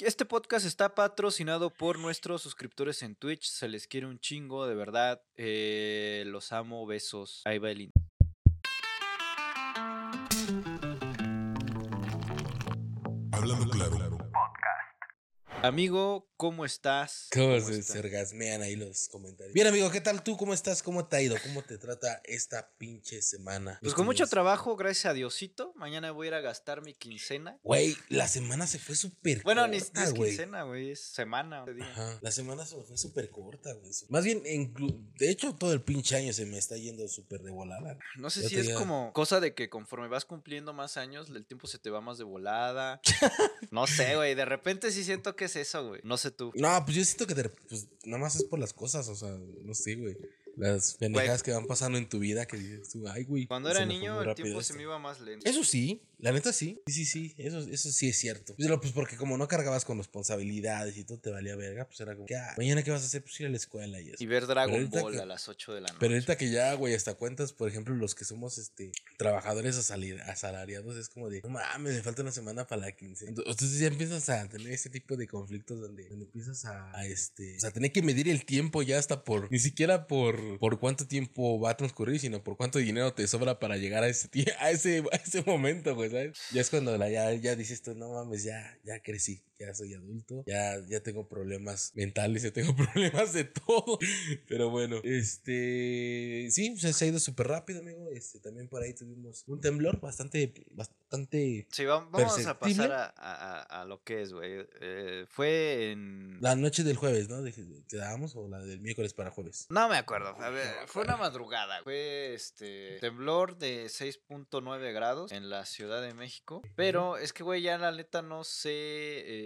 Este podcast está patrocinado por nuestros suscriptores en Twitch. Se les quiere un chingo, de verdad. Eh, los amo, besos. Ahí va el Hablando claro. Amigo, ¿cómo estás? ¿Cómo ¿Cómo se, se orgasmean ahí los comentarios? Bien, amigo, ¿qué tal tú? ¿Cómo estás? ¿Cómo te ha ido? ¿Cómo te trata esta pinche semana? Pues con mucho trabajo, gracias a Diosito. Mañana voy a ir a gastar mi quincena. Güey, la semana se fue súper Bueno, ni corta, ni es quincena, güey, es semana. Ajá, la semana se fue súper corta, güey. Más bien, de hecho, todo el pinche año se me está yendo súper de volada. No sé Ya si es como cosa de que conforme vas cumpliendo más años, el tiempo se te va más de volada. no sé, güey, de repente sí siento que es eso, güey. No sé tú. No, pues yo siento que de- pues, nada más es por las cosas, o sea, no sé, güey. Las pendejadas que van pasando en tu vida que dices tú, ay, güey. Cuando era niño, el tiempo esto". se me iba más lento. Eso sí, la neta sí. Sí, sí, sí. Eso, eso sí es cierto. Pero, pues porque como no cargabas con responsabilidades y todo te valía verga, pues era como, que, ah, mañana qué vas a hacer, pues ir a la escuela y eso. Y ver Dragon Ball que- a las 8 de la noche. Pero ahorita que ya, güey, hasta cuentas, por ejemplo, los que somos este trabajadores asalariados, es como de, no mames, me falta una semana para la 15. Entonces ya empiezas a tener ese tipo de conflictos donde, donde empiezas a, a, este, o sea, tener que medir el tiempo ya hasta por, ni siquiera por, por cuánto tiempo va a transcurrir, sino por cuánto dinero te sobra para llegar a ese, a ese, a ese momento, güey, ¿sabes? Ya es cuando la, ya, ya dices tú, no mames, ya, ya crecí, ya soy adulto, ya, ya tengo problemas mentales, ya tengo problemas de todo. Pero bueno, este, sí, se, ha ido súper rápido, amigo. Este, también por ahí tuvimos un temblor bastante, bastante... Sí, va- vamos a pasar a, a- a- lo que es, güey. Eh, fue en... La noche del jueves, ¿no? ¿Quedábamos o la del miércoles para jueves? No me acuerdo. A ver, fue una madrugada. Fue este temblor de 6.9 grados en la Ciudad de México. Pero es que, güey, ya la neta no sé eh,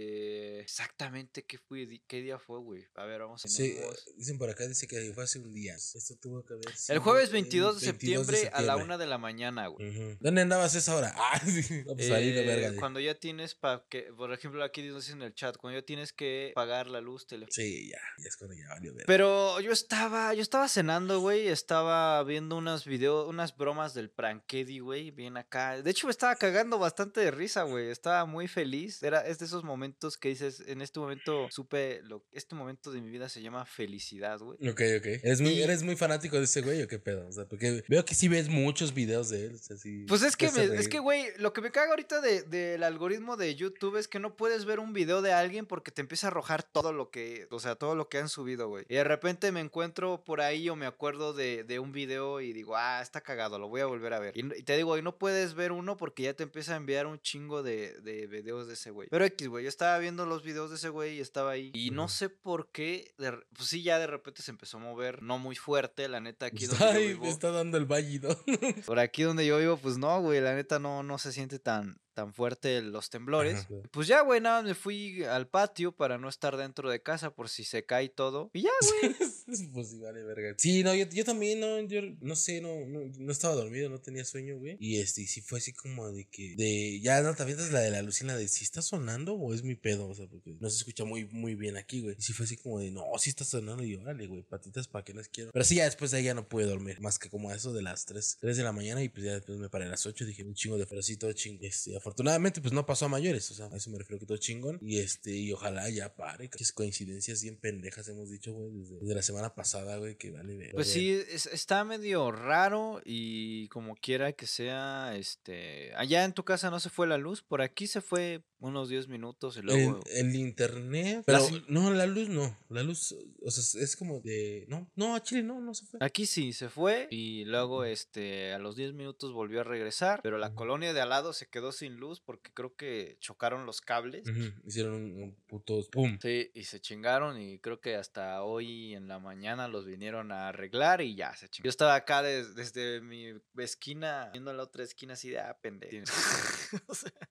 exactamente qué, fue, qué día fue, güey. A ver, vamos a Sí, eh, dicen por acá, dice que fue hace un día. Esto tuvo que haber El sido jueves el 22 de 22 septiembre, a la. 1 de la mañana, güey. ¿Dónde andabas esa hora? Ah, sí. No, pues ahí de Eh, verga. de- cuando ya tienes para que, por ejemplo, aquí dice en el chat, cuando ya tienes que pagar la luz, teléfono. Sí, ya, ya es cuando ya valió verga. Pero yo estaba, yo estaba cenando, güey, estaba viendo unos videos, unas bromas del Prankedy, güey, bien acá. De hecho, me estaba cagando bastante de risa, güey. Estaba muy feliz. Era es de esos momentos que dices, en este momento supe lo este momento de mi vida se llama felicidad, güey. Ok, ok. ¿Eres muy, Y- ¿Eres muy fanático de ese güey o qué pedo? O sea, porque veo que sí ves muchos videos de él. o sea, sí Pues es que, me- es que, güey, lo que me caga ahorita de- del algoritmo de YouTube es que no puedes ver un video de alguien porque te empieza a arrojar todo lo que, o sea, todo lo que han subido, güey. Y de repente me encuentro por ahí o me acuerdo de, de un video y digo, ah, está cagado, lo voy a volver a ver. Y te digo, y no puedes ver uno porque ya te empieza a enviar un chingo de, de videos de ese güey. Pero X, güey, yo estaba viendo los videos de ese güey y estaba ahí. Y no sé por qué, de pues sí, ya de repente se empezó a mover, no muy fuerte, la neta, aquí donde yo vivo. me está dando el vallido. Por aquí donde yo vivo, pues no, güey, la neta no, no se siente tan, tan fuerte los temblores. Ajá. Pues ya, güey, nada, me fui al patio para no estar dentro de casa por si se cae todo. Y ya, güey. pues sí, vale, verga. Sí, no, yo, yo también, no, yo no sé, no, no, no estaba dormido, no tenía sueño, güey. Y este, y sí fue así como de que, de, ya no te avientas la de la la de si está sonando o es mi pedo, o sea, porque no se escucha muy, muy bien aquí, güey. Y sí fue así como de, no, sí está sonando. Y yo, vale, güey, patitas para que las quiero. Pero sí, ya después de ahí ya no pude dormir, más que como a eso de las 3, 3 de la mañana. Y pues ya después me paré a las 8, dije, un chingo de, pero sí, todo chingón. Este, afortunadamente, pues no pasó a mayores, o sea, a eso me refiero que todo chingón. Y este, y ojalá ya pare. Coincidencias bien pendejas hemos dicho, güey, desde, desde la semana pasada, güey, que vale ver. Pues sí, es- está medio raro y como quiera que sea, este... Allá en tu casa no se fue la luz, por aquí se fue unos 10 minutos y luego... El, el internet. La Pero se- no, la luz no. La luz, o sea, es como de. No, no, a Chile no, no se fue. Aquí sí, se fue y luego este a los 10 minutos volvió a regresar, pero la colonia de al lado se quedó sin luz porque creo que chocaron los cables. Hicieron un, puto. ¡Pum! Sí, y se chingaron y creo que hasta hoy en la mañana los vinieron a arreglar y ya se chingaron. Yo estaba acá des- desde mi esquina, viendo la otra esquina así de, ah, pendejo.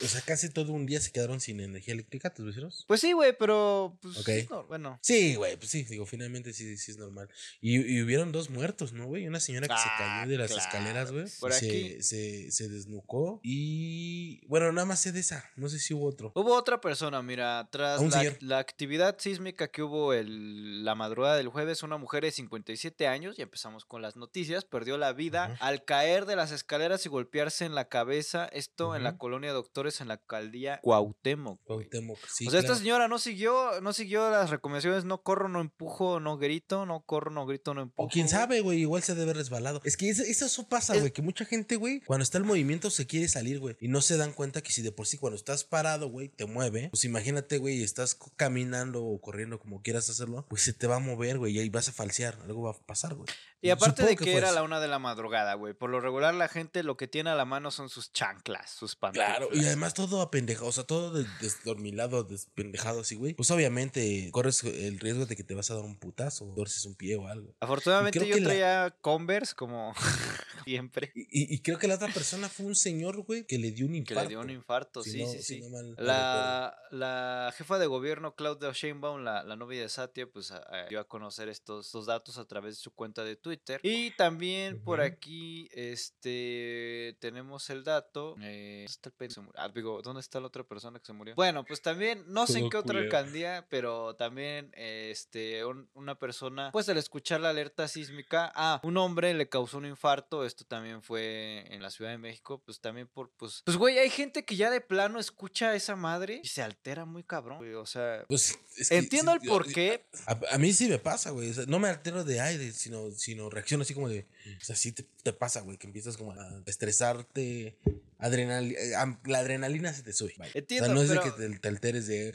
O sea, casi todo un día se quedaron sin energía eléctrica, tus vecinos. pues sí, güey, pero pues, no, bueno. Sí, güey, pues sí, digo, finalmente sí, sí es normal. Y, y hubieron dos muertos, ¿no, güey? Una señora que se Ah, cayó de las claro, escaleras, güey. Por aquí- Se, se, se desnucó. Y. Bueno, nada más sé de esa. No sé si hubo otro. Hubo otra persona, mira, tras la, la actividad sísmica que hubo el, la madrugada del jueves, una mujer de 57 años, y empezamos con las noticias, perdió la vida al caer de las escaleras y golpearse en la cabeza, esto en la colonia Doctores en la alcaldía Cuautla. Cuauhtémoc. Cuauhtémoc, sí, o sea, esta señora no siguió, no siguió las recomendaciones, no corro, no empujo, no grito, no corro, no grito, no empujo. O quién sabe, güey, igual se debe resbalado. Es que eso, pasa, Es- güey, que mucha gente, güey, cuando está el movimiento se quiere salir, güey, y no se dan cuenta que si de por sí cuando estás parado, güey, te mueve, pues imagínate, güey, estás co- caminando o corriendo como quieras hacerlo, pues se te va a mover, güey, y ahí vas a falsear, algo va a pasar, güey. Y aparte Supongo de que, era eso. la una de la madrugada, güey. Por lo regular la gente lo que tiene a la mano son sus chanclas, sus pantuflas. Claro, y además todo apendejado, o sea, todo des- desdormilado, despendejado así, güey. Pues obviamente corres el riesgo de que te vas a dar un putazo, o torces un pie o algo. Afortunadamente yo que la- traía Converse como siempre. Y, y- y creo que la otra persona fue un señor, güey, que le dio un Que infarto. le dio un infarto, Si sí, no- sí, si sí. no mal- mal La, la jefa de gobierno, Claudia Sheinbaum, la, la novia de Satya, pues a- a- dio a conocer estos, estos datos a través de su cuenta de Twitter. Y también por aquí este tenemos el dato. eh, ¿Dónde está el se murió? Ah, digo, ¿dónde está la otra persona que se murió? Bueno, pues también, no sé en qué otra alcaldía, pero también este un- una persona, pues al escuchar la alerta sísmica, ah, un hombre le causó un infarto. Esto también fue en la Ciudad de México, pues también por, pues, pues güey, hay gente que ya de plano escucha a esa madre y se altera muy cabrón, güey, O sea, Pues, es que entiendo sí, el por qué. A, a mí sí me pasa, güey. o sea, no me altero de aire, sino, sino reacciono así como de. O sea, sí te, te pasa, güey, que empiezas como a estresarte. Adrenalina, la adrenalina se te sube. vaya. Entiendo, o sea, no es pero- de que te, te alteres de.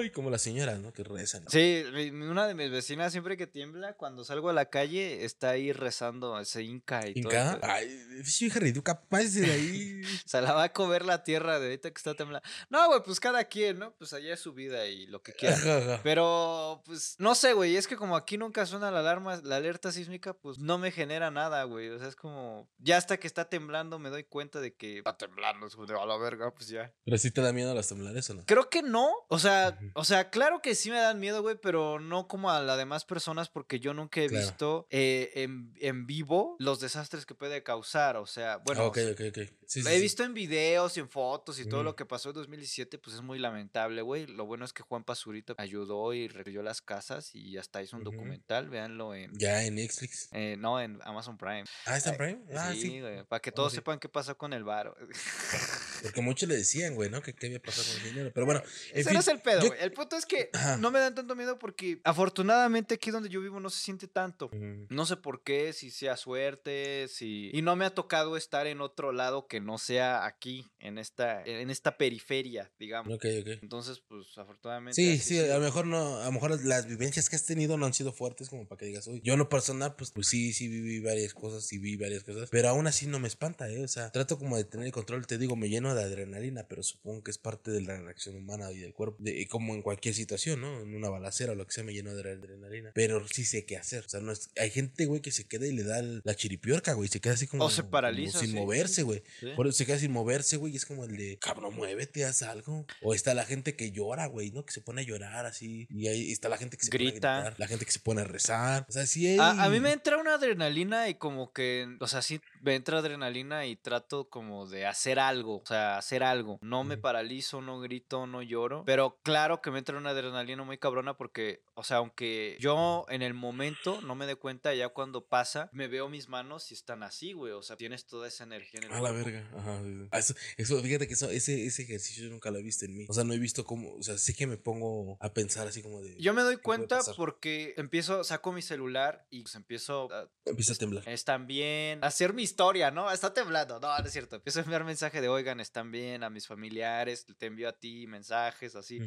Ay, como la señora, ¿no? Que rezan. Sí, mi- mi- una de mis vecinas siempre que tiembla, cuando salgo a la calle, está ahí rezando, se hinca y todo. ¿Inca? pedo. Ay, sí, hija de tú capaz de ahí. Se la va a comer la tierra de ahorita que está temblando. No, güey, pues cada quien, ¿no? Pues allá es su vida y lo que quiera. Ajá, ajá. Pero, pues, no sé, güey. Es que como aquí nunca suena la alarma, la alerta sísmica, pues no me genera nada, güey. O sea, es como. Ya hasta que está temblando me doy cuenta de que está temblando. Es como de a la verga, pues ya. Pero sí te da miedo las temblores o no. Creo que no. O sea, o sea, claro que sí me dan miedo, güey, pero no como a las demás personas, porque yo nunca he Claro. visto eh, en, en vivo los desastres que puede causar. O sea, bueno. Ah, ok, ok, ok. Sí, he sí. visto en videos y en fotos y todo lo que pasó en 2017, pues es muy lamentable, güey. Lo bueno es que Juan Pazurita ayudó y recrió las casas y hasta hizo un documental, véanlo en... Ya en Netflix. eh, no, en Amazon Prime. Ah, ¿está en Prime? Ah, sí, güey, para que Oh, todos sepan qué pasó con el bar. Porque muchos le decían, güey, ¿no? Que qué había pasado con el dinero. Pero bueno, en Ese fin, no es el pedo, yo- güey. El punto es que Ajá. no me dan tanto miedo porque afortunadamente aquí donde yo vivo no se siente tanto. No sé por qué, si sea suerte, si... Y no me ha tocado estar en otro lado que no sea aquí, en esta, en esta periferia, digamos. Ok, ok. Entonces, pues afortunadamente... Sí, sí, a lo mejor no, a lo mejor las vivencias que has tenido no han sido fuertes como para que digas, uy, yo en lo personal, pues, pues sí, sí viví varias cosas, sí vi varias cosas, pero aún así no me espanta, eh, o sea, trato como de tener el control, te digo, me lleno de adrenalina, pero supongo que es parte de la reacción humana y del cuerpo, de, como en cualquier situación, ¿no? En una balacera o lo que sea, me lleno de adrenalina, pero sí sé qué hacer, o sea, no es, hay gente, güey, que se queda y le da la chiripiorca, güey, se queda así como, se como paraliza, sin sí. moverse, güey, Sí. por eso se queda sin moverse, güey, y es como el de, cabrón, muévete, haz algo. O está la gente que llora, güey, ¿no? Que se pone a llorar así. Y ahí está la gente que se pone Grita. a gritar, la gente que se pone a rezar. O sea, sí hay... A, a mí me entra una adrenalina y como que, o sea, sí me entra adrenalina y trato como de hacer algo, o sea, hacer algo. No me paralizo, no grito, no lloro, pero claro que me entra una adrenalina muy cabrona porque, o sea, aunque yo en el momento no me dé cuenta, ya cuando pasa, me veo mis manos y están así, güey, o sea, tienes toda esa energía en el A la verga. Ajá. sí, sí. Ah, Eso, eso, fíjate que eso, ese, ese ejercicio yo nunca lo he visto en mí. O sea, no he visto cómo. O sea, sí que me pongo a pensar así como de. Yo me doy ¿qué puede cuenta porque empiezo, saco mi celular y pues empiezo a Empieza a temblar. Están bien. Hacer mi historia, ¿no? Está temblando. No, no es cierto. Empiezo a enviar mensaje de, oigan, están bien, a mis familiares, te envío a ti mensajes, así.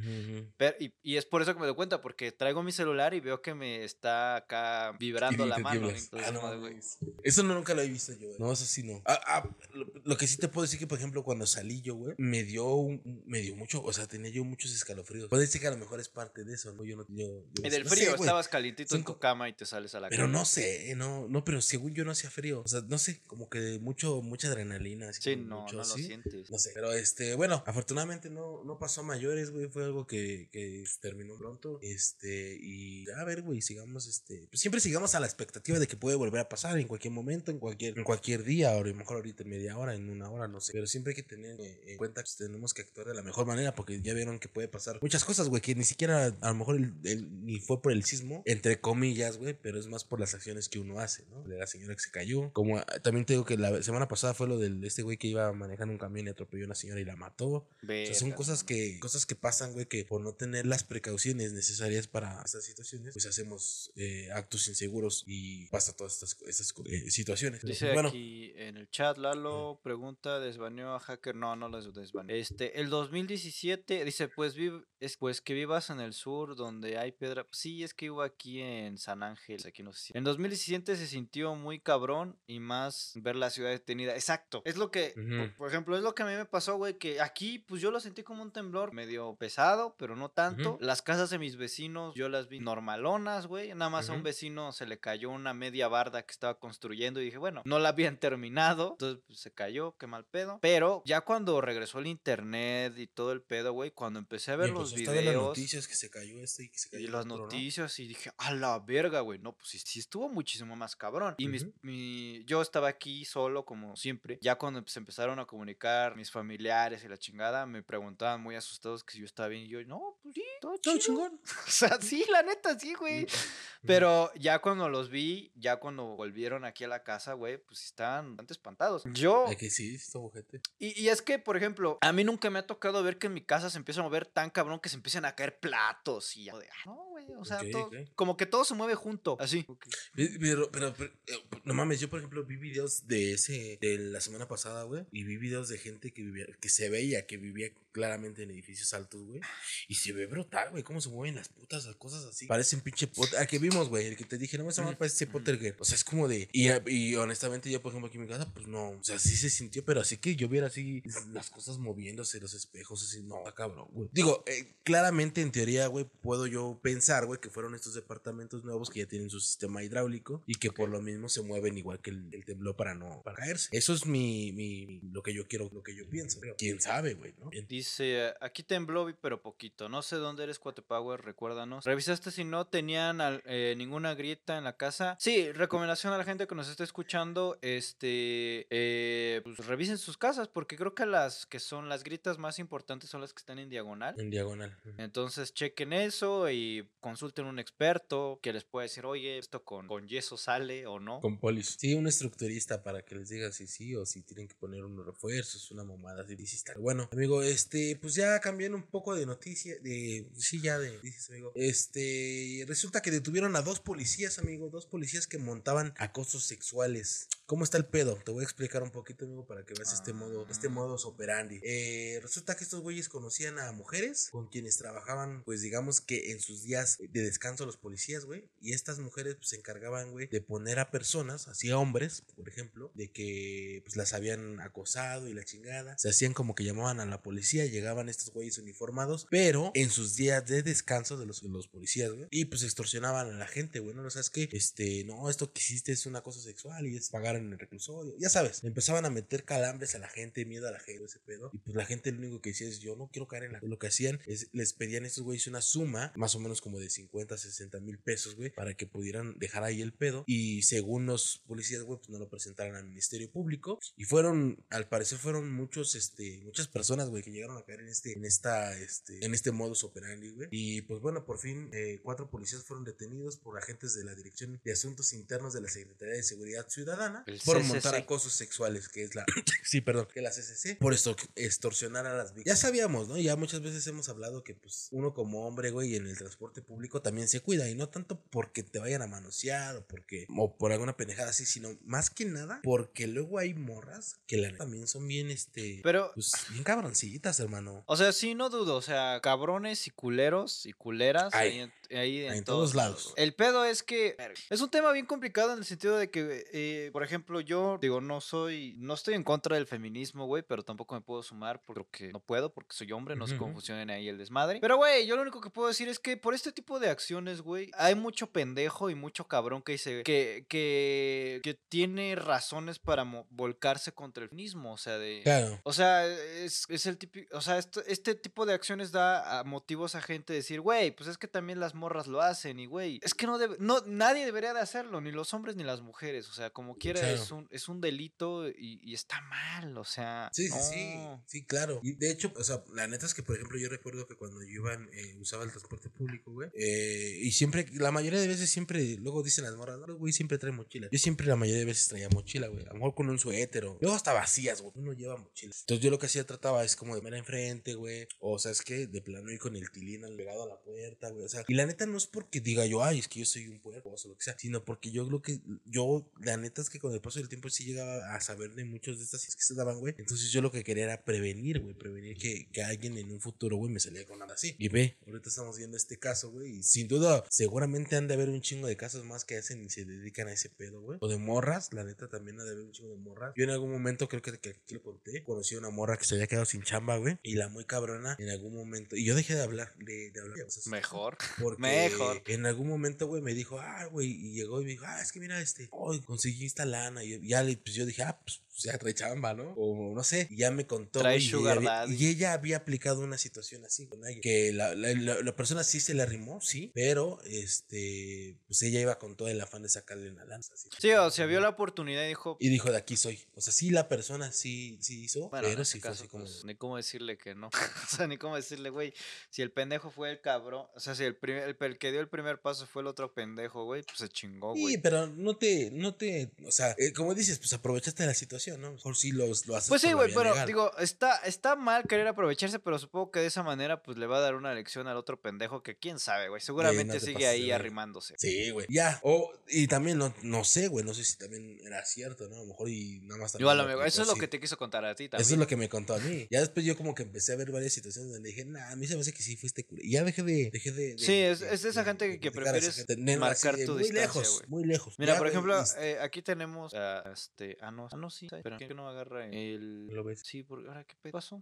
Pero- y, y es por eso que me doy cuenta, porque traigo mi celular y veo que me está acá vibrando la mano. entonces Ah, no, de. Eso no nunca lo he visto yo, güey. No, eso sí no. Ah, ah, lo, lo que sí te puedo decir que, por ejemplo, cuando salí yo, güey, me dio un- me dio mucho, o sea, tenía yo muchos escalofríos. Puede ser que a lo mejor es parte de eso, ¿no? Yo no, yo, yo Y no del sé, frío, estabas calientito en tu cama y te sales a la Pero no sé, no, no, pero según yo no hacía frío. O sea, no sé, como que mucho, mucha adrenalina. así Sí, no, mucho no lo sientes. No sé, pero este, bueno, afortunadamente no, no pasó a mayores, güey, fue algo que, que terminó pronto, este, y a ver, güey, sigamos, este, pues siempre sigamos a la expectativa de que puede volver a pasar en cualquier momento, en cualquier, en cualquier día, o a lo mejor ahorita en media hora, en una hora, no sé, pero siempre hay que tener en cuenta que tenemos que actuar de la mejor manera, porque ya vieron que puede pasar muchas cosas, güey, que ni siquiera, a lo mejor el- el- ni fue por el sismo, entre comillas, güey, pero es más por las acciones que uno hace, ¿no? De la señora que se cayó, como ah, también también te digo que la semana pasada fue lo del este güey que iba manejando un camión y atropelló a una señora y la mató. O sea, son cosas que, cosas que pasan, güey, que por no tener las precauciones necesarias para estas situaciones, pues hacemos eh, actos inseguros y pasa todas estas, estas eh, situaciones. Dice bueno, aquí en el chat, Lalo pregunta, ¿desbaneó a Hacker? No, no lo desbaneó. Este, el 2017, dice, pues, viv- es, pues que vivas en el sur donde hay piedra. Sí, es que vivo aquí en San Ángel, aquí no sé si. En 2017 se sintió muy cabrón y más ver la ciudad detenida. Exacto. Es lo que, por- ejemplo, es lo que a mí me pasó, güey, que aquí, pues yo lo sentí como un temblor medio pesado, pero no tanto. Las casas de mis vecinos, yo las vi normalonas, güey. Nada más a un vecino se le cayó una media barda que estaba construyendo y dije, bueno, no la habían terminado, entonces pues, se cayó, qué mal pedo. Pero ya cuando regresó el internet y todo el pedo, güey, cuando empecé a ver y los ver las videos noticias que se cayó este y que se cayó y las otro, ¿no? noticias y dije, a la verga, güey, no, pues sí, sí estuvo muchísimo más cabrón. Y mis- mi, yo estaba aquí solo, como siempre. Ya cuando se empezaron a comunicar mis familiares y la chingada, me preguntaban muy asustados que si yo estaba bien. Y yo, no, pues sí, todo Todo chido". chingón. O sea, sí, la neta, sí, güey. Pero ya cuando los vi, ya cuando volvieron aquí a la casa, güey, pues estaban bastante espantados. Yo, Ay, que sí, esto ojete. y, y es que, por ejemplo, a mí nunca me ha tocado ver que en mi casa se empieza a mover tan cabrón que se empiecen a caer platos y ya. de, "Ah, No, güey, o sea, Ok, todo- ok. como que todo se mueve junto, así. Ve- Pero, pero, pero, eh, no mames, yo por ejemplo vi videos de ese, de la semana pasada, güey, y vi videos de gente que vivía, que se veía que vivía claramente en edificios altos, güey, y se ve brutal, güey, cómo se mueven las putas, las cosas así. Parecen pinche pot, al que vimos, güey, el que te dije, no me llama parece Pottergate. O sea, es como de, y, y honestamente yo por ejemplo aquí en mi casa, pues no, o sea, sí se sintió, pero así que yo viera así las cosas moviéndose, los espejos, así, no, está cabrón, güey. Digo, eh, claramente en teoría, güey, puedo yo pensar, güey, que fueron estos departamentos nuevos que ya tienen su sistema hidráulico y que por lo mismo se mueven igual que el, el temblor para no para caerse. Eso es mi, mi, lo que yo quiero, lo que yo pienso. Pero quién sabe, güey, ¿no? Dice, aquí tembló, pero poquito. No sé dónde eres, Power, recuérdanos. ¿Revisaste si no tenían al- eh, ninguna grieta en la casa? Sí, recomendación a la gente que nos está escuchando, este, eh, pues revisen sus casas, porque creo que las que son las grietas más importantes son las que están en diagonal. En diagonal. Entonces chequen eso y consulten un experto que les pueda decir, oye, esto con, con yeso sale o no. Con polis. Sí, un estructurista para que les diga si sí o si tienen que poner unos refuerzos, una mamada dices, está. Bueno, amigo, este, pues ya cambiando un poco de noticia, de, sí, ya de, dices, amigo. Este, resulta que detuvieron a dos policías, amigo, dos policías que montaban acosos sexuales. ¿Cómo está el pedo? Te voy a explicar un poquito, amigo, para que veas este modo, este modus operandi. Eh, resulta que estos güeyes conocían a mujeres con quienes trabajaban, pues digamos que en sus días de descanso los policías, güey. Y estas mujeres pues, se encargaban, güey, de poner a personas, así a hombres, por ejemplo, de que pues las habían acosado y la chingada. Se hacían como que llamaban a la policía, llegaban estos güeyes uniformados, pero en sus días de descanso de los, de los policías, güey. Y pues extorsionaban a la gente, güey. No, ¿No sabes qué, este, no, esto que hiciste es un acoso sexual y es pagar en el reclusorio. Ya sabes, empezaban a meter calambres a la gente, miedo a la gente, ese pedo. Y pues la gente lo único que decía es, yo no quiero caer en la... Lo que hacían es, les pedían a estos güeyes una suma, más o menos como de 50, 60 mil pesos, güey, para que pudieran dejar ahí el pedo. Y según los policías, güey, pues no lo presentaran al Ministerio Público. Y fueron, al parecer fueron muchos, este, muchas personas, güey, que llegaron a caer en este, en esta, este, en este modus operandi, güey. Y pues bueno, por fin, eh, cuatro policías fueron detenidos por agentes de la Dirección de Asuntos Internos de la Secretaría de Seguridad Ciudadana El por CCC. montar acosos sexuales, que es la, sí, perdón, que la CCC, por esto extorsionar a las víctimas. Ya sabíamos, ¿no? Ya muchas veces hemos hablado que pues uno como hombre, güey, en el transporte público también se cuida y no tanto porque te vayan a manosear o porque o por alguna pendejada así, sino más que nada porque luego hay morras que la también son bien este Pero, pues bien cabroncitas, hermano. o sea, sí, no dudo, o sea, cabrones y culeros y culeras ahí en, ahí en En todos lados. El pedo es que es un tema bien complicado en el sentido de que, eh, por ejemplo, yo digo, no soy, no estoy en contra del feminismo, güey, pero tampoco me puedo sumar porque no puedo, porque soy hombre, no Ujú. funciona ahí el desmadre. Pero, güey, yo lo único que puedo decir es que por este tipo de acciones, güey, hay mucho pendejo y mucho cabrón que dice que, que, que tiene razones para volcarse contra el feminismo, o sea, de... Claro. O sea, es, es el típico, o sea, esto- este tipo de acciones da a motivos a gente de decir, güey, pues es que también las morras lo hacen y güey, es que no debe, no, nadie debería de hacerlo, ni los hombres ni las mujeres, o sea, como quiera Claro. es un, es un delito y, y está mal, o sea, Sí, sí, sí, no. sí, claro. Y de hecho, o sea, la neta es que, por ejemplo, yo recuerdo que cuando yo iba, eh, usaba el transporte público, güey, Eh, y siempre, la mayoría de veces siempre, luego dicen las morras, no, güey, siempre trae mochila. Yo siempre la mayoría de veces traía mochila, güey. A lo mejor con un suéter o... Luego hasta vacías, güey. Uno lleva mochilas. Entonces yo lo que hacía trataba es como de mirar enfrente, güey. O sea, es que de plano ir con el tilín al a la puerta, güey. O sea, y la neta no es porque diga yo, ay, es que yo soy un puerco o lo que sea. Sino porque yo creo que, yo, la neta es que con el paso del tiempo sí llegaba a saber de muchos de estas que se daban, güey. Entonces yo lo que quería era prevenir, güey. Prevenir que, que alguien en un futuro, güey, me salía con nada así. Y ve, ahorita estamos viendo este caso, güey. Y sin duda, seguramente han de haber un chingo de casos más que hacen y se dedican a ese pedo, güey. O de morras, la neta también ha de haber un chingo de morras. Yo en algún momento, creo que, que aquí lo conté, conocí a una morra que se había quedado sin chamba, güey. Y la muy cabrona, en algún momento. Y yo dejé de hablar, de, de hablar. Sea, Mejor. porque Mejor. en algún momento, güey, me dijo, ah, güey, y llegó y me dijo, ah, es que mira, este, hoy conseguí esta lana. Y ya, pues yo dije, ah, pues ya trae chamba, ¿no? O no sé, y ya me contó. Trae y, ella sugar había- daddy. y ella había aplicado una situación así con alguien. Que la, la, la- la persona sí se le arrimó, sí, pero este, pues ella iba con todo el afán de sacarle una lanza. así. Sí, o sea, vio la oportunidad y dijo. Y dijo, de aquí soy. O sea, sí, la persona sí, sí hizo, Bueno, pero sí fue caso, así como. pues, ni cómo decirle que no. o sea, ni cómo decirle, güey, si el pendejo fue el cabrón, o sea, si el, primer, el, el que dio el primer paso fue el otro pendejo, güey, pues se chingó, Sí, güey. pero no te, no te, o sea, eh, como dices, pues aprovechaste la situación, ¿no? Mejor sí los, lo haces Pues sí, por güey, pero legal. digo, está, está mal querer aprovecharse, pero supongo que de esa manera, pues le va a dar una lección al otro pendejo que quién sabe, güey. Seguramente te sigue pases ahí arrimándose. Sí, güey. Ya. O, y también no, no sé, güey. No sé si también era cierto, ¿no? A lo mejor y nada más también. Igual, lo amigo, aplicó eso es lo que te quiso contar a ti también. Eso es lo que me contó a mí. Ya después yo como que empecé a ver varias situaciones donde dije, nah, a mí se me hace que sí fuiste culero. Y ya dejé de, dejé de. de- Sí, es- de- es de esa gente que a prefieres gente. Nena, marcar así tu muy distancia, lejos, güey. muy lejos. Mira, Ya, por ejemplo, eh, aquí tenemos a este. Ah, no, ah, no, sí. Pero ¿por qué no agarra el. ¿Lo ves? Sí, porque ahora qué pasó?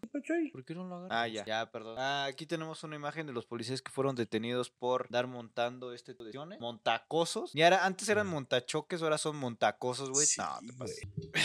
¿Por qué no lo agarra? Ah, ya, ya, perdón. Ah, aquí tenemos una imagen de los policías que fueron detenidos por dar montando este tipo de acciones. Montacosos. Y ahora, antes eran Mm. montachoques, ahora son montacosos, güey. Sí, no, te pasas.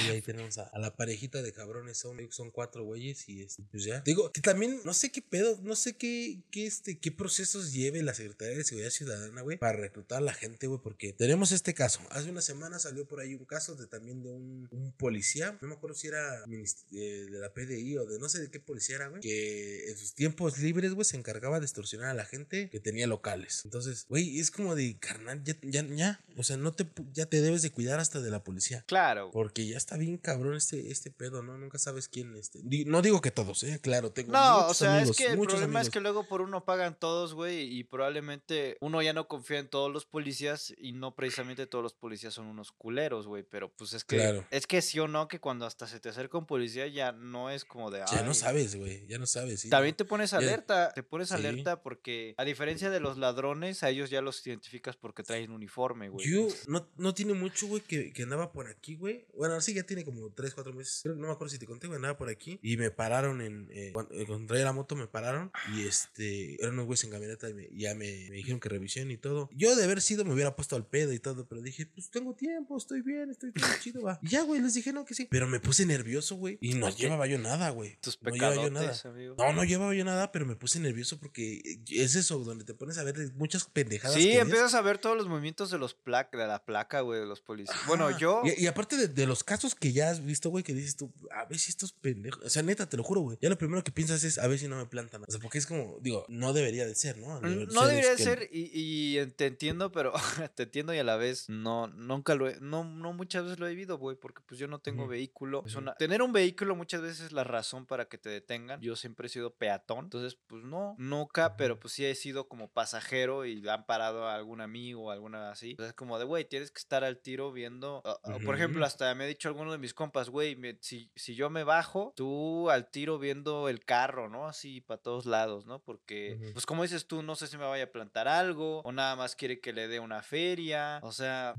Y ahí tenemos a, a la parejita de cabrones, son, son cuatro güeyes y este, pues ya. Digo, que también no sé qué pedo, no sé qué, qué, este, qué procesos lleve la Secretaría de Seguridad Ciudadana, güey, para reclutar a la gente, güey, porque tenemos este caso. Hace una semana salió por ahí un caso de también de un, un policía, no me acuerdo si era de la PDI o de no sé de qué policía era, güey, que en sus tiempos libres, güey, se encargaba de extorsionar a la gente que tenía locales. Entonces, güey, es como de carnal, ya, ya, ya, o sea, no te, ya te debes de cuidar hasta de la policía. Claro. Porque ya está bien cabrón este, este pedo, ¿no? Nunca sabes quién este. No digo que todos, ¿eh? Claro, tengo No, muchos o sea, amigos, es que el problema es que luego por uno pagan todos, güey, y probablemente uno ya no confía en todos los policías y no precisamente todos los policías son unos culeros, güey, pero pues es que Claro. es que sí o no que cuando hasta se te acerca un policía ya no es como de Ya no sabes, güey. Ya no sabes. sí, También ¿no? te pones Ya- alerta, te pones Sí. alerta porque a diferencia de los ladrones, a ellos ya los identificas porque traen uniforme, güey. Yo no, no tiene mucho, güey, que, que andaba por aquí, güey. Bueno, sí, ya tiene como 3, 4 meses. Creo- no me acuerdo si te conté, güey. Andaba por aquí y me pararon en. Eh, cuando, eh, cuando traía la moto, me pararon y este. Eran unos güeyes en camioneta y me- ya me, me dijeron que revisión y todo. Yo de haber sido me hubiera puesto al pedo y todo, pero dije, pues tengo tiempo, estoy bien, estoy todo chido, va. Y ya, güey, les dije, no, que sí. Pero me puse nervioso, güey. Y no llevaba yo nada, güey. Tus No llevaba yo nada. pecadotes, amigo. No, no llevaba yo nada, pero me puse nervioso porque es eso, donde te pones a ver muchas pendejadas. Sí, que ves. empiezas a ver todos los movimientos de los plac de la placa, güey, de los policías. Bueno, yo Y, y aparte de, de los casos que ya has visto, güey, que dices tú, a ver si estos pendejos. O sea, neta, te lo juro, güey. Ya lo primero que piensas es, a ver si no me plantan. O sea, porque es como, digo, no debería de ser, ¿no? Mm, No debería de que- ser y, y te entiendo, pero te entiendo y a la vez no, nunca lo he, no, no muchas veces lo he vivido, güey, porque pues yo no tengo Vehículo. Es ujú. una, tener un vehículo muchas veces es la razón para que te detengan. Yo siempre he sido peatón, entonces pues no, nunca, pero pues sí he sido como pasajero y han parado a algún amigo o alguna así. Entonces como de, güey, tienes que estar al tiro viendo, por ejemplo, hasta me ha dicho alguno de mis compas, güey, si, si yo me bajo, tú al tiro viendo el carro, ¿no? Así para todos lados, ¿no? Porque, pues como dices tú, no sé si me vaya a plantar algo o nada más quiere que le dé una feria. O sea,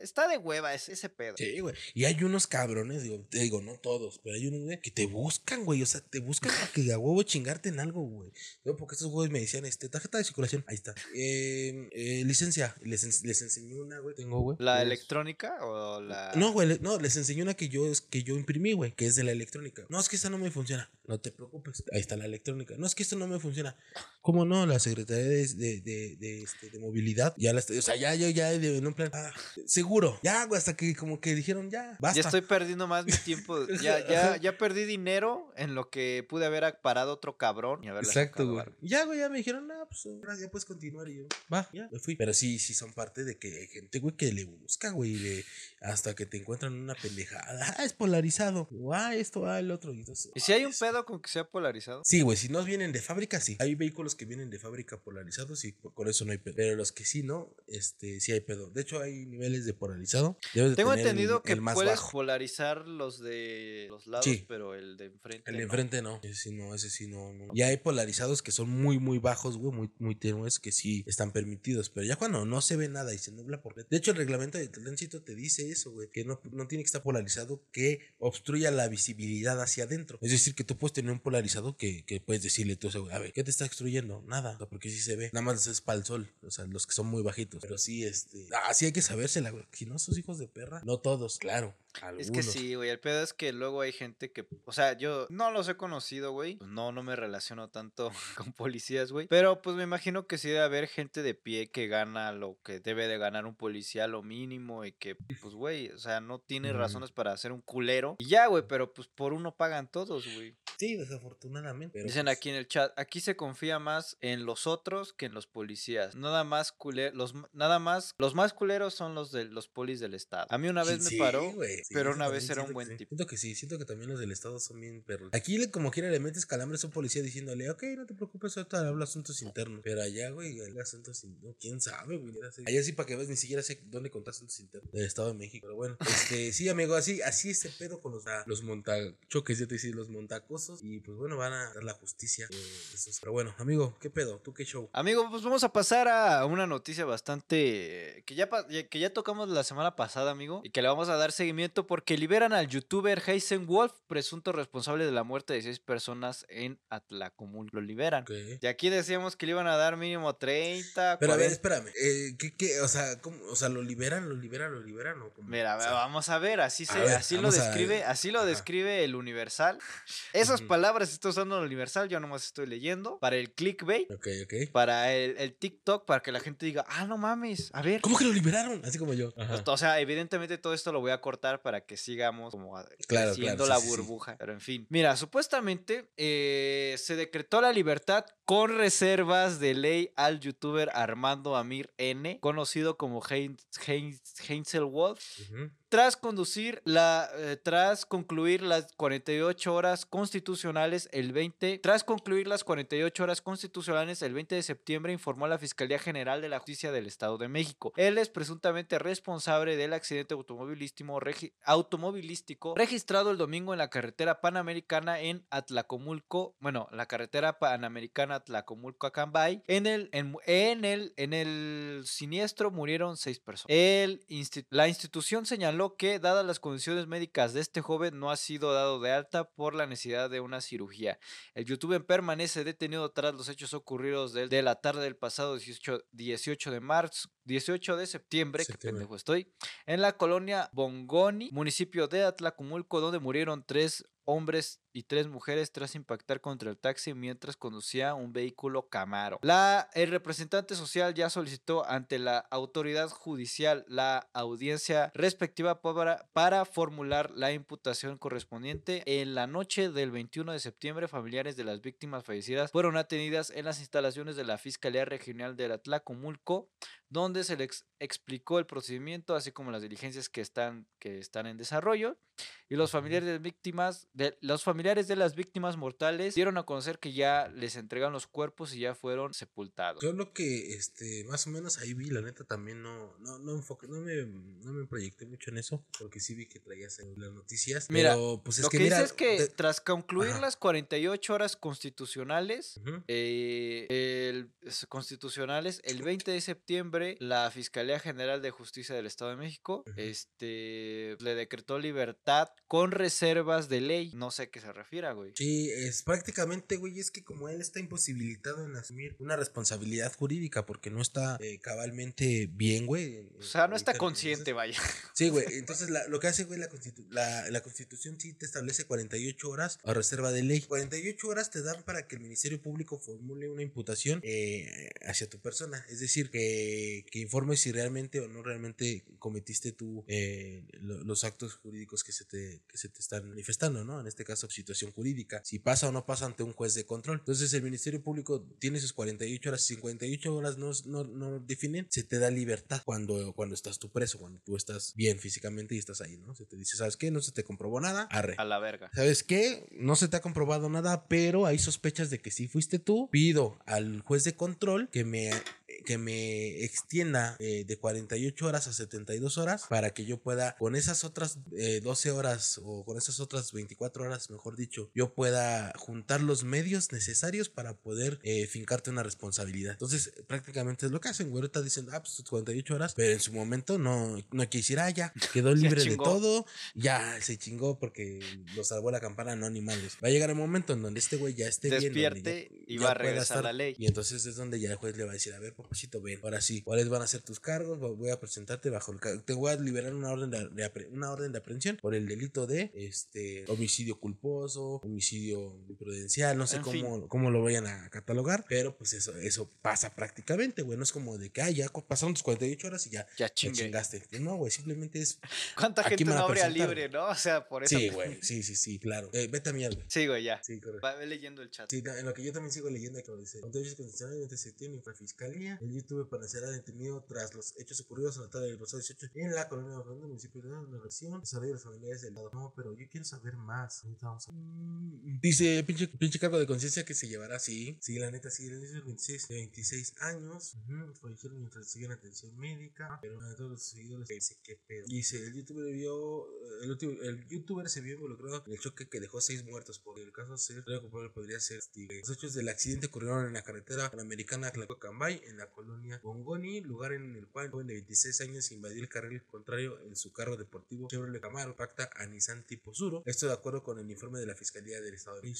está de hueva ese, ese pedo. Sí, güey. Y hay unos cabrones, digo, te digo, no todos, pero hay unos, güey, que te buscan, güey. O sea, te buscan para que a huevo chingarte en algo, güey. Yo, porque estos güeyes me decían, este, tarjeta de circulación, ahí está. Eh, eh, licencia, les, ens- les enseñé una, güey. Tengo, güey. ¿La que es- electrónica o la...? No, güey, no, les enseñé una que yo, que yo imprimí, güey, que es de la electrónica. No, es que esta no me funciona. No te preocupes. Ahí está la electrónica. No, es que esto no me funciona. ¿Cómo no? La Secretaría de, de, de, de, este, de Movilidad ya la está, o sea, ya, yo ya, en un plan, ah, seguro. Ya, güey, hasta que como que dijeron, ya, basta. Ya estoy perdido perdiendo más mi tiempo. Ya, ya, ya perdí dinero en lo que pude haber parado otro cabrón y haberle Exacto, güey. Ya, güey, ya me dijeron, no, pues ahora ya puedes continuar. Y yo, va, ya, me fui. Pero sí, sí son parte de que hay gente, güey, que le busca, güey, hasta que te encuentran una pendejada. Ah, es polarizado. O, ah, esto, ah, el otro. Y, entonces, ¿Y si hay ah, un pedo con que sea polarizado? Sí, güey, si no vienen de fábrica, sí. Hay vehículos que vienen de fábrica polarizados y con eso no hay pedo. Pero los que sí, no, este, sí hay pedo. De hecho, hay niveles de polarizado. Debes de Tengo el- entendido que el más puedes bajo. polarizar los de los lados, Sí. pero el de enfrente. El de no. enfrente no. Ese sí no, ese sí no, no. Ya hay polarizados que son muy, muy bajos, güey, muy, muy tenues, que sí están permitidos. Pero ya cuando no se ve nada y se nubla por De hecho, el reglamento de tránsito te dice eso, güey, que no, no tiene que estar polarizado que obstruya la visibilidad hacia adentro. Es decir, que tú puedes tener un polarizado que, que puedes decirle tú, a ver, ¿qué te está obstruyendo? Nada, o sea, porque sí se ve. Nada más es para el sol, o sea, los que son muy bajitos. Pero sí, este. Ah, sí hay que sabérsela, güey. Si no, sus hijos de perra. No todos, claro. Es que sí, güey. El pedo es que luego hay gente que. O sea, yo no los he conocido, güey. No, no me relaciono tanto con policías, güey. Pero pues me imagino que sí debe haber gente de pie que gana lo que debe de ganar un policía, lo mínimo. Y que, pues, güey, o sea, no tiene Ujú. razones para hacer un culero. Y ya, güey, pero pues por uno pagan todos, güey. Sí, desafortunadamente. pero, Dicen pues, aquí en el chat, aquí se confía más en los otros que en los policías. Nada más cule- los nada más, los más culeros son los de los polis del estado. A mí una vez Sí, me paró, güey, sí, pero una vez era un buen sí. tipo. Siento que sí, siento que también los del estado son bien perros. Aquí le- como quiera le metes calambres a un policía diciéndole, ok, no te preocupes, ahorita habla asuntos internos. Pero allá, güey, el asuntos internos, quién sabe, güey. Allá sí para que veas, ni siquiera sé dónde contar asuntos internos del estado de México. Pero bueno, este, sí, amigo, así, así este pedo con los, ah, los montachoques, ya te decía, los montacosos. Y pues bueno, van a dar la justicia. eh, esos. Pero bueno, amigo, ¿qué pedo? ¿Tú qué show? Amigo, pues vamos a pasar a una noticia bastante eh, que ya- que ya tocamos la semana pasada, amigo, y que le vamos a dar seguimiento porque liberan al youtuber Heisen Wolf, presunto responsable de la muerte de seis personas en Atlacomul. Lo liberan. Ok. Y aquí decíamos que le iban a dar mínimo 30, Pero a ver, 40. espérame, eh, ¿qué, qué? O sea, ¿cómo? O sea, ¿lo liberan, lo liberan, lo liberan? ¿o cómo? Mira, O sea, vamos a ver, así se, ver, así lo describe, así lo ajá. describe el Universal. Esas palabras está usando el Universal, yo nomás estoy leyendo para el clickbait, Ok, ok. para el, el TikTok, para que la gente diga, ah, no mames, a ver. ¿Cómo que lo liberaron? Así como yo. Ajá. O sea, evidentemente todo esto lo voy a cortar para que sigamos como a- Claro, creciendo claro, la sí, sí, sí. burbuja. Pero en fin. Mira, supuestamente eh, se decretó la libertad con reservas de ley al youtuber Armando Amir N, conocido como Heinz, Heinz, Heinzel Wolf. Tras conducir la eh, tras concluir las 48 horas constitucionales el 20 tras concluir las 48 horas constitucionales el 20 de septiembre informó la Fiscalía General de la Justicia del Estado de México. Él es presuntamente responsable del accidente automovilístico, regi- automovilístico registrado el domingo en la carretera panamericana en Atlacomulco, bueno, la carretera panamericana Atlacomulco Acambay. En el en, el en el siniestro murieron seis personas. La institución señaló que, dadas las condiciones médicas de este joven, no ha sido dado de alta por la necesidad de una cirugía. El youtuber permanece detenido tras los hechos ocurridos de, la tarde del pasado 18, 18 de marzo, 18 de septiembre, que Septiembre. pendejo estoy, en la colonia Bongoni, municipio de Atlacomulco, donde murieron tres hombres y tres mujeres tras impactar contra el taxi mientras conducía un vehículo Camaro. La, el representante social ya solicitó ante la autoridad judicial la audiencia respectiva para, para formular la imputación correspondiente. En la noche del 21 de septiembre, familiares de las víctimas fallecidas fueron atendidas en las instalaciones de la Fiscalía Regional de Atlacomulco, donde se les explicó el procedimiento, así como las diligencias que están, que están en desarrollo. Y los familiares de víctimas, de, los familiares de las víctimas mortales dieron a conocer que ya les entregan los cuerpos y ya fueron sepultados. Yo lo que este más o menos ahí vi, la neta también no no no enfoqué, no me no me proyecté mucho en eso, porque sí vi que traías en las noticias, Mira, pero pues es Lo que, que, mira, dice es que de- tras concluir Ajá. las 48 horas constitucionales, Ujú. eh, el- constitucionales, el 20 de septiembre, la Fiscalía General de Justicia del Estado de México este, le decretó libertad con reservas de ley. No sé a qué se refiera, güey. Sí, es prácticamente, güey, es que como él está imposibilitado en asumir una responsabilidad jurídica porque no está eh, cabalmente bien, güey. O sea, no está en- consciente, vaya. Sí, güey. Entonces, la- lo que hace, güey, la, constitu- la, la constitución sí te establece 48 horas a reserva de ley. 48 horas te dan para que el Ministerio Público formule una imputación eh, hacia tu persona. Es decir, que, que informes si realmente o no realmente cometiste tú eh, lo- los actos jurídicos que se te, que se te están manifestando, ¿no? En este caso, situación jurídica, si pasa o no pasa ante un juez de control. Entonces, el Ministerio Público tiene sus 48 horas, 58 horas no, no, no definen, se te da libertad cuando, cuando estás tú preso, cuando tú estás bien físicamente y estás ahí, ¿no? Se te dice, ¿sabes qué? No se te comprobó nada, arre. A la verga. ¿Sabes qué? No se te ha comprobado nada, pero hay sospechas de que si fuiste tú. Pido al juez de control que me que me extienda eh, de 48 horas a 72 horas para que yo pueda con esas otras 12 eh, horas o con esas otras 24 horas, mejor dicho, yo pueda juntar los medios necesarios para poder eh, fincarte una responsabilidad. Entonces, prácticamente es lo que hacen, güey. Ahorita dicen, ah, pues 48 horas, pero en su momento no, no quisiera, ya quedó libre de todo, ya se chingó porque lo salvó la campana, no animales. Va a llegar el momento en donde este güey ya esté Despierte bien. y va a regresar la ley. Y entonces es donde ya el juez le va a decir, a ver, ven, ahora sí, ¿cuáles van a ser tus cargos? Voy a presentarte bajo el te voy a liberar una orden de, una orden de aprehensión por el delito de este homicidio culposo, homicidio imprudencial, no sé cómo, cómo lo vayan a catalogar, pero pues eso, eso pasa prácticamente, güey, no es como de que, ah, ya pasaron tus 48 horas y ya, ya chingaste. No, güey, simplemente es... ¿Cuánta gente no habría libre, no? O sea, por eso. Sí, güey, sí, sí, sí, claro. Eh, vete a mierda. Sí, güey, ya. Sí, correcto. Va leyendo el chat. Sí, en lo que yo también sigo leyendo, como dice, entonces constitucionalmente se tiene el YouTube para ser detenido tras los hechos ocurridos en la tarde del pasado 18 en la colonia de Orlando, municipio de la nación. Desarrollo de los familiares del lado. No, pero yo quiero saber más. Vamos a... Mm, dice, pinche, pinche cargo de conciencia que se llevará así. Sí, la neta, sí, el 26, de 26 años. Uh fallecieron mientras siguen atención médica. Pero de todos los seguidores dice, ¿qué pedo? Dice, el youtuber vio, el, el, youtuber se vio involucrado en el choque que dejó 6 muertos. Por el caso ser podría ser testigo. Los hechos del accidente ocurrieron en la carretera panamericana Tlaco-Cambay, en la colonia Bongoni, lugar en el cual el joven de 26 años invadió el carril contrario en su carro deportivo Chevrolet Camaro, pacta a Nissan tipo Suro. Esto de acuerdo con el informe de la Fiscalía del Estado de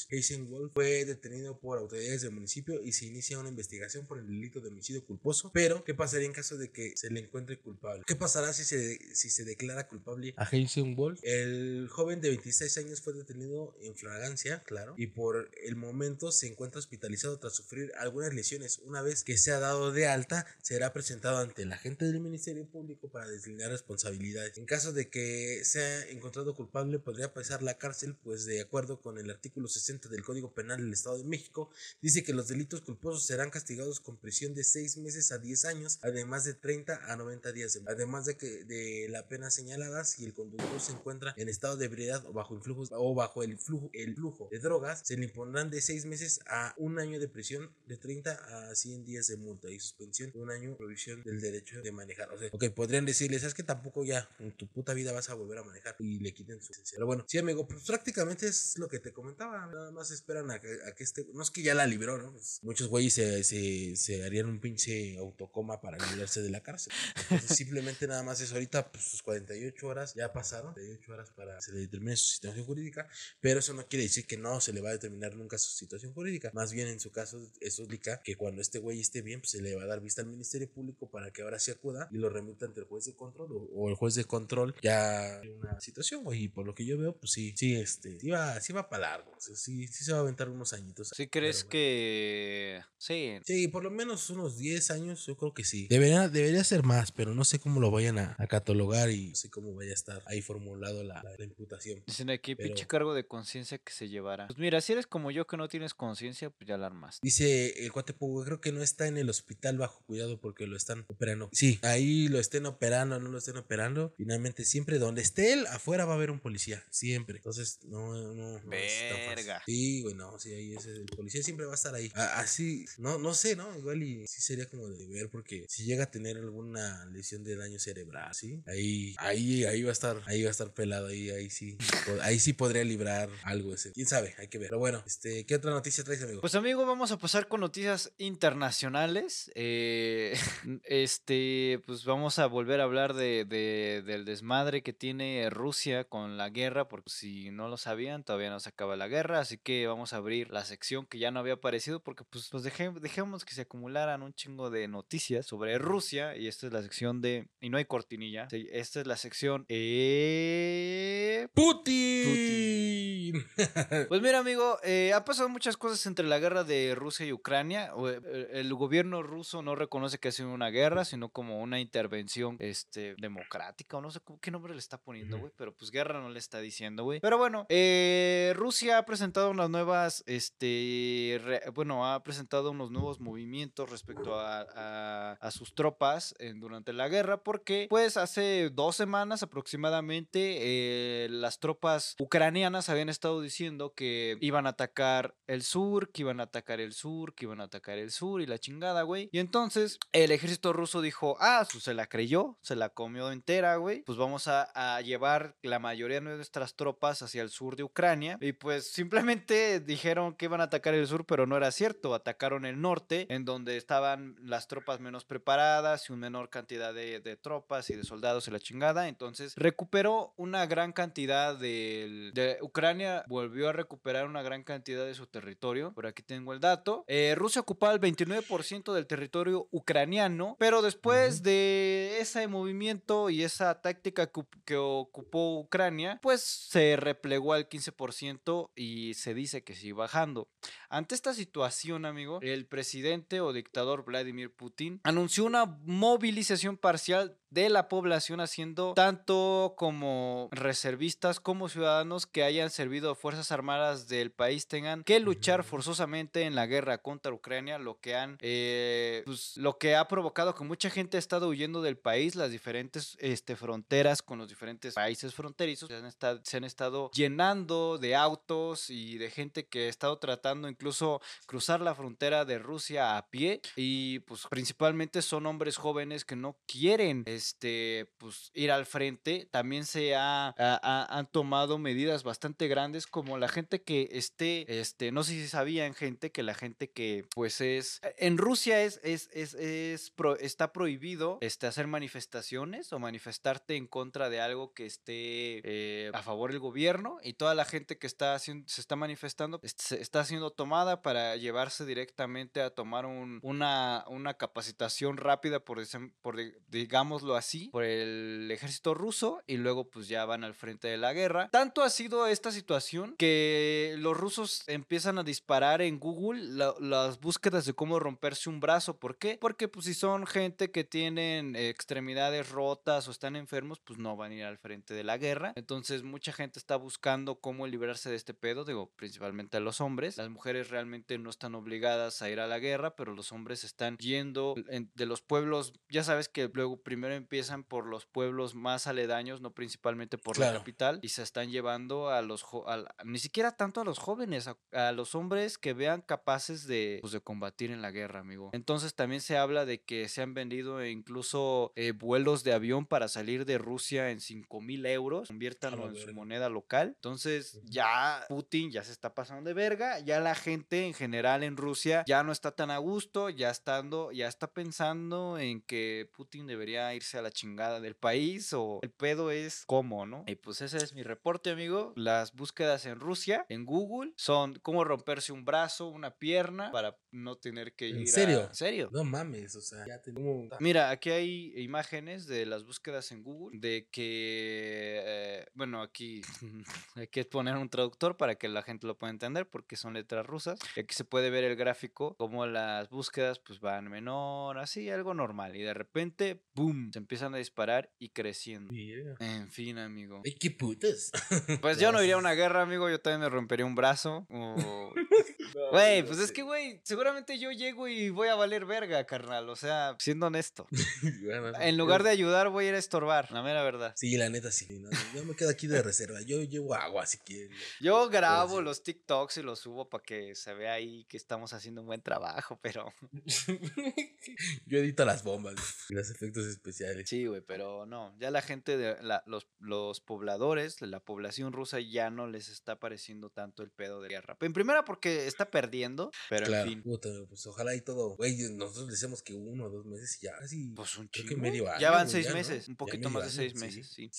Wolf fue detenido por autoridades del municipio y se inicia una investigación por el delito de homicidio culposo. Pero, ¿qué pasaría en caso de que se le encuentre culpable? ¿Qué pasará si se, si se declara culpable a Wolf? El joven de 26 años fue detenido en flagrancia, claro, y por el momento se encuentra hospitalizado tras sufrir algunas lesiones. Una vez que se ha dado de alta, será presentado ante el agente del Ministerio Público para deslindar responsabilidades. En caso de que sea encontrado culpable, podría pasar la cárcel, pues de acuerdo con el artículo 60 del Código Penal del Estado de México, dice que los delitos culposos serán castigados con prisión de 6 meses a 10 años, además de 30 a 90 días. Además de que de la pena señalada, si el conductor se encuentra en estado de ebriedad o bajo influjos o bajo el flujo, el flujo de drogas, se le impondrán de 6 meses a un año de prisión, de 30 a 100 días de multa y suspensión de un año provisión del derecho de manejar. O sea, ok, podrían decirles, sabes que tampoco ya en tu puta vida vas a volver a manejar y le quiten su licencia. Pero bueno, sí, amigo, pues prácticamente es lo que te comentaba. Nada más esperan a que, a que este. No es que ya la libró, ¿no? Pues muchos güeyes se, se, se, harían un pinche autocoma para librarse de la cárcel. Entonces, simplemente nada más es ahorita, pues sus 48 horas ya pasaron, 48 horas para que se le determine su situación jurídica, pero eso no quiere decir que no se le va a determinar nunca su situación jurídica. Más bien, en su caso, eso indica que cuando este güey esté bien, pues se le va a dar vista al Ministerio Público para que ahora se acuda y lo remita ante el juez de control o, el juez de control ya en una situación, y por lo que yo veo, pues sí, sí, este, sí va, sí va para largo, sí, sí se va a aventar unos añitos. ¿Sí crees que sí? Sí, por lo menos unos 10 años, yo creo que sí. Debería, debería ser más, pero no sé cómo lo vayan a, catalogar y no sé cómo vaya a estar ahí formulado la, la, imputación. Dicen aquí, pinche cargo de conciencia que se llevará. Pues mira, si eres como yo que no tienes conciencia, pues ya alarmas. Dice el cuate creo que no está en el hospital bajo cuidado porque lo están operando. Sí, ahí lo estén operando, no lo estén operando. Finalmente, siempre donde esté él, afuera va a haber un policía. Siempre. Entonces, no, no. no Verga. Sí, güey, no, sí, ahí es el policía siempre va a estar ahí. Así, no, no sé, ¿no? Igual y sí sería como de ver, porque si llega a tener alguna lesión de daño cerebral, ¿sí? Ahí, ahí, ahí va a estar, ahí va a estar pelado, ahí, ahí sí. ahí sí podría librar algo ese. Quién sabe, hay que ver. Pero bueno, este, ¿qué otra noticia traes, amigo? Pues amigo, vamos a pasar con noticias internacionales. Eh, este, pues vamos a volver a hablar de, del desmadre que tiene Rusia con la guerra, porque si no lo sabían, todavía no se acaba la guerra, así que vamos a abrir la sección que ya no había aparecido, porque pues, pues dejemos que se acumularan un chingo de noticias sobre Rusia, y esta es la sección de, y no hay cortinilla, esta es la sección... Eh... Putin. pues mira amigo, eh, ha pasado muchas cosas entre la guerra de Rusia y Ucrania, el gobierno ruso no reconoce que ha sido una guerra, sino como una intervención este, democrática, o no sé qué nombre le está poniendo, güey, pero pues guerra no le está diciendo, güey. Pero bueno, eh, Rusia ha presentado unas nuevas, este, re- bueno, ha presentado unos nuevos movimientos respecto a, a- a sus tropas en- durante la guerra, porque pues hace dos semanas aproximadamente eh, las tropas ucranianas habían estado diciendo que iban a atacar el sur, que iban a atacar el sur, que iban a atacar el sur y la chingada, güey. Y entonces el ejército ruso dijo, ah, se la creyó, se la comió entera, güey. Pues vamos a, llevar la mayoría de nuestras tropas hacia el sur de Ucrania. Y pues simplemente dijeron que iban a atacar el sur, pero no era cierto. Atacaron el norte, en donde estaban las tropas menos preparadas y una menor cantidad de, tropas y de soldados y la chingada. Entonces recuperó una gran cantidad de, Ucrania, volvió a recuperar una gran cantidad de su territorio. Por aquí tengo el dato. Eh, Rusia ocupaba el 29% del territorio ucraniano, pero después de ese movimiento y esa táctica que ocupó Ucrania, pues se replegó al 15% y se dice que sigue bajando. Ante esta situación, amigo, el presidente o dictador Vladimir Putin anunció una movilización parcial de la población haciendo tanto como reservistas como ciudadanos que hayan servido a fuerzas armadas del país tengan que luchar forzosamente en la guerra contra Ucrania, lo que han eh, pues, lo que ha provocado que mucha gente ha estado huyendo del país, las diferentes este, fronteras con los diferentes países fronterizos se han, estado, se han estado llenando de autos y de gente que ha estado tratando incluso cruzar la frontera de Rusia a pie y pues principalmente son hombres jóvenes que no quieren este pues ir al frente también se ha, ha- ha- han tomado medidas bastante grandes como la gente que esté este no sé si sabían gente que la gente que pues es en Rusia es es, es, es pro- está prohibido este hacer manifestaciones o manifestarte en contra de algo que esté eh, a favor del gobierno y toda la gente que está haciendo se está manifestando está siendo tomada para llevarse directamente a tomar un- una, una capacitación rápida por, por di- así por el ejército ruso y luego pues ya van al frente de la guerra. Tanto ha sido esta situación que los rusos empiezan a disparar en Google la- las búsquedas de cómo romperse un brazo. ¿por qué? porque pues si son gente que tienen extremidades rotas o están enfermos pues no van a ir al frente de la guerra. Entonces mucha gente está buscando cómo librarse de este pedo digo principalmente a los hombres. Las mujeres realmente no están obligadas a ir a la guerra pero los hombres están yendo en- de los pueblos ya sabes que luego primero empiezan por los pueblos más aledaños no principalmente por la capital y se están llevando a los al- ni siquiera tanto a los jóvenes a, a los hombres que vean capaces de pues, de combatir en la guerra amigo. Entonces también se habla de que se han vendido incluso eh, vuelos de avión para salir de Rusia en 5 mil euros conviértanlo en su moneda local. Entonces ya Putin ya se está pasando de verga ya la gente en general en Rusia ya no está tan a gusto ya estando ya está pensando en que Putin debería irse a la chingada del país o el pedo es cómo, ¿no? Y pues ese es mi reporte, amigo. Las búsquedas en Rusia, en Google, son cómo romperse un brazo, una pierna para no tener que ir ¿En a- serio? ¿En serio? No mames, o sea, ya Mira, aquí hay imágenes de las búsquedas en Google de que, eh, bueno, aquí hay que poner un traductor para que la gente lo pueda entender porque son letras rusas. Y aquí se puede ver el gráfico como las búsquedas pues van menor, así, algo normal. Y de repente, ¡boom! Se empiezan a disparar y creciendo. En fin, amigo. Ay, qué putas. Pues yo no iría a una guerra, amigo. Yo también me rompería un brazo. o- Güey, pues es que, güey, seguramente yo llego y voy a valer verga, carnal. O sea, siendo honesto. Bueno, En lugar de ayudar, voy a ir a estorbar, la mera verdad. Sí, la neta sí. no, yo me quedo aquí de reserva. Yo llevo agua si quieren. Yo grabo sí. los TikToks y los subo para que se vea ahí que estamos haciendo un buen trabajo, pero Yo edito las bombas y los efectos especiales. Sí, güey, pero no, ya la gente de la- los, los pobladores, la población rusa ya no les está pareciendo tanto el pedo de guerra. En primera porque está perdiendo, pero claro. en fin. Puta, pues ojalá y todo. Güey, nosotros decíamos que uno o dos meses y ya casi. Pues un creo que chingo. medio año. Ya van seis meses, un poquito más de seis meses, sí.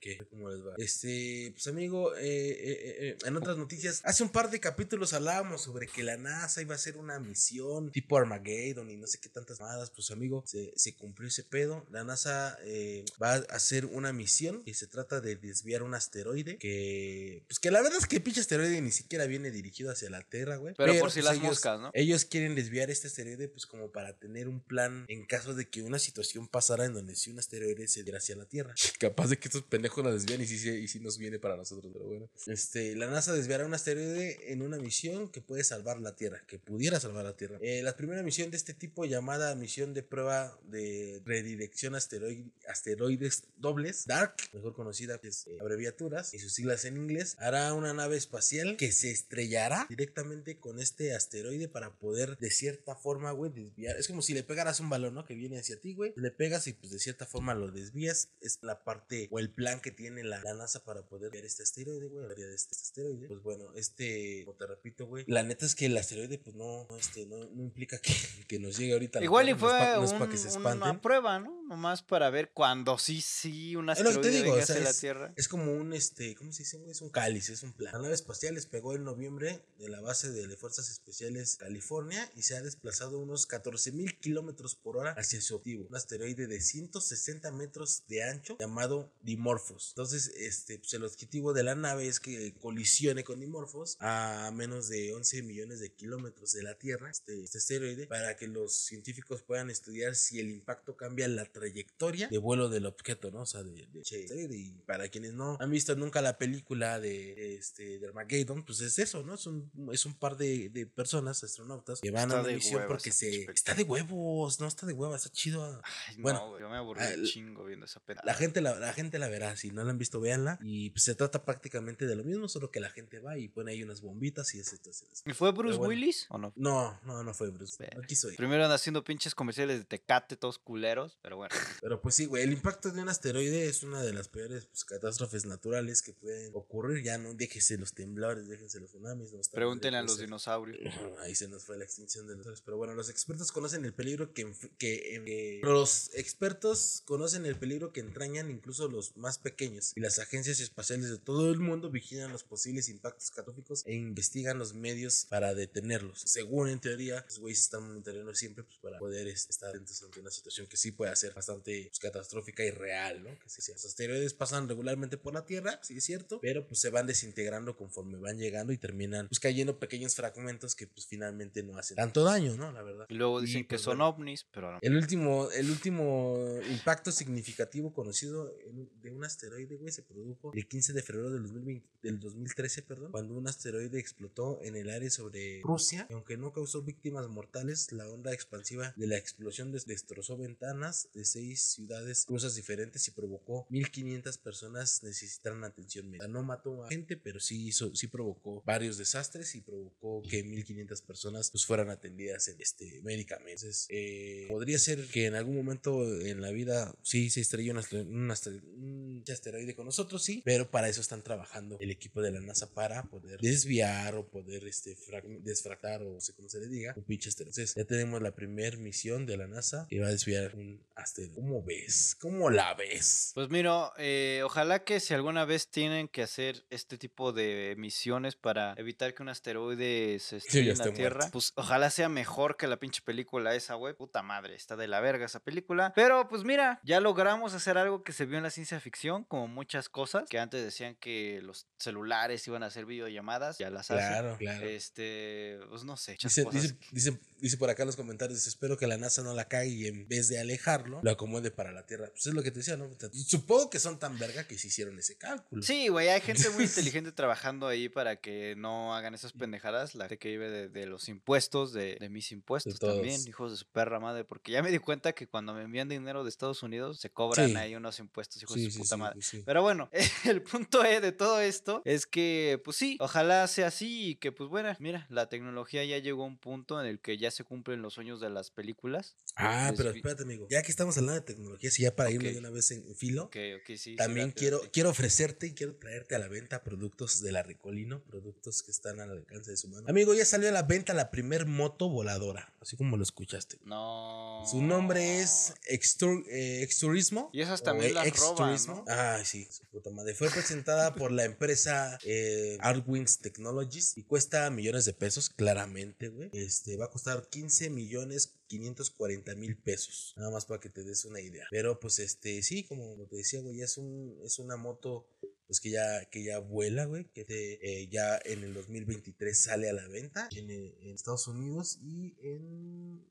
Qué, cómo les va. Este, pues amigo, eh, eh, eh, eh, en otras noticias, hace un par de capítulos hablábamos sobre que la NASA iba a hacer una misión tipo Armageddon y no sé qué tantas mamadas. Pues amigo, se, se cumplió ese pedo. La NASA NASA eh, va a hacer una misión y se trata de desviar un asteroide que, pues que la verdad es que el pinche asteroide ni siquiera viene dirigido hacia la Tierra, güey. Pero por si pues, las ellos- moscas, ¿no? Ellos quieren desviar este asteroide, pues como para tener un plan en caso de que una situación pasara en donde si un asteroide se diera hacia la Tierra. Capaz de que estos pendejos la desvían y sí- y sí nos viene para nosotros, pero bueno. Este, la NASA desviará un asteroide en una misión que puede salvar la Tierra, que pudiera salvar la Tierra. Eh, la primera misión de este tipo, llamada misión de prueba de redirección asteroide, asteroides dobles, DARK, mejor conocida pues, eh, abreviaturas y sus siglas en inglés, hará una nave espacial que se estrellará directamente con este asteroide para poder de cierta forma, güey, desviar. Es como si le pegaras un balón, ¿no? Que viene hacia ti, güey. Le pegas y pues de cierta forma lo desvías. Es la parte o el plan que tiene la, la NASA para poder ver este asteroide, güey. área de este asteroide. Pues bueno, este, como te repito, güey. La neta es que el asteroide, pues no, este, no, no implica que, que nos llegue ahorita. Igual y no es fue pa- no es un- pa' que se una prueba, ¿no? Nomás para ver cuando sí, sí, un Es lo que te asteroide digo, venga o sea, hacia la es- Tierra. Es como un, este, ¿cómo se dice? Es un cáliz, es un plan. La nave espacial despegó en noviembre de la base de las Fuerzas Especiales California y se ha desplazado unos 14 mil kilómetros por hora hacia su objetivo. Un asteroide de 160 metros de ancho llamado Dimorphos. Entonces, este, pues el objetivo de la nave es que colisione con Dimorphos a menos de 11 millones de kilómetros de la Tierra, este, este asteroide, para que los científicos puedan estudiar si el impacto cambia la trayectoria de vuelo del objeto, ¿no? O sea, de, de. Y para quienes no han visto nunca la película de, este, de Armageddon, pues es eso, ¿no? Es un, es un par de, de personas, astronautas, que van Está a una misión hueva porque se... película. Está de huevos, no está de huevos, está chido. Ay, bueno, no, yo me aburrí el- chingo viendo esa pena. La gente la, la gente la verá, si no la han visto, véanla. Y pues, se trata prácticamente de lo mismo, solo que la gente va y pone ahí unas bombitas y es esto. es esto. ¿Y fue Bruce bueno. Willis o no? No, no, no fue Bruce. Verga. No quiso ir. Primero andan haciendo pinches comerciales de Tecate, todos culeros, pero bueno. Pero pues sí, güey, el impacto de un asteroide es una de las peores pues, catástrofes naturales que pueden ocurrir. Ya no, déjese los temblores, déjense los tsunamis. No Pregúntenle a los dinosaurios. Ahí se nos fue la extinción de los. Pero bueno, los expertos conocen el peligro que, que, eh, que- los expertos conocen el peligro que entrañan incluso los más pequeños. Y las agencias espaciales de todo el mundo vigilan los posibles impactos catastróficos e investigan los medios para detenerlos. Según en teoría, los güeyes están monitoreando siempre pues, para poder este, estar atentos ante una situación que sí puede ser bastante pues, catastrófica y real, ¿no? Que sí sea. Los asteroides pasan regularmente por la Tierra, sí es cierto, pero pues se van desintegrando conforme van llegando y terminan pues cayendo pequeños fragmentos que pues finalmente no hacen tanto daño, ¿no? La verdad. Y luego Y, dicen que pues, son bueno. ovnis, pero no. El último, el último impacto significativo conocido en- de un asteroide, güey, se produjo el 15 de febrero del, 2020 del 2013, perdón, cuando un asteroide explotó en el área sobre Rusia. Y aunque no causó víctimas mortales, la onda expansiva de la explosión des- destrozó ventanas de seis ciudades rusas diferentes y provocó 1500 personas necesitaran atención médica. No mató a gente, pero sí hizo, sí provocó varios desastres y provocó que 1500 personas pues fueran atendidas en este médicamente. Entonces, eh, podría ser que en algún momento en la vida sí se estrelló un, astere- un astere- un asteroide con nosotros, sí, pero para eso están trabajando el equipo de la NASA para poder desviar o poder este desfractar o no sé cómo se le diga un pinche asteroide. Entonces, ya tenemos la primera misión de la NASA que va a desviar un asteroide. ¿Cómo ves? ¿Cómo la ves? Pues mira, eh, ojalá que si alguna vez tienen que hacer este tipo de misiones para evitar que un asteroide se estrelle ya en la esté Tierra, muerto. pues ojalá sea mejor que la pinche película esa, güey. Puta madre, está de la verga esa película. Pero pues mira, ya logramos hacer algo que se vio en la ciencia ficción, como muchas cosas, que antes decían que los celulares iban a hacer videollamadas, ya las hacen. Claro, claro. Este, pues no sé, Dice, dice, dice, dice por acá en los comentarios, espero que la NASA no la cague y en vez de alejarlo, lo acomode para la Tierra. Pues es lo que te decía, ¿no? Supongo que son tan verga que se hicieron ese cálculo. Sí, güey, hay gente muy inteligente trabajando ahí para que no hagan esas pendejadas. La gente que vive de, de los impuestos, de, de mis impuestos todos. también, hijos de su perra madre. Porque ya me di cuenta que cuando me envían dinero de Estados Unidos se cobran Sí. ahí unos impuestos, hijos Sí, de su sí, puta madre. Pero bueno, el punto E de todo esto es que, pues sí, ojalá sea así y que, pues bueno, mira, la tecnología ya llegó a un punto en el que ya se cumplen los sueños de las películas. Ah, pero espérate, amigo. Ya que estamos hablando de tecnología, si ya para irme de una vez en, filo, sí. también sí, quiero, quiero ofrecerte y quiero traerte a la venta productos de la Recolino, productos que están al alcance de su mano. Amigo, ya salió a la venta la primer moto voladora, así como lo escuchaste. No. Su nombre es Extur, eh, Exturismo. Y esas también las roban. ¿no? Ah, sí, su puta madre. Fue presentada por la empresa eh, Artwings Technologies y cuesta millones de pesos, claramente, güey. Este, va a costar 15 millones 540 mil pesos. Nada más para que te des una idea. Pero pues este, sí, como te decía, güey, es, un, es una moto pues que ya, que ya vuela, güey, que eh, ya en el 2023 sale a la venta en, eh, en Estados Unidos y en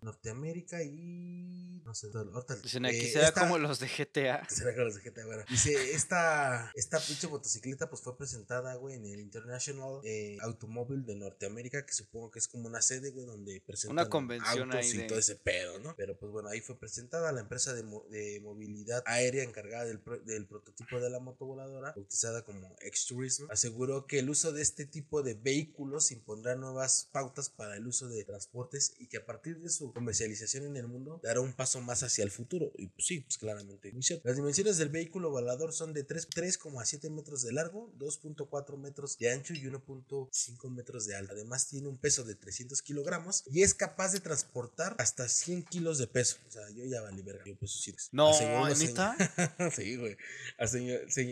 Norteamérica y no sé, ahorita, eh, será esta- como los de GTA. Será como los de GTA, bueno. Dice, esta, esta pinche motocicleta pues fue presentada, güey, en el International eh, Automobile de Norteamérica, que supongo que es como una sede, güey, donde presentan convención autos ahí y de- todo ese pedo, ¿no? Pero pues bueno, ahí fue presentada la empresa de, mo- de movilidad aérea encargada del, pro- del prototipo de la moto bautizada como X-Tourism, aseguró que el uso de este tipo de vehículos impondrá nuevas pautas para el uso de transportes y que a partir de su comercialización en el mundo dará un paso más hacia el futuro. Y pues sí, pues claramente. muy cierto. Las dimensiones del vehículo volador son de 3 3,7 metros de largo, 2.4 metros de ancho y 1.5 metros de alto. Además tiene un peso de 300 kilogramos y es capaz de transportar hasta 100 kilos de peso. O sea, yo ya valí verga. Yo peso 100. No, Aseguró los ¿neta? sí, güey. Señor- se-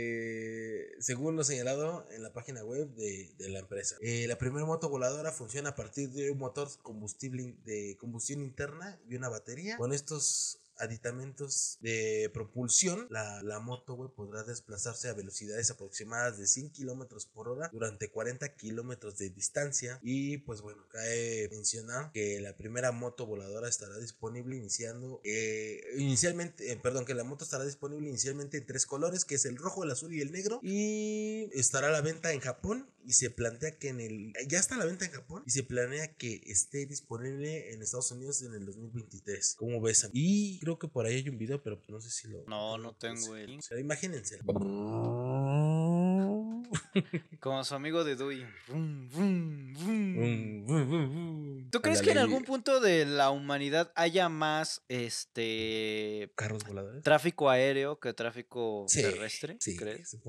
eh, según lo señalado en la página web de, de la empresa. Eh, la primera moto voladora funciona a partir de un motor combustible de combustión interna y una batería. Con estos aditamentos de propulsión, la, la moto, podrá desplazarse a velocidades aproximadas de 100 kilómetros por hora durante 40 kilómetros de distancia. Y pues bueno, cabe mencionar que la primera moto voladora estará disponible iniciando, eh, inicialmente, eh, perdón, que la moto estará disponible inicialmente en tres colores, que es el rojo, el azul y el negro. Y estará a la venta en Japón y se plantea que en el, ya está a la venta en Japón y se planea que esté disponible en Estados Unidos en el 2023. ¿Cómo ves? Y creo que por ahí hay un video, pero no sé si lo... No, no tengo el link. Pero imagínense. Como su amigo de Dewey. ¿Tú crees que en algún punto de la humanidad haya más este carros voladores? tráfico aéreo que tráfico Sí, terrestre? sí,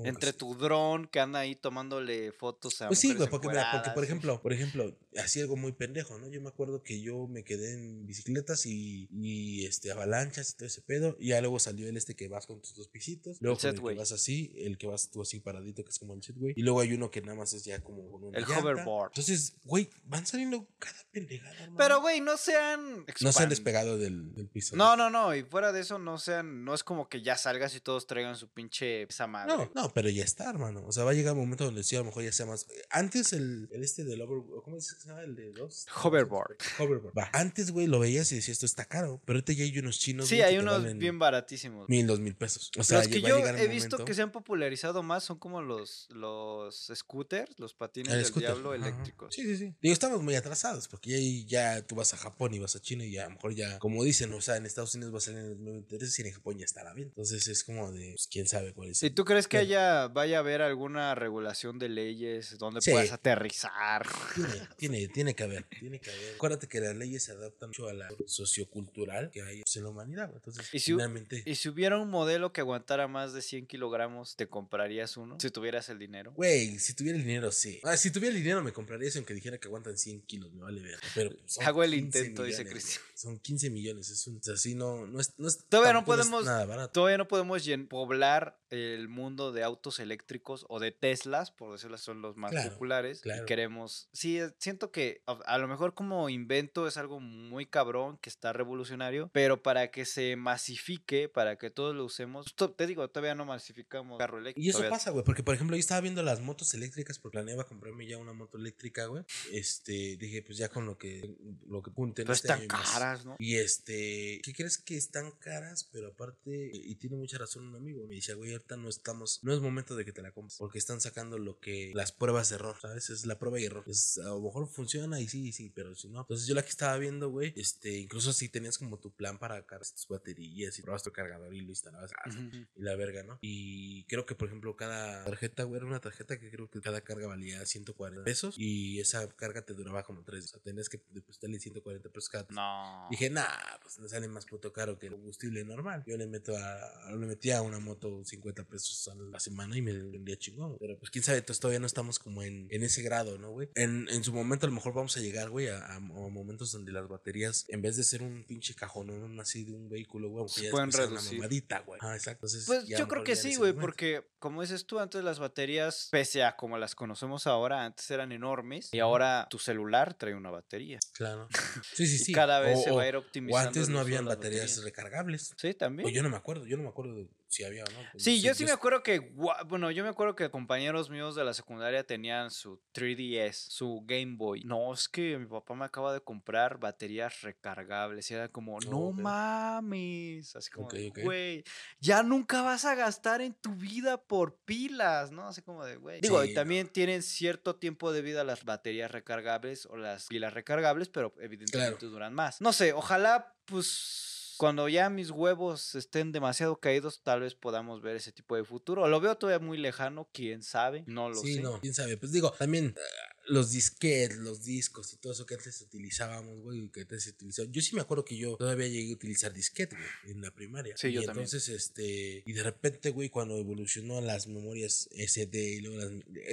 Entre tu dron que anda ahí tomándole fotos a Pues sí, güey, porque, mira, porque por ejemplo, por ejemplo, así algo muy pendejo, ¿no? Yo me acuerdo que yo me quedé en bicicletas y, y este avalanchas y todo ese pedo, y ya luego salió el este que vas con tus dos pisitos, luego el que Segway. vas así, el que vas tú así paradito, que es como el Y luego hay uno que nada más es ya como con una El llanta. hoverboard. Entonces, güey, van saliendo cada pendejada, hermano. Pero, güey, no sean. no se han despegado del, del piso. No, no, no. Y fuera de eso, no sean. No es como que ya salgas y todos traigan su pinche esa madre. No, no, pero ya está, hermano. O sea, va a llegar un momento donde sí, a lo mejor ya sea más. Antes el, el este del over. ¿Cómo se llama? El de dos. Hoverboard. Hoverboard. Va. Antes, güey, lo veías y decías, esto está caro. Pero ahorita ya hay unos chinos. Sí, güey, hay que te unos valen bien baratísimos. Mil, dos mil pesos. O sea, los que va a yo llegar un he visto momento- que se han popularizado más son como los, los scooters, los patines El del scooter, diablo ajá. eléctricos. Sí, sí, sí. Digo, estamos muy atrasados porque ya, ya tú vas a Japón y vas a China y ya a lo mejor ya, como dicen, o sea, en Estados Unidos va a salir en el 2023 y en Japón ya estará bien. Entonces es como de, pues, quién sabe cuál es. ¿Y tú crees que haya, vaya a haber alguna regulación de leyes donde Sí. puedas aterrizar? Tiene, tiene, tiene que haber, tiene que haber. Acuérdate que las leyes se adaptan mucho a la sociocultural que hay en la humanidad. Entonces, Y si- finalmente, Y si hubiera un modelo que aguantara más de 100 kilogramos, ¿te comprarías uno? Si tuvieras el dinero. Güey, si tuviera el dinero, sí. Ah, si tuviera el dinero, me compraría eso, aunque dijera que aguantan 100 kilos, me vale ver. Pero pues, Hago el 15 intento, dice millones, Cristian. güey. Son 15 millones, es un, o sea, sí, no, no es, no es- Todavía no podemos- nada barato. Todavía no podemos poblar el mundo de autos eléctricos o de Teslas, por decirlo así, son los más Claro, populares. claro. Y queremos. Sí, eh, siento que a, a lo mejor como invento es algo muy cabrón, que está revolucionario, pero para que se masifique, para que todos lo usemos. Te digo, todavía no masificamos carro eléctrico. Y eso todavía- pasa, güey, porque por ejemplo yo estaba viendo las motos eléctricas porque planeaba comprarme ya una moto eléctrica, güey. Este, dije, pues ya con lo que lo que punten Pero este están año y más. caras, ¿no? Y este, ¿qué crees que están caras? Pero aparte, y tiene mucha razón un amigo, me dice, güey, ahorita no estamos, no es momento de que te la compres, porque están sacando lo que, las pruebas de error, ¿sabes? Es la prueba y error. Es, a lo mejor funciona y sí, sí, pero si no. Entonces yo la que estaba viendo, güey, este, incluso si tenías como tu plan para cargar tus baterías y probabas tu cargador y lo instalabas, ah, Ujú. y la verga, ¿no? Y creo que, por ejemplo, cada tarjeta, güey, era una tarjeta que creo que cada carga valía 140 pesos y esa carga te duraba como 3. O sea, tenías que depositarle 140 pesos cada. No. Dije, nah, pues me sale más puto caro que el combustible normal. Yo le meto a, le metía a una moto 50 pesos a la semana y me vendía chingón. Pero pues quién sabe, entonces todavía no estamos como en, en ese grado, ¿no, güey? En, en su momento a lo mejor vamos a llegar, güey, a, a- a momentos donde las baterías, en vez de ser un pinche cajonón así de un vehículo, güey, Se pueden sea una reducir. mamadita, güey. Ah, exacto. Entonces, Pues yo creo que sí, güey, porque como dices tú, antes las baterías, pese a como las conocemos ahora, antes eran enormes y ahora tu celular trae una batería. Claro. Sí, sí, sí. cada vez O- se o- va a ir O optimizando. antes el no habían baterías recargables. Sí, también. O yo no me acuerdo, yo no me acuerdo de si había no. pues, Sí, yo sí me acuerdo que, bueno, yo me acuerdo que compañeros míos de la secundaria tenían su 3DS, su Game Boy. No, es que mi papá me acaba de comprar baterías recargables y era como, no mames, así como, güey, ya nunca vas a gastar en tu vida por pilas, ¿no? Así como de, güey. Digo, Sí, y no. también tienen cierto tiempo de vida las baterías recargables o las pilas recargables, pero evidentemente duran más. No sé, ojalá, pues cuando ya mis huevos estén demasiado caídos, tal vez podamos ver ese tipo de futuro. Lo veo todavía muy lejano, quién sabe, no lo Sí, sé. no, quién sabe. Pues digo, también ah, los disquetes, los discos y todo eso que antes utilizábamos, güey, que antes se utilizó. Yo sí me acuerdo que yo todavía llegué a utilizar disquete, güey, en la primaria. Sí, y yo también. entonces, este, y de repente, güey, cuando evolucionó las memorias SD y luego las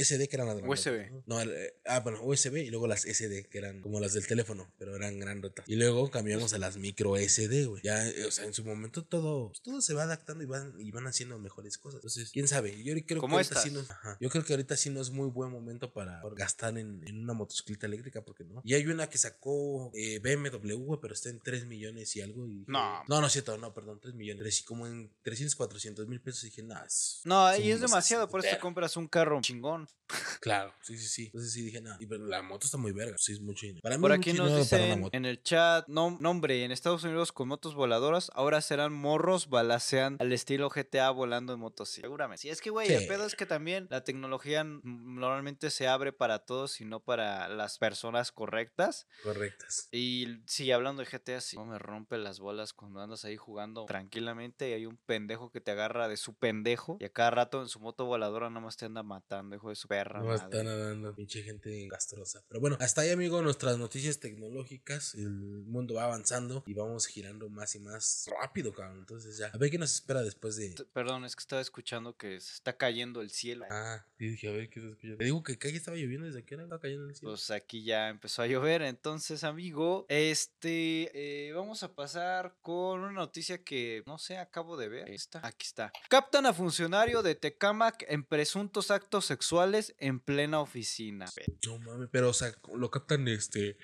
SD que eran las USB. ¿no? No, el, eh, ah, bueno, USB y luego las SD que eran como las del teléfono, pero eran grandotas. Y luego cambiamos a las micro SD, güey. Ya, eh, o sea, en su momento todo, pues, todo se va adaptando y van, y van haciendo mejores cosas. Entonces, quién sabe. Yo creo que ahorita sí no, Ajá. Yo creo que ahorita sí no es muy buen momento para gastar en, en una motocicleta eléctrica, porque no. Y hay una que sacó eh, BMW, güey, pero está en 3 millones y algo. Y No. No, no es cierto, no, perdón, 3 millones. Sí, como en 300, 400 mil pesos. Y dije, nah, es- No, y es demasiado, por eso te verga". compras un carro chingón. Claro, sí, sí, sí. Entonces sí dije, nah. Y pero la moto está muy verga. Sí, es mucho dinero. Para mí Por aquí nos dicen en el chat, no, nombre, en Estados Unidos con motos voladoras, ahora serán morros balacean al estilo GTA volando en motos. sí, Seguramente. Sí, es que, güey, el pedo es que también la tecnología normalmente se abre para todos y no para las personas correctas. Correctas. Y sí, hablando de GTA, sí, no me rompe las bolas cuando andas ahí jugando tranquilamente y hay un pendejo que te agarra de su pendejo y a cada rato en su moto voladora nada más te anda matando, hijo de su perra. No madre. están nadando, pinche gente gastrosa. Pero bueno, hasta ahí, amigo, nuestras noticias tecnológicas. El mundo va avanzando y vamos girando más y más rápido, cabrón. Entonces ya, a ver qué nos espera después de. T- Perdón, es que estaba escuchando que se está cayendo el cielo. Ah, dije, a ver qué se escucha. Te digo que calle estaba lloviendo desde que era, estaba cayendo el cielo. Pues aquí ya empezó a llover, entonces amigo, este, eh, vamos a pasar con una noticia que no sé, acabo de ver. Está, aquí está. Captan a funcionario de Tecamac en presuntos actos sexuales en plena oficina. No mames, pero o sea, lo captan este.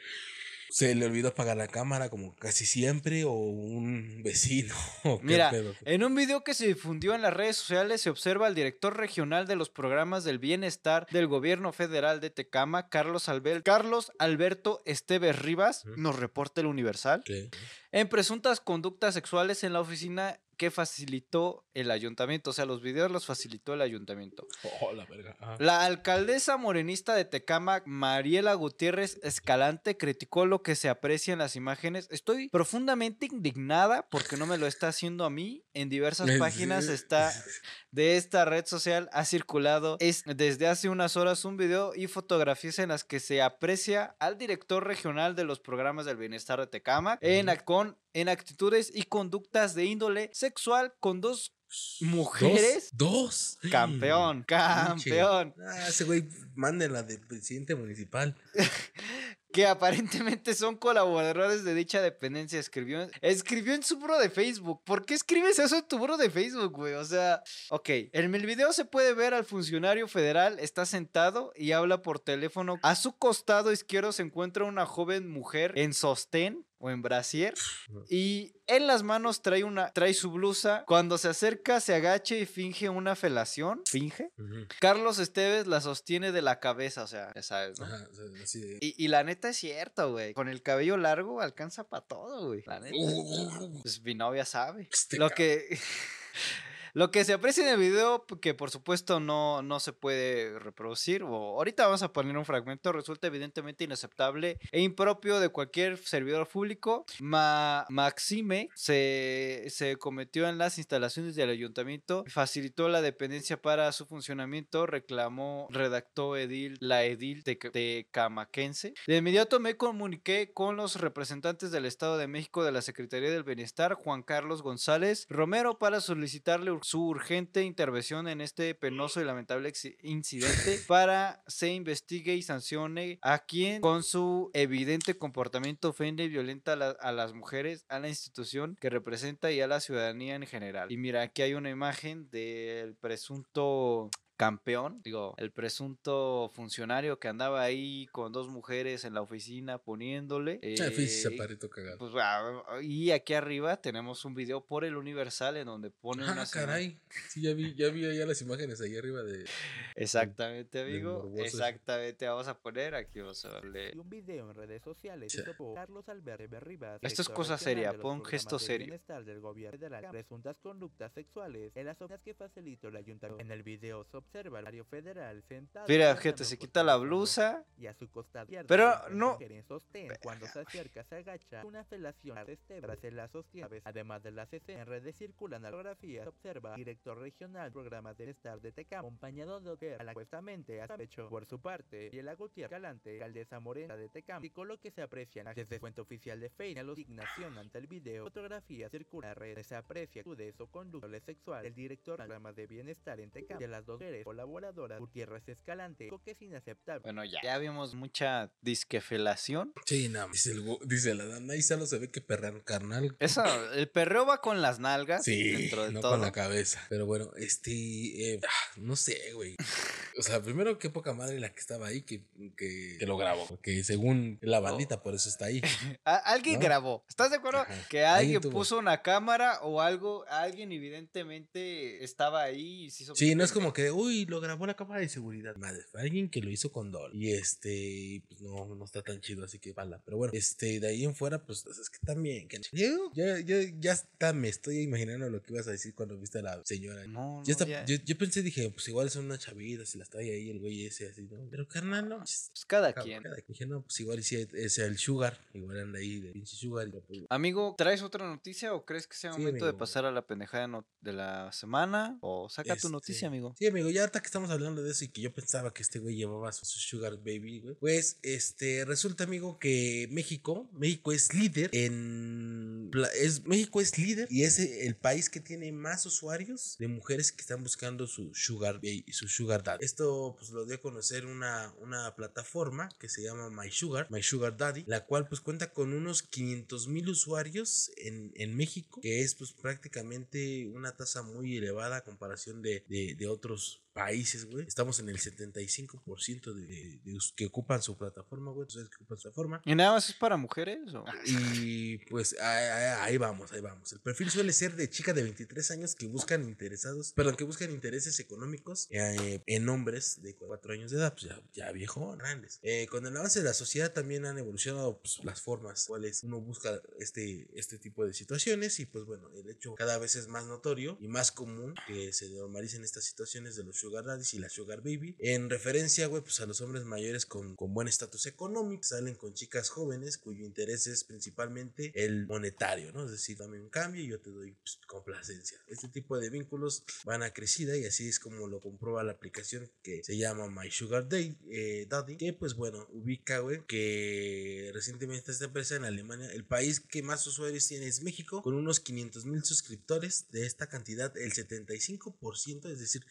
Se le olvidó apagar la cámara como casi siempre o un vecino. o Mira, pedo. en un video que se difundió en las redes sociales se observa al director regional de los programas del bienestar del gobierno federal de Tecama, Carlos, Alberto Esteves Rivas, nos reporta el Universal. ¿Qué? en presuntas conductas sexuales en la oficina que facilitó el ayuntamiento. O sea, los videos los facilitó el ayuntamiento. Oh, la verga. La alcaldesa morenista de Tecama, Mariela Gutiérrez Escalante, criticó lo que se aprecia en las imágenes. Estoy profundamente indignada porque no me lo está haciendo a mí. En diversas páginas está de esta red social ha circulado es desde hace unas horas un video y fotografías en las que se aprecia al director regional de los programas del bienestar de Tecama en, con, en actitudes y conductas de índole sexual con dos mujeres. Dos. dos. Campeón, campeón. Ah, ese güey, mándenla de presidente municipal. que aparentemente son colaboradores de dicha dependencia. Escribió, escribió en su buro de Facebook. ¿Por qué escribes eso en tu buro de Facebook, güey? O sea, ok. En el video se puede ver al funcionario federal, está sentado y habla por teléfono. A su costado izquierdo se encuentra una joven mujer en sostén o en brasier y en las manos trae una trae su blusa. Cuando se acerca se agacha y finge una felación. ¿Finge? Carlos Esteves la sostiene de la cabeza, o sea, ya sabes, ¿no? Ajá, o sea, así de. Y, y la neta es cierto, güey. Con el cabello largo alcanza para todo, güey. La neta. Pues mi novia sabe. Este Lo que. Lo que se aprecia en el video, que por supuesto no, no se puede reproducir, o ahorita vamos a poner un fragmento, resulta evidentemente inaceptable e impropio de cualquier servidor público. Ma- Maxime se, se cometió en las instalaciones del ayuntamiento, facilitó la dependencia para su funcionamiento, reclamó, redactó edil, la edil de, de Camaquense. De inmediato me comuniqué con los representantes del Estado de México de la Secretaría del Bienestar, Juan Carlos González Romero, para solicitarle su urgente intervención en este penoso y lamentable incidente para se investigue y sancione a quien con su evidente comportamiento ofende y violenta a, la- a las mujeres, a la institución que representa y a la ciudadanía en general. Y mira, aquí hay una imagen del presunto campeón, digo, el presunto funcionario que andaba ahí con dos mujeres en la oficina poniéndole. Ah, eh, cagado. pues, ah, y aquí arriba tenemos un video por el Universal en donde pone Ah, una caray. Sí, ya vi, ya vi allá las imágenes ahí arriba de. Exactamente, amigo. Exactamente. Vamos a poner aquí, vamos a darle. Y un video en redes sociales Sí. hizo por Carlos Alberto. Esto es cosa seria, pon gesto serio. del gobierno presuntas conductas sexuales en las zonas que facilitó el ayuntamiento. En el video observa el área federal sentado. Mira, gente, se quita la blusa. Y a su costado. Pero se no- sostén. Cuando se acerca, se agacha. Una felación a vértebras en la sostiene. Además de las escenas en redes circulan la fotografía. Se observa director regional programas de estar de Tecam, acompañado de Oquer, a la cuestamente a pecho. Por su parte, y el Gutiérrez Galante, alcaldesa morena de Tecam, indicó lo que se aprecian desde fuente oficial de Feina, la indignación ante el video. Fotografía circula redes. Se aprecia actitudes o conducta sexual. El director de programas de bienestar en Tecam, de las dos mujeres colaboradoras, Gutiérrez Escalante, dijo que es inaceptable. Bueno, ya. Ya vimos mucha disquefelación. Sí, nada. Dice, el, dice la dama. Ahí solo se ve que perran carnal. Eso, el perreo va con las nalgas. Sí, Dentro de no todo. con la cabeza. Pero bueno, este. eh, ah, no sé, güey. O sea, primero, qué poca madre la que estaba ahí que, que, que lo grabó. Porque según la bandita, por eso está ahí. Alguien ¿No? grabó. ¿Estás de acuerdo? Ajá. Que Alguien puso una cámara o algo. Alguien evidentemente estaba ahí y se hizo. Sí, no es como que, uy, lo grabó la cámara de seguridad. Madre, fue alguien que lo hizo con dol. Y este, pues no, no está tan chido, así que pala. Pero bueno, este, de ahí en fuera, pues es que también. Que... Yo, yo, yo ya está, me estoy imaginando lo que ibas a decir cuando viste a la señora. No, Ya no, está- ya. Yo, yo pensé, dije, pues igual son unas chavitas y las trae ahí el güey ese así, ¿no? Pero carnal, no. pues, Pues cada cada- quien. cada- Dije, no, pues igual sí es el sugar. Igual anda ahí de pinche sugar. y pues, Amigo, ¿traes otra noticia o crees que sea Sí, momento de pasar a la pendejada de la semana? O saca tu Este, noticia, amigo. Sí, amigo, ya ahorita que estamos hablando de eso y que yo pensaba que este güey llevaba su, su Sugar Baby, güey. Pues, este, resulta, amigo, que México, México es líder en. Es, México es líder y es el país que tiene más usuarios de mujeres que están buscando su Sugar Baby, su Sugar Daddy. Esto, pues, lo dio a conocer una, una plataforma que se llama My Sugar, My Sugar Daddy, la cual, pues, cuenta con unos 500 mil usuarios en, en México, que es, pues, prácticamente una tasa muy elevada a comparación de, de otros países, güey. Estamos en el 75% de, de- de que ocupan su plataforma, güey. Ustedes que ocupan su plataforma. ¿Y nada más es para mujeres? o? Y pues ahí, ahí- vamos, ahí vamos. El perfil suele ser de chicas de 23 años que buscan interesados, perdón, que buscan intereses económicos eh, en hombres de 4 años de edad, pues ya, ya viejo, grandes. Eh, con el avance de la sociedad también han evolucionado pues, las formas cuales uno busca este, este tipo de situaciones y pues bueno, el hecho cada vez es más notorio y más común que se normalicen estas situaciones de los sugar daddies y la sugar baby en referencia, güey, pues a los hombres mayores con, con buen estatus económico, salen con chicas jóvenes cuyo interés es principalmente el monetario, ¿no? Es decir, dame un cambio y yo te doy pues, complacencia. Este tipo de vínculos van a crecida y así es como lo comprueba la aplicación que se llama My Sugar Day, eh, Daddy, que pues bueno, ubica, güey, que recientemente esta empresa en Alemania, el país que más usuarios tiene es México, con unos 500 mil suscriptores. De esta cantidad, el 75%, es decir,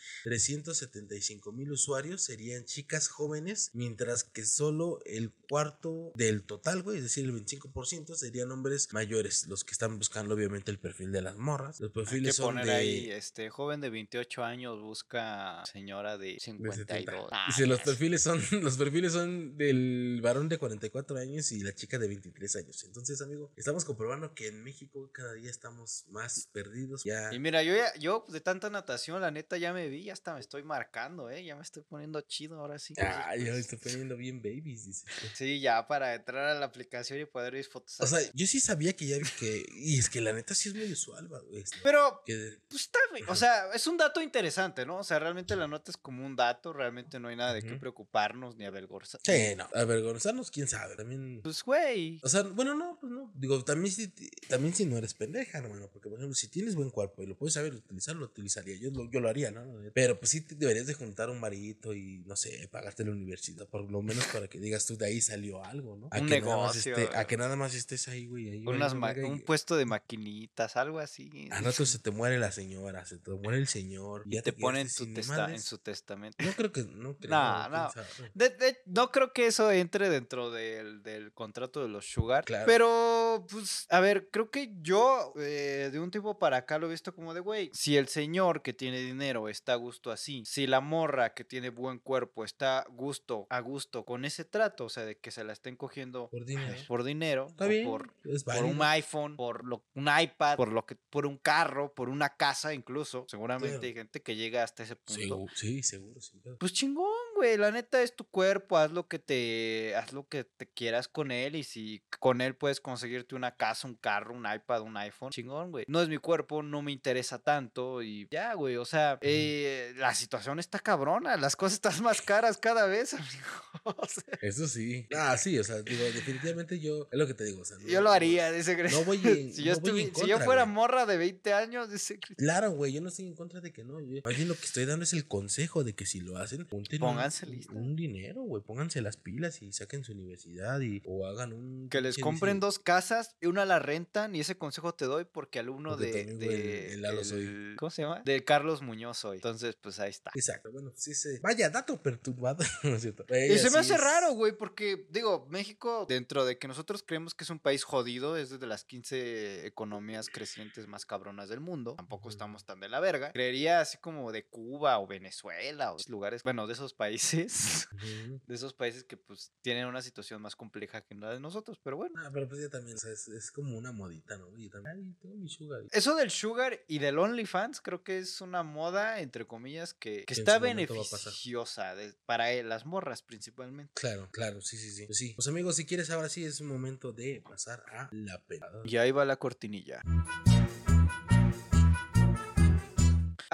375 mil usuarios serían chicas jóvenes, mientras que solo el cuarto del total, güey, es decir, el 25% serían hombres mayores, los que están buscando obviamente el perfil de las morras. Los Hay que perfiles son poner de... ahí, este, joven de 28 años busca señora de de 52. 70. Ah, Dice, los perfiles son los perfiles son del varón de 44 años y la chica de 23 años. Entonces, amigo, estamos comprobando que en México cada día estamos más perdidos. Ya Y mira, yo ya, yo de tanta natación, la neta ya me vi, ya hasta me estoy marcando, eh, ya me estoy poniendo chido ahora sí. Ah, ya me pues, estoy poniendo bien babies, dice. Sí, ya para entrar a la aplicación y poder ver fotos. O sea, yo sí sabía que ya vi que. Y es que la neta sí es muy usual, güey. este, pero que- Pues está, güey, o sea, es un dato interesante, ¿no? O sea, realmente la nota es como un dato, realmente no hay nada de qué preocuparnos ni avergonzar. Sí, no. Avergonzarnos, quién sabe. También. Pues, güey. O sea, bueno, no, pues no. Digo, también si, también si no eres pendeja, hermano. Porque, por ejemplo, si tienes buen cuerpo y lo puedes saber utilizar, lo utilizaría. Yo lo, yo lo haría, ¿no? Pero, pues sí, te deberías de juntar un marito y, no sé, pagarte la universidad, por lo menos para que digas tú de ahí salió algo, ¿no? A Un que nada más negocio, esté- a güey. que nada más estés ahí, güey. Ahí, Unas y- un puesto de maquinitas, algo así. Al rato se te muere la señora, se te muere el señor. y ya te pone en, quedaste tu testa- en su testamento. No creo que. No creo. Nah, no. De- de- no creo que eso entre dentro del, del contrato de los Sugar. Claro. Pero, pues, a ver, creo que yo eh, de un tiempo para acá lo he visto como de, güey, si el señor que tiene dinero está a gusto así, si la morra que tiene buen cuerpo está a gusto, a gusto con ese trato, o sea, de que se la estén cogiendo Por dinero. por dinero, Está bien. por, por un iPhone, por lo, un iPad, por lo que, por un carro, por una casa incluso. Seguramente Claro. hay gente que llega hasta ese punto. Seguro, sí, seguro, sin pedo. Pues chingón, güey. La neta es tu cuerpo. Haz lo que te. Haz lo que te quieras con él. Y si con él puedes conseguirte una casa, un carro, un iPad, un iPhone. Chingón, güey. No es mi cuerpo, no me interesa tanto. Y ya, güey. O sea, eh, la situación está cabrona. Las cosas están más caras cada vez, amigo. O sea, Eso sí. Ah, sí, o sea, digo, definitivamente yo. Es lo que te digo. O sea, no- yo lo haría, dice Chris. No voy en- si, yo no voy en estuvi- si yo contra, fuera güey. morra de 20 años, dice Chris. Claro, güey, yo no estoy en contra de que no. Yo, más bien lo que estoy dando es el consejo de que si lo hacen, Pónganse un, un dinero, güey. Pónganse las pilas y saquen su universidad y, o hagan un. Que les compren dice- dos casas y una la rentan. Y ese consejo te doy porque alumno Porque de. el- de el Lalo soy. el- ¿Cómo se llama? De Carlos Muñoz soy. Entonces, pues ahí está. Exacto, bueno, sí se. Vaya, dato perturbado. ¿no es cierto? Y se me sí hace es- raro, güey, porque, digo, México, dentro de que nosotros creemos que es un país jodido, es de las 15 economías crecientes más cabronas del mundo, tampoco estamos tan de la verga. Creería así como de Cuba o Venezuela o lugares, bueno, de esos países, de esos países que pues tienen una situación más compleja que la de nosotros, pero bueno. Ah, pero pues ya también, o sea, es, es como una modita, ¿no? Y también, ay, tengo mi sugar. Eso del sugar y del OnlyFans creo que es una moda, entre comillas, que, que Que en está beneficiosa de- para eh, las morras principalmente. Claro, claro, sí, sí, sí. Pues sí. Pues amigos, si quieres, ahora sí es momento de pasar a la pena. Y ahí va la cortinilla.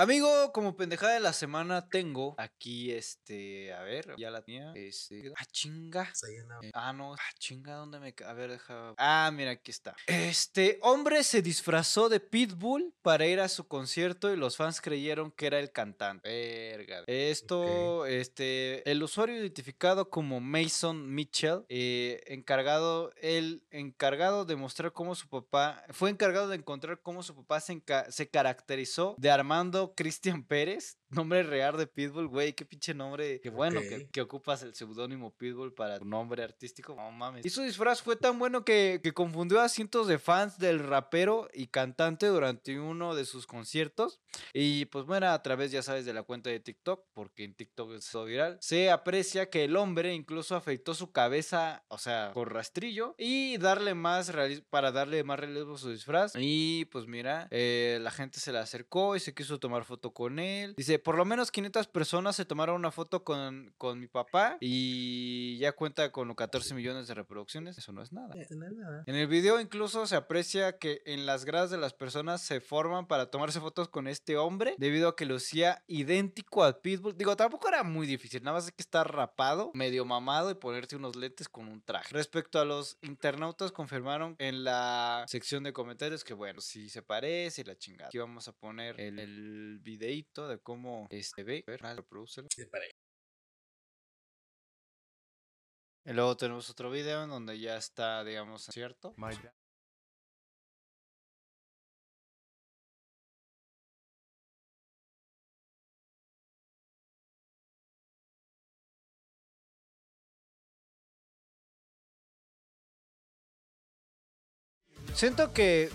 Amigo, como pendejada de la semana tengo aquí este, a ver, ya la tenía, este, ah chinga. Sayana, Eh, Ah, no, ah, chinga, ¿dónde me... A ver, deja... Ah, mira, aquí está. Este hombre se disfrazó de Pitbull para ir a su concierto y los fans creyeron que era el cantante. Verga. Esto, este, el usuario identificado como Mason Mitchell, eh, encargado, el encargado de mostrar cómo su papá, fue encargado de encontrar cómo su papá se caracterizó de Armando Cristian Pérez, nombre real de Pitbull, güey, qué pinche nombre, qué bueno que, ocupas el seudónimo Pitbull para tu nombre artístico, no mames. Y su disfraz fue tan bueno que, que confundió a cientos de fans del rapero y cantante durante uno de sus conciertos. Y pues bueno, a través, ya sabes, de la cuenta de TikTok, porque en TikTok es todo viral, se aprecia que el hombre incluso afeitó su cabeza, o sea, con rastrillo, y darle más para darle más relevo a su disfraz. Y pues mira, eh, la gente se le acercó y se quiso tomar foto con él. Dice, por lo menos 500 personas se tomaron una foto con, con mi papá y ya cuenta con 14 millones de reproducciones. Eso no es nada. Eh, no es nada. En el video incluso se aprecia que en las gradas de las personas se forman para tomarse fotos con este hombre debido a que lucía idéntico al Pitbull. Digo, tampoco era muy difícil, nada más hay que estar rapado, medio mamado y ponerte unos lentes con un traje. Respecto a los internautas confirmaron en la sección de comentarios que bueno, si se parece y la chingada. Aquí vamos a poner el, el videito de cómo este ve. A ver, ah, reprodúcelo. Sí, para ahí. Y luego tenemos otro video en donde ya está, digamos, cierto. Siento que.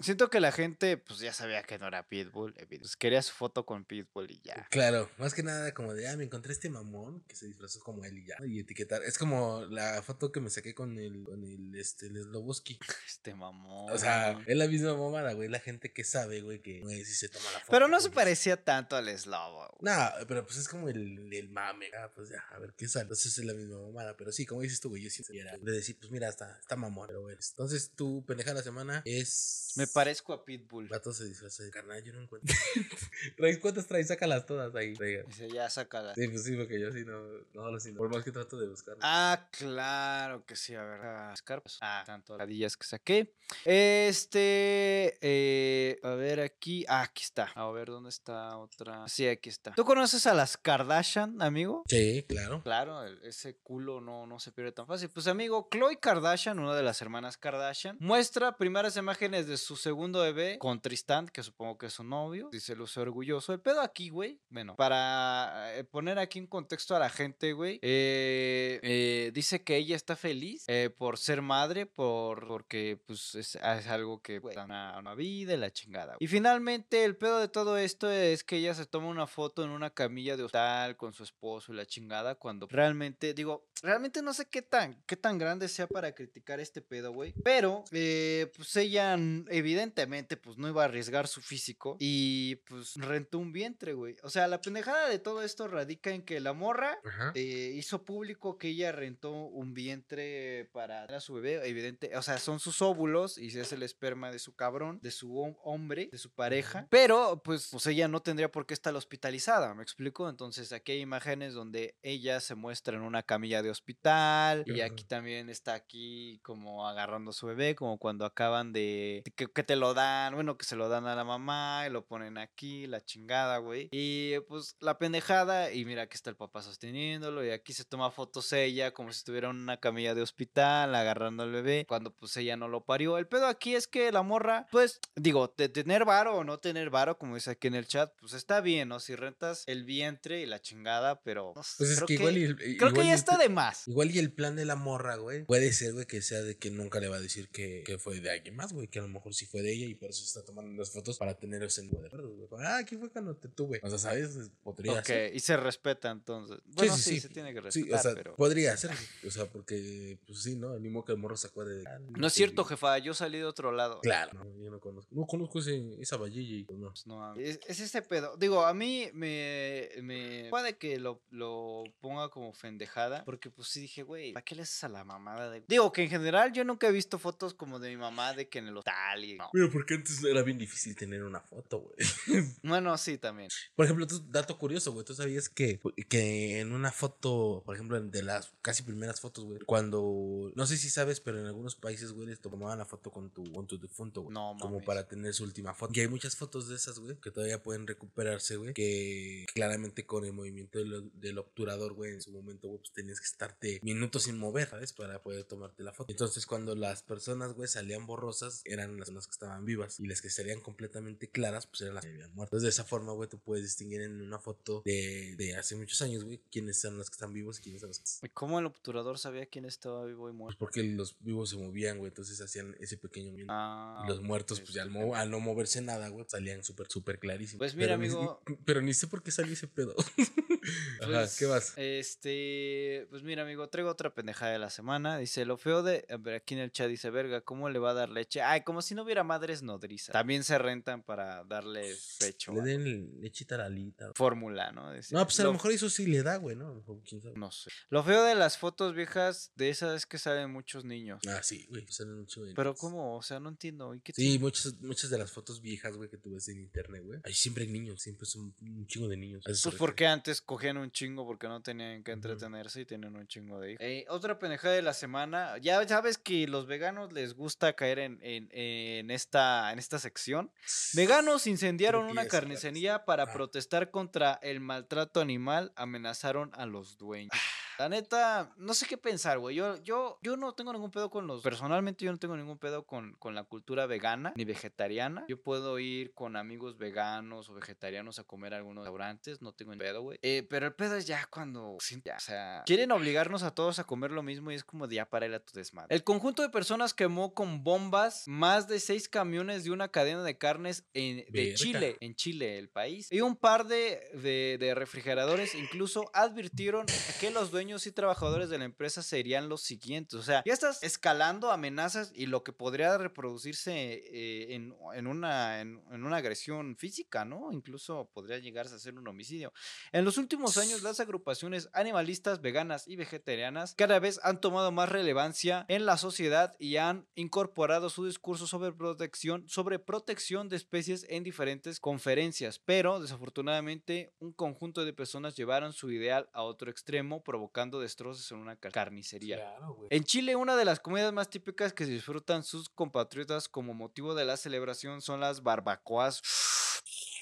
Siento que la gente, pues ya sabía que no era Pitbull. evi- Pues quería su foto con Pitbull y ya. Claro, más que nada como de, ah, me encontré este mamón que se disfrazó como él y ya. Y etiquetar. Es como la foto que me saqué con el, con el, este, el Sloboski. Este mamón. O sea, es la misma mamada, güey. La gente que sabe, güey, que güey, sí se toma la foto. Pero no se parecía tanto al Slobo. No, pero pues es como el, el mame. Ah, pues ya, a ver qué sale. Entonces es la misma mamada. Pero sí, como dices tú, güey, yo sí era de decir, pues mira, está, está mamón. Pero. Entonces tu pendeja de la semana es. Parezco a Pitbull. Vato se disfraza de carnal, yo no encuentro. ¿Traes cuántas traes? Sácalas todas ahí. Dice, ya sácala. Sí, pues sí, porque yo sí no, no lo siento. Por más que trato de buscar. Ah, claro que sí, a ver. a buscar, pues, Ah, tanto ladillas que saqué. Este. eh, a ver aquí. Ah, aquí está. A ver, ¿dónde está otra? Sí, aquí está. ¿Tú conoces a las Kardashian, amigo? Sí, claro. Claro, ese culo no, no se pierde tan fácil. Pues amigo, Chloe Kardashian, una de las hermanas Kardashian, muestra primeras imágenes de su segundo bebé con Tristan, que supongo que es su novio. Dice luce orgulloso. El pedo aquí, güey. Bueno, para eh, poner aquí en contexto a la gente, güey. eh, eh, dice que ella está feliz eh, por ser madre, por, porque pues es, es algo que güey, da una, una vida y la chingada. Y finalmente el pedo de todo esto es que ella se toma una foto en una camilla de hospital con su esposo y la chingada cuando realmente, digo, realmente no sé qué tan, qué tan grande sea para criticar este pedo, güey. Pero, pues ella n- evidentemente pues no iba a arriesgar su físico y pues rentó un vientre, güey. O sea, la pendejada de todo esto radica en que la morra eh, hizo público que ella rentó un vientre para dar a su bebé, evidente, o sea, son sus óvulos y es el esperma de su cabrón, de su hom- hombre, de su pareja, pero pues, pues ella no tendría por qué estar hospitalizada, ¿me explico? Entonces aquí hay imágenes donde ella se muestra en una camilla de hospital y aquí también está aquí como agarrando a su bebé, como cuando acaban de, que, que te lo dan, bueno, que se lo dan a la mamá y lo ponen aquí, la chingada, güey. Y pues la pendejada, y mira, aquí está el papá sosteniéndolo, y aquí se toma fotos ella como si estuviera en una camilla de hospital, agarrando al bebé, cuando pues ella no lo parió. El pedo aquí es que la morra, pues, digo, de tener varo o no tener varo, como dice aquí en el chat, pues está bien, ¿no? Si rentas el vientre y la chingada, pero... no sé, Pues es creo que igual y el- Creo igual que ya está de más. Igual y el plan de la morra, güey, puede ser, güey, que sea de que nunca le va a decir que, que fue de alguien más, güey, que a lo mejor sí fue de ella y por eso está tomando las fotos para tener ese nuevo de acuerdo, güey. Ah, aquí fue cuando te tuve. O sea, ¿sabes? Podría Ok, ser. y se respeta entonces. Bueno, sí, se tiene que Sí, respetar, o sea, pero... podría ser, o sea, porque, pues sí, ¿no? Ni modo que el morro se acuerde de... ah, No es cierto, jefa, yo salí de otro lado. Claro, no, yo no conozco. No conozco ese, esa vallilla pues no. Pues no es, es ese pedo. Digo, a mí me, me puede que lo, lo ponga como fendejada. Porque pues sí dije, güey, ¿para qué le haces a la mamada de.? Digo que en general yo nunca he visto fotos como de mi mamá de que en el hospital y. No. Pero porque antes era bien difícil tener una foto, güey. Bueno, sí, también. Por ejemplo, tú- dato curioso, güey. ¿Tú sabías que, que en una foto, por ejemplo, de las casi primeras fotos, güey, cuando, no sé si sabes, pero en algunos países, güey, les tomaban la foto con tu, con tu difunto, güey. No, Como mames. para tener su última foto. Y hay muchas fotos de esas, güey, que todavía pueden recuperarse, güey. Que claramente con el movimiento del, del obturador, güey, en su momento, güey, pues tenías que estarte minutos sin mover, ¿sabes? Para poder tomarte la foto. Entonces, cuando las personas, güey, salían borrosas, eran las personas que estaban vivas. Y las que serían completamente claras, pues eran las que habían muerto. Entonces, de esa forma, güey, tú puedes distinguir en una foto de, de hace muchos años, güey, quiénes son las que están vivos y quiénes son los que ¿Y ¿Cómo el obturador sabía quién estaba vivo y pues muerto? porque los vivos se movían, güey, entonces hacían ese pequeño movimiento. Ah, y los muertos, pues ya al, mo- al no moverse nada, güey, salían súper, súper clarísimos. Pues mira, Pero ni- amigo. pero ni sé por qué salió ese pedo. Ajá, ¿qué vas? Este, pues mira, amigo, traigo otra pendejada de la semana. Dice, lo feo de. A ver, aquí en el chat dice, verga, ¿cómo le va a dar leche? Ay, como si no hubiera madres nodrizas. También se rentan para darle pecho. Le den lechita a la alita. Fórmula, ¿no? Dice, No, pues a lo lo- mejor eso sí le da, güey, ¿no? Quién sabe. No sé. Lo feo de las fotos viejas de esas es que salen muchos niños. Ah, sí, güey, salen mucho de Pero niños. ¿cómo? O sea, no entiendo. ¿Y qué Sí, muchas, muchas de las fotos viejas, güey, que tú ves en internet, güey. Ahí siempre hay niños, siempre son un chingo de niños. Pues porque antes cogían un chingo porque no tenían que entretenerse y tenían un chingo de hijos. Eh, otra pendejada de la semana. Ya sabes que los veganos les gusta caer en, en, en esta, en esta sección. Veganos incendiaron una carnicería para Ah. protestar contra el maltrato animal. Amenazaron a los dueños. La neta, no sé qué pensar, güey. Yo, yo, yo no tengo ningún pedo con los. Personalmente, yo no tengo ningún pedo con, con la cultura vegana ni vegetariana. Yo puedo ir con amigos veganos o vegetarianos a comer a algunos restaurantes. No tengo ni pedo, güey. Eh, pero el pedo es ya cuando. sí, ya, o sea, quieren obligarnos a todos a comer lo mismo y es como de ya para a tu desmadre. El conjunto de personas quemó con bombas más de seis camiones de una cadena de carnes en, de. Chile en Chile, el país. Y un par de, de, de refrigeradores incluso advirtieron que los dueños dueños y trabajadores de la empresa serían los siguientes. O sea, ya estás escalando amenazas y lo que podría reproducirse eh, en, en una, en, en una agresión física, ¿no? Incluso podría llegarse a ser un homicidio. En los últimos años, las agrupaciones animalistas, veganas y vegetarianas cada vez han tomado más relevancia en la sociedad y han incorporado su discurso sobre protección, sobre protección de especies en diferentes conferencias, pero desafortunadamente un conjunto de personas llevaron su ideal a otro extremo, provocando destrozos en una car- carnicería. Claro. En Chile, una de las comidas más típicas que disfrutan sus compatriotas como motivo de la celebración son las barbacoas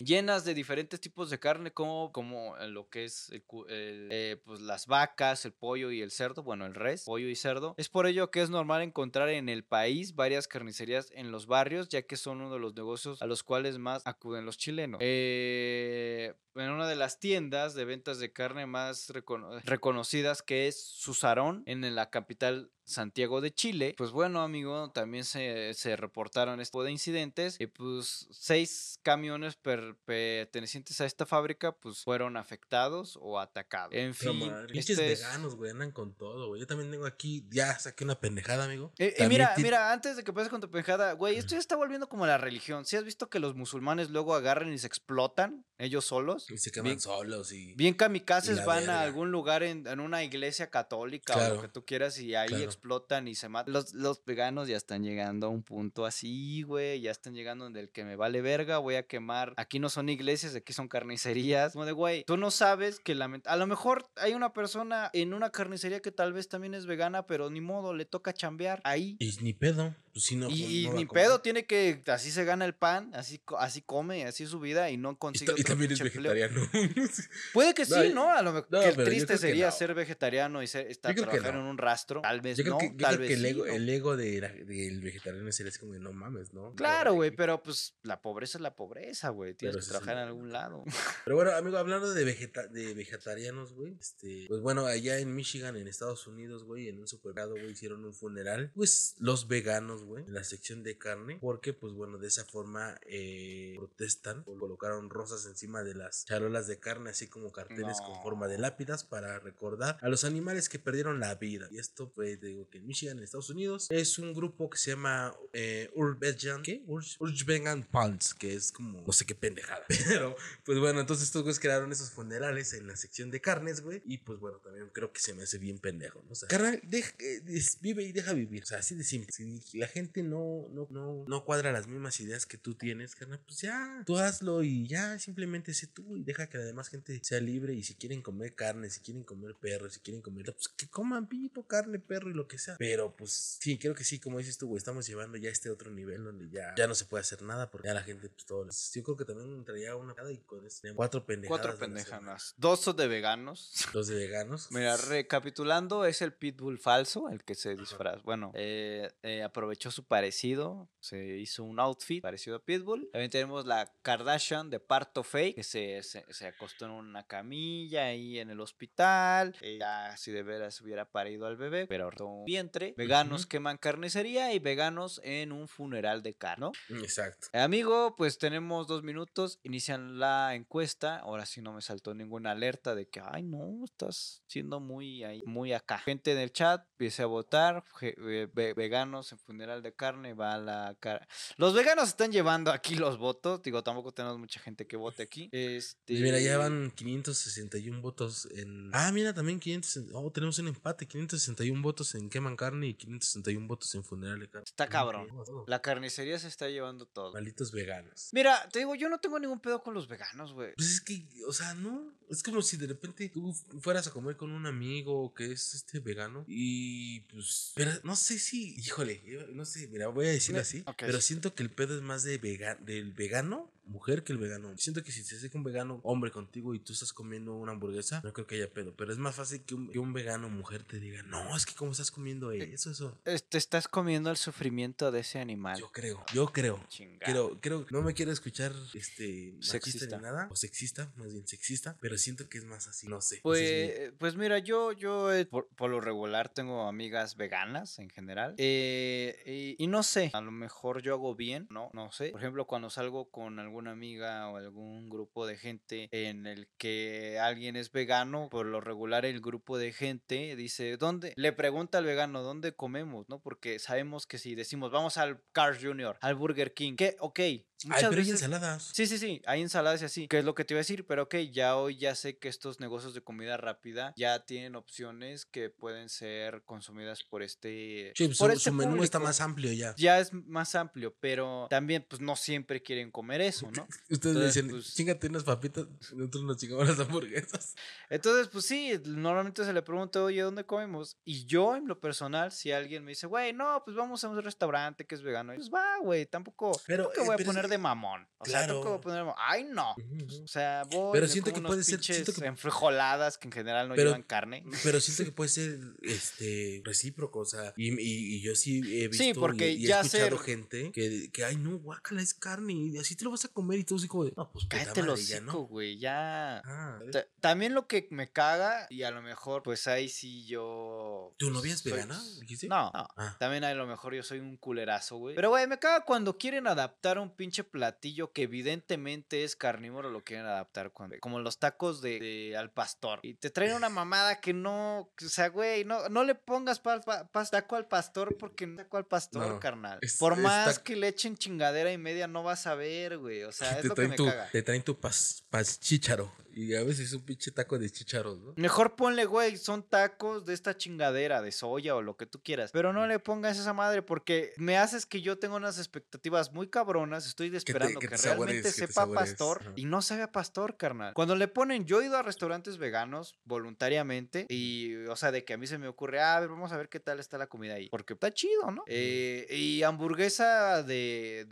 llenas de diferentes tipos de carne como, como lo que es el eh, pues las vacas, el pollo y el cerdo, bueno, el res, pollo y cerdo. Es por ello que es normal encontrar en el país varias carnicerías en los barrios, ya que son uno de los negocios a los cuales más acuden los chilenos. Eh, en una de las tiendas de ventas de carne más recono- reconocidas que es Susarón en la capital Santiago de Chile. Pues bueno, amigo, también se, se reportaron este tipo de incidentes y pues seis camiones per- pertenecientes a esta fábrica pues fueron afectados o atacados. En fin, madre, pinches este es- veganos, güey, andan con todo, güey. Yo también tengo aquí, ya saqué una pendejada, amigo. Eh, eh, mira, mira, antes de que pases con tu pendejada, güey, esto ya está volviendo como la religión. ¿Sí has visto que los musulmanes luego agarran y se explotan ellos solos? Y se queman bien- solos y... Bien kamikazes la van verga. a algún lugar en, en una iglesia católica o Claro, lo que tú quieras y ahí claro. explotan y se matan. Los, los veganos ya están llegando a un punto así, güey. Ya están llegando donde el que me vale verga, voy a quemar. Aquí no son iglesias, aquí son carnicerías. Como de, güey, tú no sabes que lament- a lo mejor hay una persona en una carnicería que tal vez también es vegana, pero ni modo, le toca chambear ahí. Y ni pedo, pues si no... Y, no ni pedo, tiene que, así se gana el pan, así, así come, así es su vida y no consigue y otro también es empleo. vegetariano. Puede que sí, ¿no? A lo mejor no, yo triste sería ser vegetariano y ser, estar no. en un rastro. Tal vez Yo creo no, que, yo tal creo vez que el sí, ego, ¿no? el ego de vegetariano sería así como de no mames, ¿no? Claro, güey, Pero, pues la pobreza es la pobreza, güey. Tienes Pero que sí, trabajar sí. en algún lado. pero bueno, amigo, hablando de, vegeta de vegetarianos, güey, este, pues bueno, allá en Michigan, en Estados Unidos, güey, en un supermercado, güey, hicieron un funeral, pues los veganos, güey, en la sección de carne, porque, pues bueno, de esa forma eh, protestan, colocaron rosas encima de las charolas de carne, así como carteles con forma de lápidas para recordar a los animales que perdieron la vida. Y esto, pues, digo que en Michigan, en Estados Unidos, es un grupo que se llama eh, Urbejan, ¿qué? Ur- Urbegan Pants, que es como, no sé qué pendejada. Pero, pues bueno, entonces estos güeyes crearon esos funerales en la sección de carnes, güey. Y pues bueno, también creo que se me hace bien pendejo, ¿no? O sea, carnal, deja- eh, vive y deja vivir. O sea, así de simple. Si la gente no, no, no, no cuadra las mismas ideas que tú tienes, carnal, pues ya, tú hazlo y ya, simplemente sé tú y deja que la demás gente sea libre. Y si quieren comer carne, si quieren comer perro, si quieren comer, pues que coman pito, carne, perro y lo que sea. Pero pues sí, creo que sí, como dices tú, güey, estamos llevando ya este otro nivel donde ya, ya no se puede hacer nada porque ya la gente, pues todo. Yo creo que también traía una cada y con eso tenían cuatro pendejadas. Cuatro pendejadas. Dos son de veganos. Dos de veganos. Mira, recapitulando, es el pitbull falso, el que se disfraz. Bueno, eh, eh, aprovechó su parecido, se hizo un outfit parecido a pitbull. También tenemos la Kardashian de parto fake, que se, se, se acostó en una camilla ahí en el hospital. Ella, si de veras hubiera parido al bebé, pero ahorró un vientre. Veganos queman carnicería y veganos en un funeral de carne, ¿no? Exacto. Eh, Amigo, pues tenemos dos minutos, inician la encuesta, ahora sí no me saltó ninguna alerta de que, ay no, estás siendo muy ahí, muy acá. Gente en el chat, empiece a votar, eh, ve- veganos en funeral de carne, va a la cara. Los veganos están llevando aquí los votos, digo, tampoco tenemos mucha gente que vote aquí. Este... Mira, ya van 561 votos en. Ah, mira, también 500. Oh, tenemos un empate: 561 votos en queman carne y 561 votos en funeral de carne. Está cabrón. La carnicería se está llevando todo. Malditos veganos. Mira, te digo, yo no tengo ningún pedo con los veganos, güey. Pues es que, o sea, no. Es como si de repente tú fueras a comer con un amigo que es este vegano. Y pues. Pero no sé si. Híjole, no sé. Mira, voy a decirlo así. Pero siento que el pedo es más de vega, del vegano mujer que el vegano. Siento que si se acerca un vegano hombre contigo y tú estás comiendo una hamburguesa, no creo que haya pedo. Pero es más fácil que un, que un vegano mujer te diga, no, es que como estás comiendo eso, eso. Eh, Te estás comiendo el sufrimiento de ese animal. Yo creo, yo creo. Quiero, creo, no me quiero escuchar este machista Sexista. ni nada, o sexista, más bien sexista, pero siento que es más así, no sé. Pues, es eh, pues mira, yo, yo eh, por, por lo regular tengo amigas veganas en general. eh, y, y no sé, a lo mejor yo hago bien, no, no sé. Por ejemplo, cuando salgo con algún alguna amiga o algún grupo de gente en el que alguien es vegano, por lo regular el grupo de gente dice, ¿dónde? Le pregunta al vegano, ¿dónde comemos? ¿No? Porque sabemos que si decimos, vamos al Cars Jr., al Burger King, que, ok, Ay, muchas pero hay ensaladas. Sí, sí, sí, hay ensaladas y así, que es lo que te iba a decir, pero ok, ya hoy ya sé que estos negocios de comida rápida ya tienen opciones que pueden ser consumidas por este... Sí, pues por su, este su menú está más amplio ya. Ya es más amplio, pero también pues no siempre quieren comer eso, ¿no? Ustedes Entonces, dicen, pues- chingate unas papitas, nosotros nos chingamos las hamburguesas. Entonces, pues sí, normalmente se le pregunta, oye, ¿dónde comemos? Y yo, en lo personal, si alguien me dice, güey, no, pues vamos a un restaurante que es vegano, pues va, güey, tampoco, Pero, que eh, voy a pero poner de mamón. O sea, tampoco voy Claro. a poner de mamón. Ay, no. O sea, voy, Pero siento que puede ser- siento que- enfrijoladas que en general no Pero- llevan carne. Pero siento que puede ser este recíproco, o sea, y, y- y yo sí he visto Sí, porque y, y he escuchado ser- gente que, que, ay, no, guácala, es carne, y así te lo vas a comer, y tú así como de, no, pues Cállate los ya, ¿no? güey, ya. Ah, Ta- También lo que me caga, y a lo mejor, pues ahí sí yo. ¿Tu novia es vegana? ¿Dijiste? No, no. Ah. También a lo mejor yo soy un culerazo, güey. Pero, güey, me caga cuando quieren adaptar un pinche platillo que evidentemente es carnívoro, lo quieren adaptar cuando. Como los tacos de, de al pastor. Y te traen una mamada que no. O sea, güey, no, no le pongas pa- pa- pa- taco al pastor porque no taco al pastor, No, carnal. es- Por más que le echen chingadera y media, no vas a ver, güey. O sea, es te, lo que me tu, caga. te traen tu pas, pas chícharo, y a veces es un pinche taco de chícharos, ¿no? Mejor ponle, güey, son tacos de esta chingadera, de soya o lo que tú quieras. Pero no le pongas esa madre porque me haces que yo tenga unas expectativas muy cabronas. Estoy esperando que que, te realmente sabores, sepa pastor ajá. y no sabe a pastor, carnal. Cuando le ponen, yo he ido a restaurantes veganos voluntariamente y, o sea, de que a mí se me ocurre, ah, a ver, vamos a ver qué tal está la comida ahí. Porque está chido, ¿no? Eh, y hamburguesa de,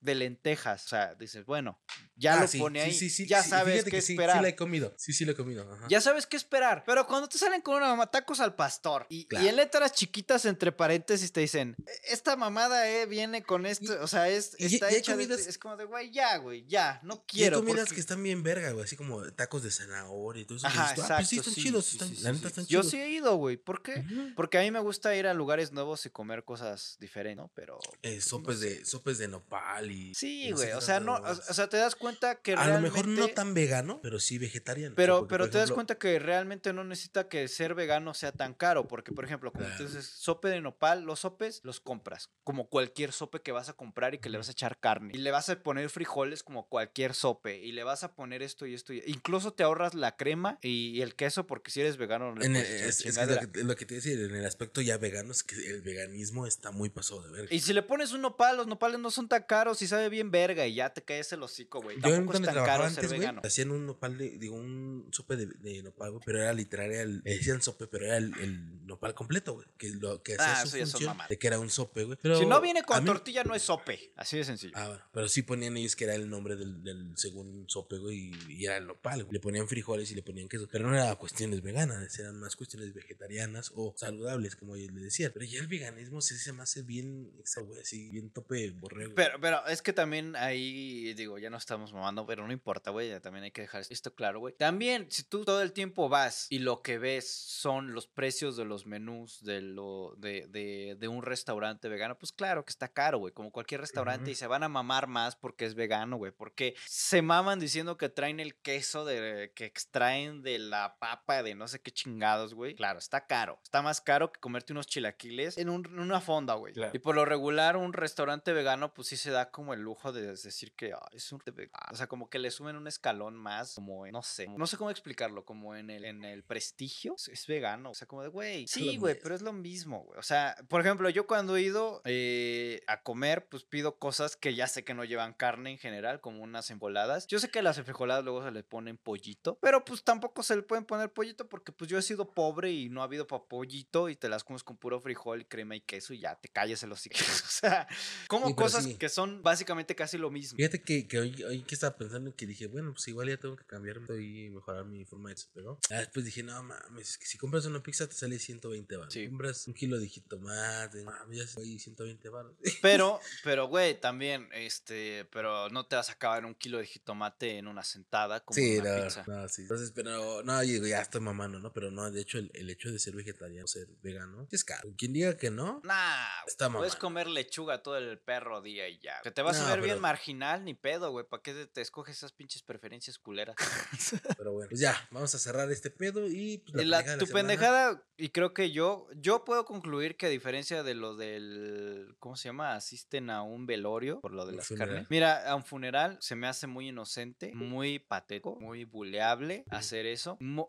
de, lentejas. O sea, dices, bueno, ya Ah, lo sí, pone ahí. sí, sí, ya sí, sabes que sí, esperar. Sí, la he comido, sí, sí la he comido, ajá. Ya sabes qué esperar. Pero cuando te salen con una mamá, tacos al pastor. Y, y Claro. en letras chiquitas entre paréntesis te dicen, "E- esta mamada eh, viene con esto. O sea, es, y- está y hecha de- Es como de, güey, ya, güey, ya. No Y hay quiero. comidas porque- que están bien verga, güey, así como tacos de zanahoria y todo eso. Ajá, exacto. ah, pues sí, están sí, chidos, sí, están, la neta están Yo chidos. sí he ido, güey. ¿Por qué? Porque a mí me gusta ir a lugares nuevos y comer cosas diferentes, ¿no? Pero. Eh, sopes, de, sopes de nopal y... Sí, y güey. O sea, no. O, sea, te das cuenta que A realmente. lo mejor no tan vegano, pero sí vegetariano. o sea, Pero, pero te das ejemplo, cuenta que realmente no necesita que ser vegano sea tan caro, porque por ejemplo, como Claro. entonces sope de nopal, los sopes los compras, como cualquier sope que vas a comprar y que le vas a echar carne, y le vas a poner frijoles como cualquier sope, y le vas a poner esto y esto, y- incluso te ahorras la crema y, y el queso, porque si eres vegano no le en el- echar es, es que lo que, lo que te iba a decir, en el aspecto ya vegano es que el veganismo está muy pasado de verga. Y si le pones un nopal, los nopales no son tan caros y sabe bien verga y ya te caes el hocico, güey. Tampoco es tan caro antes, ser güey, vegano. hacían un nopal de, digo, un sope de, de nopal, güey, pero era literal, era el, decían sope, pero era el, el nopal completo, güey, que lo que hacía Ah, su función de que era un sope, güey. Pero Si no viene con mí- tortilla, no es sope. Así de sencillo. Ah, bueno, pero sí ponían ellos que era el nombre del, del según sope, güey, y, y era el nopal, güey. Le ponían frijoles y le ponían queso, pero no era cuestiones veganas, eran más cuestiones vegetarianas o saludables, como ellos le decían. Pero ya el veganismo sí se me hace bien, extra, güey, así, bien tope borrego. Pero, pero es que también ahí, digo, ya no estamos mamando, pero no importa, güey, ya también hay que dejar esto claro, güey. También, si tú todo el tiempo vas y lo que ves son los precios de los menús de, lo, de, de, de un restaurante vegano, pues claro que está caro, güey, como cualquier restaurante, y se van a mamar más porque es vegano, güey, porque se maman diciendo que traen el queso de, que extraen de la papa de no sé qué chingados, güey. Claro, está caro. Está más caro que comerte unos chilaquiles en, un- en una fonda, güey. Claro. Y por lo regular, un restaurante vegano, pues sí se da como el lujo de decir que "Ah, es un vegano. O sea, como que le suben un escalón más, como en- no sé, no sé cómo explicarlo, como en el, en el prestigio, es, vegano. O sea, como de, güey, sí, güey, pero es lo mismo, güey. O sea, por ejemplo, yo cuando he ido eh, a comer, pues pido cosas que ya sé que no llevan carne en general, como unas enfrijoladas. Yo sé que las enfrijoladas luego se le ponen pollito, pero pues tampoco se le pueden poner pollito porque pues yo he sido pobre y no ha habido pa pollito y te las comes con puro frijol crema y queso y ya te calles el hocico. o sea, como Sí, cosas sí. que son básicamente casi lo mismo. Fíjate que, que hoy, hoy que estaba pensando que dije, bueno, pues igual ya tengo tengo que cambiar y mejorar mi forma de pero ah, después dije, no mames, es que si compras una pizza te sale 120 baros. Si compras un kilo de jitomate, mames, ya soy 120 baros. Pero, pero, güey, también, este, pero no te vas a acabar un kilo de jitomate en una sentada como sí, una no, pizza. No, sí. Entonces, pero, no, digo, ya estoy mamando, ¿no? Pero no, de hecho, el, el hecho de ser vegetariano, ser vegano, es caro. Quien diga que no, Nah, está puedes mamando. comer lechuga todo el perro día y ya. Que te vas No, a ver bien marginal, ni pedo, güey. ¿Para qué te, te escoges esas pinches preferencias culeras? Pero bueno, pues ya, vamos a cerrar este pedo y pues, La- pendejada tu pendejada, y creo que yo, yo puedo concluir que a diferencia de lo del, ¿cómo se llama? Asisten a un velorio por lo de Un las funeral. carnes. Mira, a un funeral se me hace muy inocente, muy patético, muy buleable hacer eso. Mo-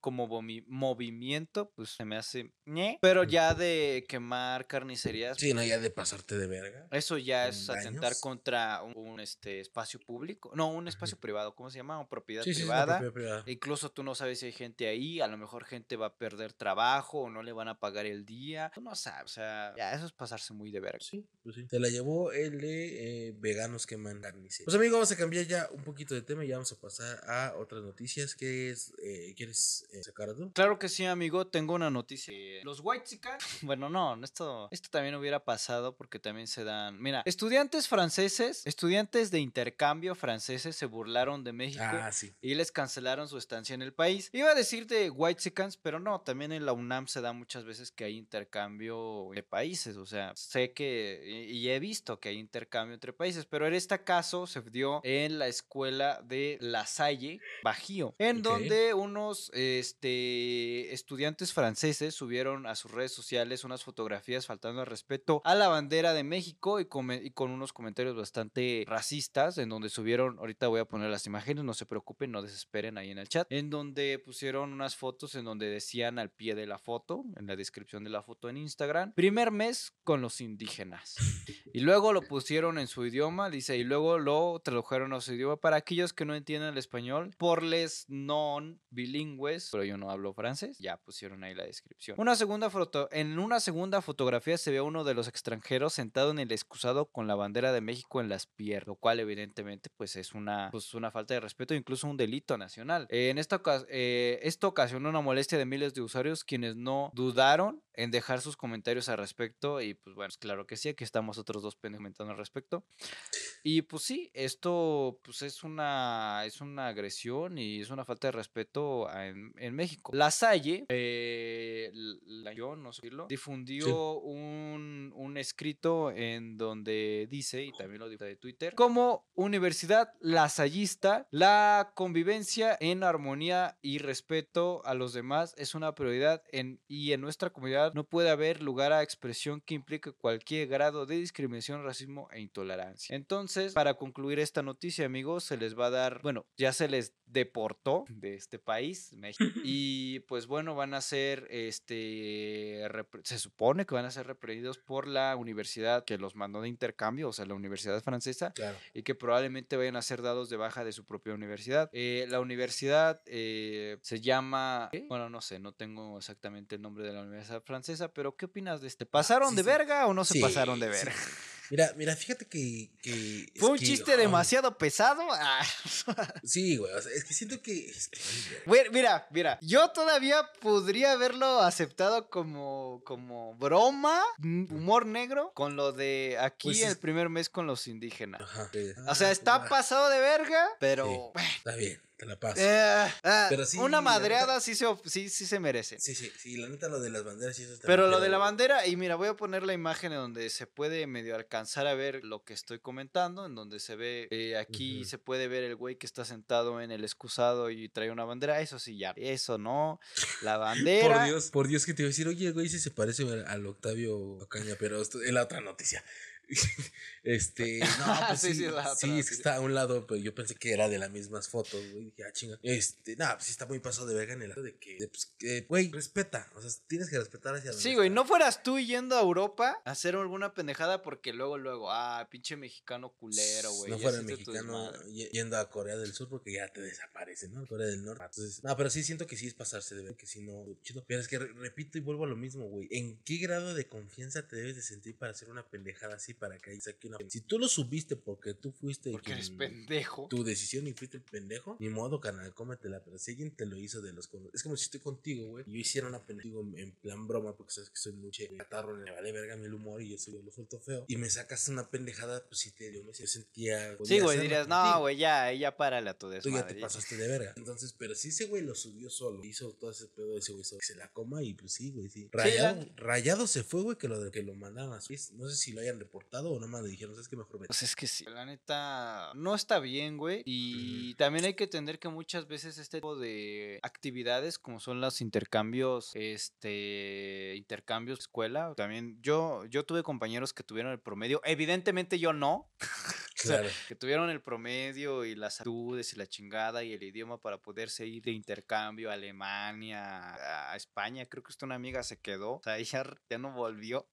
como movi- movimiento, pues se me hace ñe. Pero ya de quemar carnicerías, Sí, no, ya de pasarte de verga. eso ya es atentar daños. contra un, un, este espacio público. No, un espacio privado, ¿cómo se llama? O propiedad Sí, sí, privada. propiedad privada. Incluso tú no sabes si hay gente ahí, a lo mejor gente va a perder trabajo o no le van a pagar el día. Tú no sabes, o sea, ya eso es pasarse muy de verga. Sí, pues sí. Se la llevó el de eh, veganos queman carnicería. Pues amigos, vamos a cambiar ya un poquito de tema y ya vamos a pasar a otras noticias. ¿Qué es? eh, ¿Quieres eh, sacar tú? Claro que sí, amigo, tengo una noticia. Eh, Los White bueno, no, esto, esto también hubiera pasado porque también se dan. Mira, estudiantes franceses, estudiantes de intercambio franceses se burlaron de México. Ah, sí. y les cancelaron su estancia en el país. Iba a decir de White pero no, también en la UNAM se da muchas veces que hay intercambio de países, o sea, sé que y he visto que hay intercambio entre países, pero en este caso se dio en la escuela de La Salle, Bajío, en donde unos este, estudiantes franceses subieron a sus redes sociales unas fotografías faltando al respeto a la bandera de México y, come- y con unos comentarios bastante racistas, en donde subieron, ahorita voy a poner las imágenes, no se preocupen, no desesperen ahí en el chat, en donde pusieron unas fotos en donde decían al pie de la foto, en la descripción de la foto en Instagram, primer mes con los indígenas. Y luego lo pusieron en su idioma, dice, y luego lo tradujeron a su idioma para aquellos que no entienden el español, por les non bilingües, pero yo no hablo francés, ya pusieron ahí la descripción. Una segunda foto, en una segunda fotografía se ve a uno de los extranjeros sentado en el excusado con la bandera de México en las piernas, lo cual evidentemente pues es una, pues, una falta de respeto, incluso un delito nacional. Eh, en esta ocasión, esto ocasionó una molestia de miles de usuarios quienes no dudaron en dejar sus comentarios al respecto y pues bueno, claro que sí, aquí estamos otros dos comentando al respecto. Y pues sí, esto pues es una es una agresión y es una falta de respeto en, en México. La Salle, eh, la, yo no sé decirlo, difundió un, un escrito en donde dice, y también lo dijo de Twitter, como universidad lasallista, la convivencia en armonía y respeto a los demás es una prioridad en, y en nuestra comunidad no puede haber lugar a expresión que implique cualquier grado de discriminación, racismo e intolerancia. Entonces, para concluir esta noticia, amigos, se les va a dar, bueno, ya se les deportó de este país, México, y pues bueno, van a ser, este, se supone que van a ser reprendidos por la universidad que los mandó de intercambio, o sea, la universidad francesa, Claro. y que probablemente vayan a ser dados de baja de su propia universidad. Eh, la universidad eh, se llama, ¿qué? bueno, no sé, no tengo exactamente el nombre de la universidad francesa, pero ¿qué opinas de este? ¿Pasaron sí, de sí. verga o no se Sí, pasaron de verga? Mira, mira, fíjate que. ¿Fue un que- chiste demasiado pesado? Ah. Sí, güey. O sea, es que siento que. güey. Mira, mira, yo todavía podría haberlo aceptado como, como broma, mm, humor negro, con lo de aquí Pues el es- primer mes con los indígenas. Ajá. sí. O sea, Ah, está pasado de verga, pero... Sí. bueno, Está bien, te la paso. eh, ah, Pero sí, una madreada neta- sí se, sí, sí se merece. Sí, sí, sí. La neta, lo de las banderas y eso está Pero lo de la bandera, y mira, voy a poner la imagen en donde se puede medio alcanzar a ver lo que estoy comentando, en donde se ve, eh, aquí se puede ver el güey que está sentado en el excusado y trae una bandera, eso sí, ya, eso no, la bandera. Por Dios, por Dios que te iba a decir, oye, güey, sí se parece al- al Octavio Ocaña, pero esto es la otra noticia. este, no, pues Sí, sí, sí, sí, otra es que noticia. está a un lado, pero yo pensé que era de las mismas fotos, güey. Dije, ah, chinga. Este, nada, pues sí está muy pasado de verga en el de que, de, pues, que, güey, respeta. O sea, tienes que respetar hacia Sí, güey, no fueras tú yendo a Europa a hacer alguna pendejada porque luego, luego, ah, pinche mexicano culero, güey. No fuera mexicano yendo a Corea del Sur porque ya te desaparece, ¿no? Corea del Norte. Entonces, no, pero sí siento que sí es pasarse de ver que si no, chido. Pero es que re- repito y vuelvo a lo mismo, güey. ¿En qué grado de confianza te debes de sentir para hacer una pendejada así? Así para que saque una. Si tú lo subiste porque tú fuiste. Porque eres pendejo. Tu decisión y fuiste el pendejo, ni modo, canal, cómetela. Pero si alguien te lo hizo de los. Es como si estoy contigo, güey. Y yo hiciera una pendeja en- en plan broma, porque sabes que soy mucho catarro, me vale verga mi humor y yo soy yo lo suelto feo. Y me sacas una pendejada, pues sí, te, yo me sentía. Sí, güey, dirías, no, güey, ya, ya párale a tu Tú ya desmadre. te pasaste de verga. Entonces, pero sí ese güey lo subió solo. Hizo todo ese pedo de ese güey se la coma y pues sí, güey, sí. Rayado, rayado se fue, güey, que lo de que lo a Suiza. No sé si lo hayan reportado o nomás le dijeron, ¿sabes qué mejor vete? Pues es que sí, la neta no está bien, güey. Y también hay que entender que muchas veces este tipo de actividades, como son los intercambios, este, intercambios de escuela, también yo, yo tuve compañeros que tuvieron el promedio. Evidentemente yo no. O sea, Claro. que tuvieron el promedio y las actitudes y la chingada y el idioma para poderse ir de intercambio a Alemania, a España. Creo que usted una amiga se quedó, o sea, ella ya no volvió.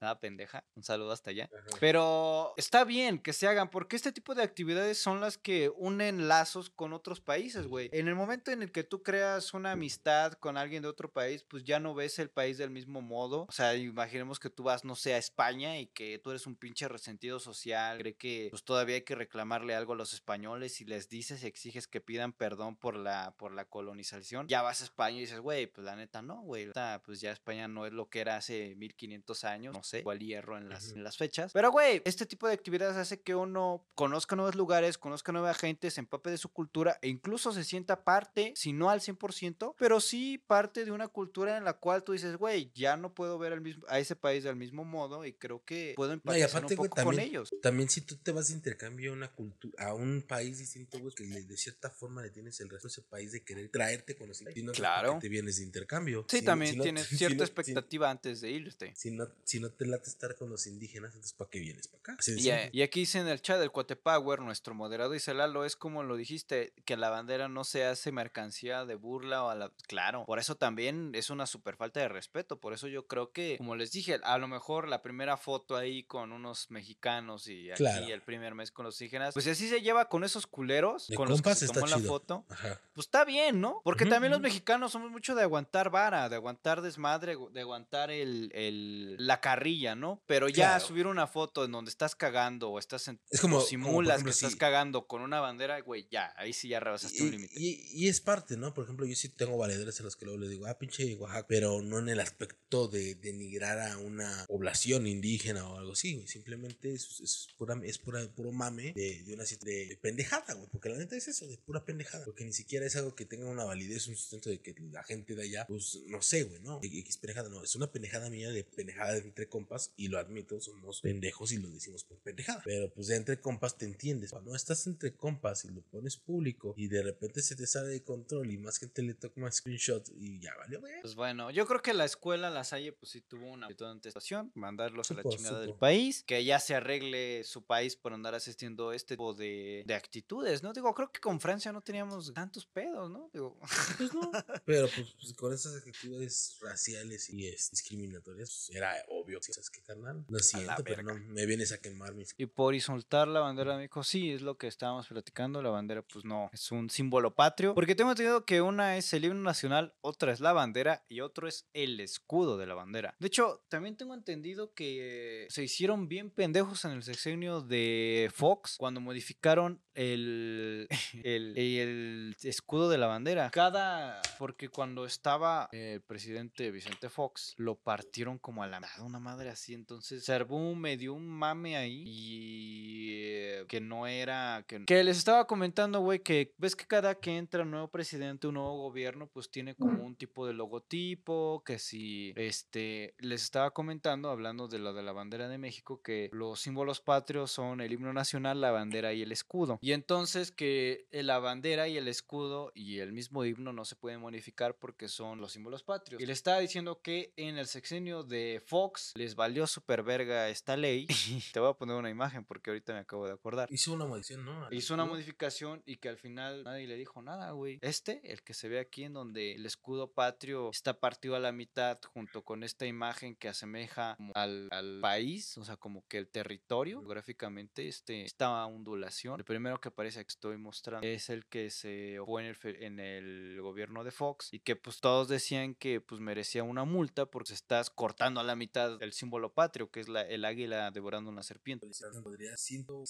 Nada pendeja. Un saludo hasta allá. Ajá. Pero está bien que se hagan, porque este tipo de actividades son las que unen lazos con otros países, güey. En el momento en el que tú creas una amistad con alguien de otro país, pues ya no ves el país del mismo modo. O sea, imaginemos que tú vas, no sé, a España y que tú eres un pinche resentido social, cree que pues todavía hay que reclamarle algo a los españoles y les dices y exiges que pidan perdón por la, por la colonización. Ya vas a España y dices, güey, pues la neta no, güey. Pues ya España no es lo que era hace 1500 años, no sé, igual hierro en las, en las fechas. Pero, güey, este tipo de actividades hace que uno conozca nuevos lugares, conozca nueva gente, se empape de su cultura e incluso se sienta parte, si no al 100%, pero sí parte de una cultura en la cual tú dices, güey, ya no puedo ver al mismo, a ese país del mismo modo y creo que puedo No, y empatizar aparte, un poco con también, ellos. también si tú te vas de intercambio a una cultura, a un país distinto, güey, que de cierta forma le tienes el resto de ese país de querer traerte conocimiento. Claro. porque te vienes de intercambio. Sí, Si no- también si no- tienes si cierta expectativa antes de irte. Si no, si no te late estar con los indígenas, entonces ¿para qué vienes para acá? Así Y, aquí dice en el chat del Cuate Power, nuestro moderador dice Lalo, es como lo dijiste, que la bandera no se hace mercancía de burla o a la... Claro, por eso también es una super falta de respeto, por eso yo creo que, como les dije, a lo mejor la primera foto ahí con unos mexicanos y aquí Claro. el primer mes con los indígenas, pues así se lleva con esos culeros, De con los que se tomó la chido. foto, Ajá. pues está bien, ¿no? Porque también los mexicanos somos mucho de aguantar vara, de aguantar desmadre, de aguantar el, el- la carrilla, ¿no? Pero ya Claro. subir una foto en donde estás cagando o estás en, Es como- o como, por simulas ejemplo, que estás si- cagando con una bandera, güey, ya, ahí sí ya rebasaste un Y, límite. y- y es parte, ¿no? Por ejemplo, yo sí tengo valedores a los que luego les digo, ah, pinche Oaxaca, pero no en el aspecto de denigrar a una población indígena o algo así, güey. Simplemente es, es, pura, es pura, puro mame de, de una de, de pendejada, güey. Porque la neta es eso, de pura pendejada. Porque ni siquiera es algo que tenga una validez, un sustento de que la gente de allá, pues no sé, güey, ¿no? X pendejada, no. Es una pendejada mía de pendejada de entre compas y lo admito, somos pendejos y lo decimos por pendejada. Pero pues de entre compas te entiendes. Cuando estás entre compas y lo pones público y de repente se te sale de control y más gente le toca más screenshot y ya valió, güey. Pues bueno, yo creo que la escuela La Salle pues sí tuvo una actitud ante situación, mandarlos a la Supo, chingada del país, que ya se arregle su país por andar asistiendo este tipo de, de actitudes, ¿no? Digo, creo que con Francia no teníamos tantos pedos, ¿no? Digo, Pues no. Pero pues, pues, con esas actitudes raciales y es, discriminatorias, pues, era obvio. ¿Sabes qué, carnal? Lo siento, pero no me vienes a quemar mis. Y por insultar la bandera de México, sí, es lo que estábamos platicando. La bandera, pues no, es un símbolo patrio. Porque tengo entendido que una es el himno nacional, otra es la bandera y otro es el escudo de la bandera. De hecho, también tengo entendido que se hicieron bien pendejos en el sexenio de Fox cuando modificaron el, el, escudo de la bandera. Cada. Porque cuando estaba el presidente Vicente Fox, lo partieron como a la mitad, una madre así. Entonces se un medio un mame ahí y eh, que no era. Que, que les estaba comentando, güey, que ves que cada que entra un nuevo presidente, un nuevo gobierno, pues tiene como un tipo de logotipo. Que si este les estaba comentando, hablando de lo de la bandera de México, que los símbolos patrios son el himno nacional, la bandera y el escudo. Y entonces que eh, la bandera y el escudo y el mismo himno no se pueden modificar porque son los símbolos patrios. Y le estaba diciendo que en el sexenio de Fox les valió super verga esta ley. Te voy a poner una imagen porque ahorita me acabo de acordar. Hizo una modificación, ¿no? Hizo una modificación y que al final nadie le dijo nada, güey. Este, el que se ve aquí en donde el escudo patrio está partido a la mitad junto con esta imagen que asemeja al, al país, o sea, como que el territorio, geográficamente, este, esta ondulación. El primero que aparece que estoy mostrando es el que se opone en el, fe- en el gobierno de Fox y que pues todos decían que pues merecía una multa porque estás cortando a la mitad el símbolo patrio, que es la, el águila devorando una serpiente. Podría siento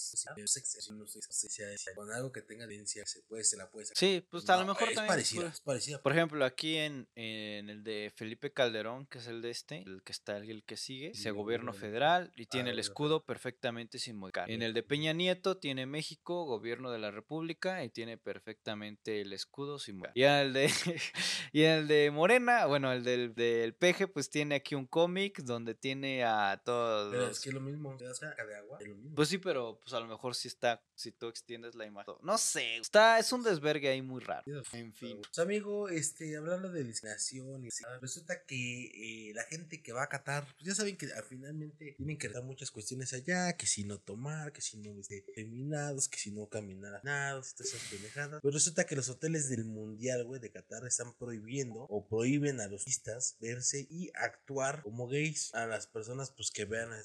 con algo que tenga evidencia se puede se la puede sacar. Sí, pues a lo mejor también. parecida, es parecida. por ejemplo, aquí en, en el de Felipe Calderón, que es el de este, el que está el que sigue, dice gobierno federal y Ah, tiene el escudo perfectamente sin modificar. En el de Peña Nieto tiene México, gobierno de la República y tiene perfectamente el escudo sin modificar. Y en el de, y en el de Morena, bueno, el del, del peje, pues tiene aquí un cómic donde tiene a todos los- es que es lo mismo, te das caca de agua, es lo mismo. Pues sí, pero pues a lo mejor sí está, si tú extiendes la imagen. No sé, está, es un desvergue ahí muy raro. En fin. Pues, amigo, este, hablando de discriminación, y resulta que eh, la gente que va a Qatar, pues ya saben que ah, finalmente tienen que dar muchas cuestiones allá, que si no tomar, que si no este, feminados, que si no caminar a nada, todas esas pendejadas. Pues resulta que los hoteles del mundial, güey, de Qatar están prohibiendo o prohíben a los turistas verse y actuar como gays a las personas, pues que vean a-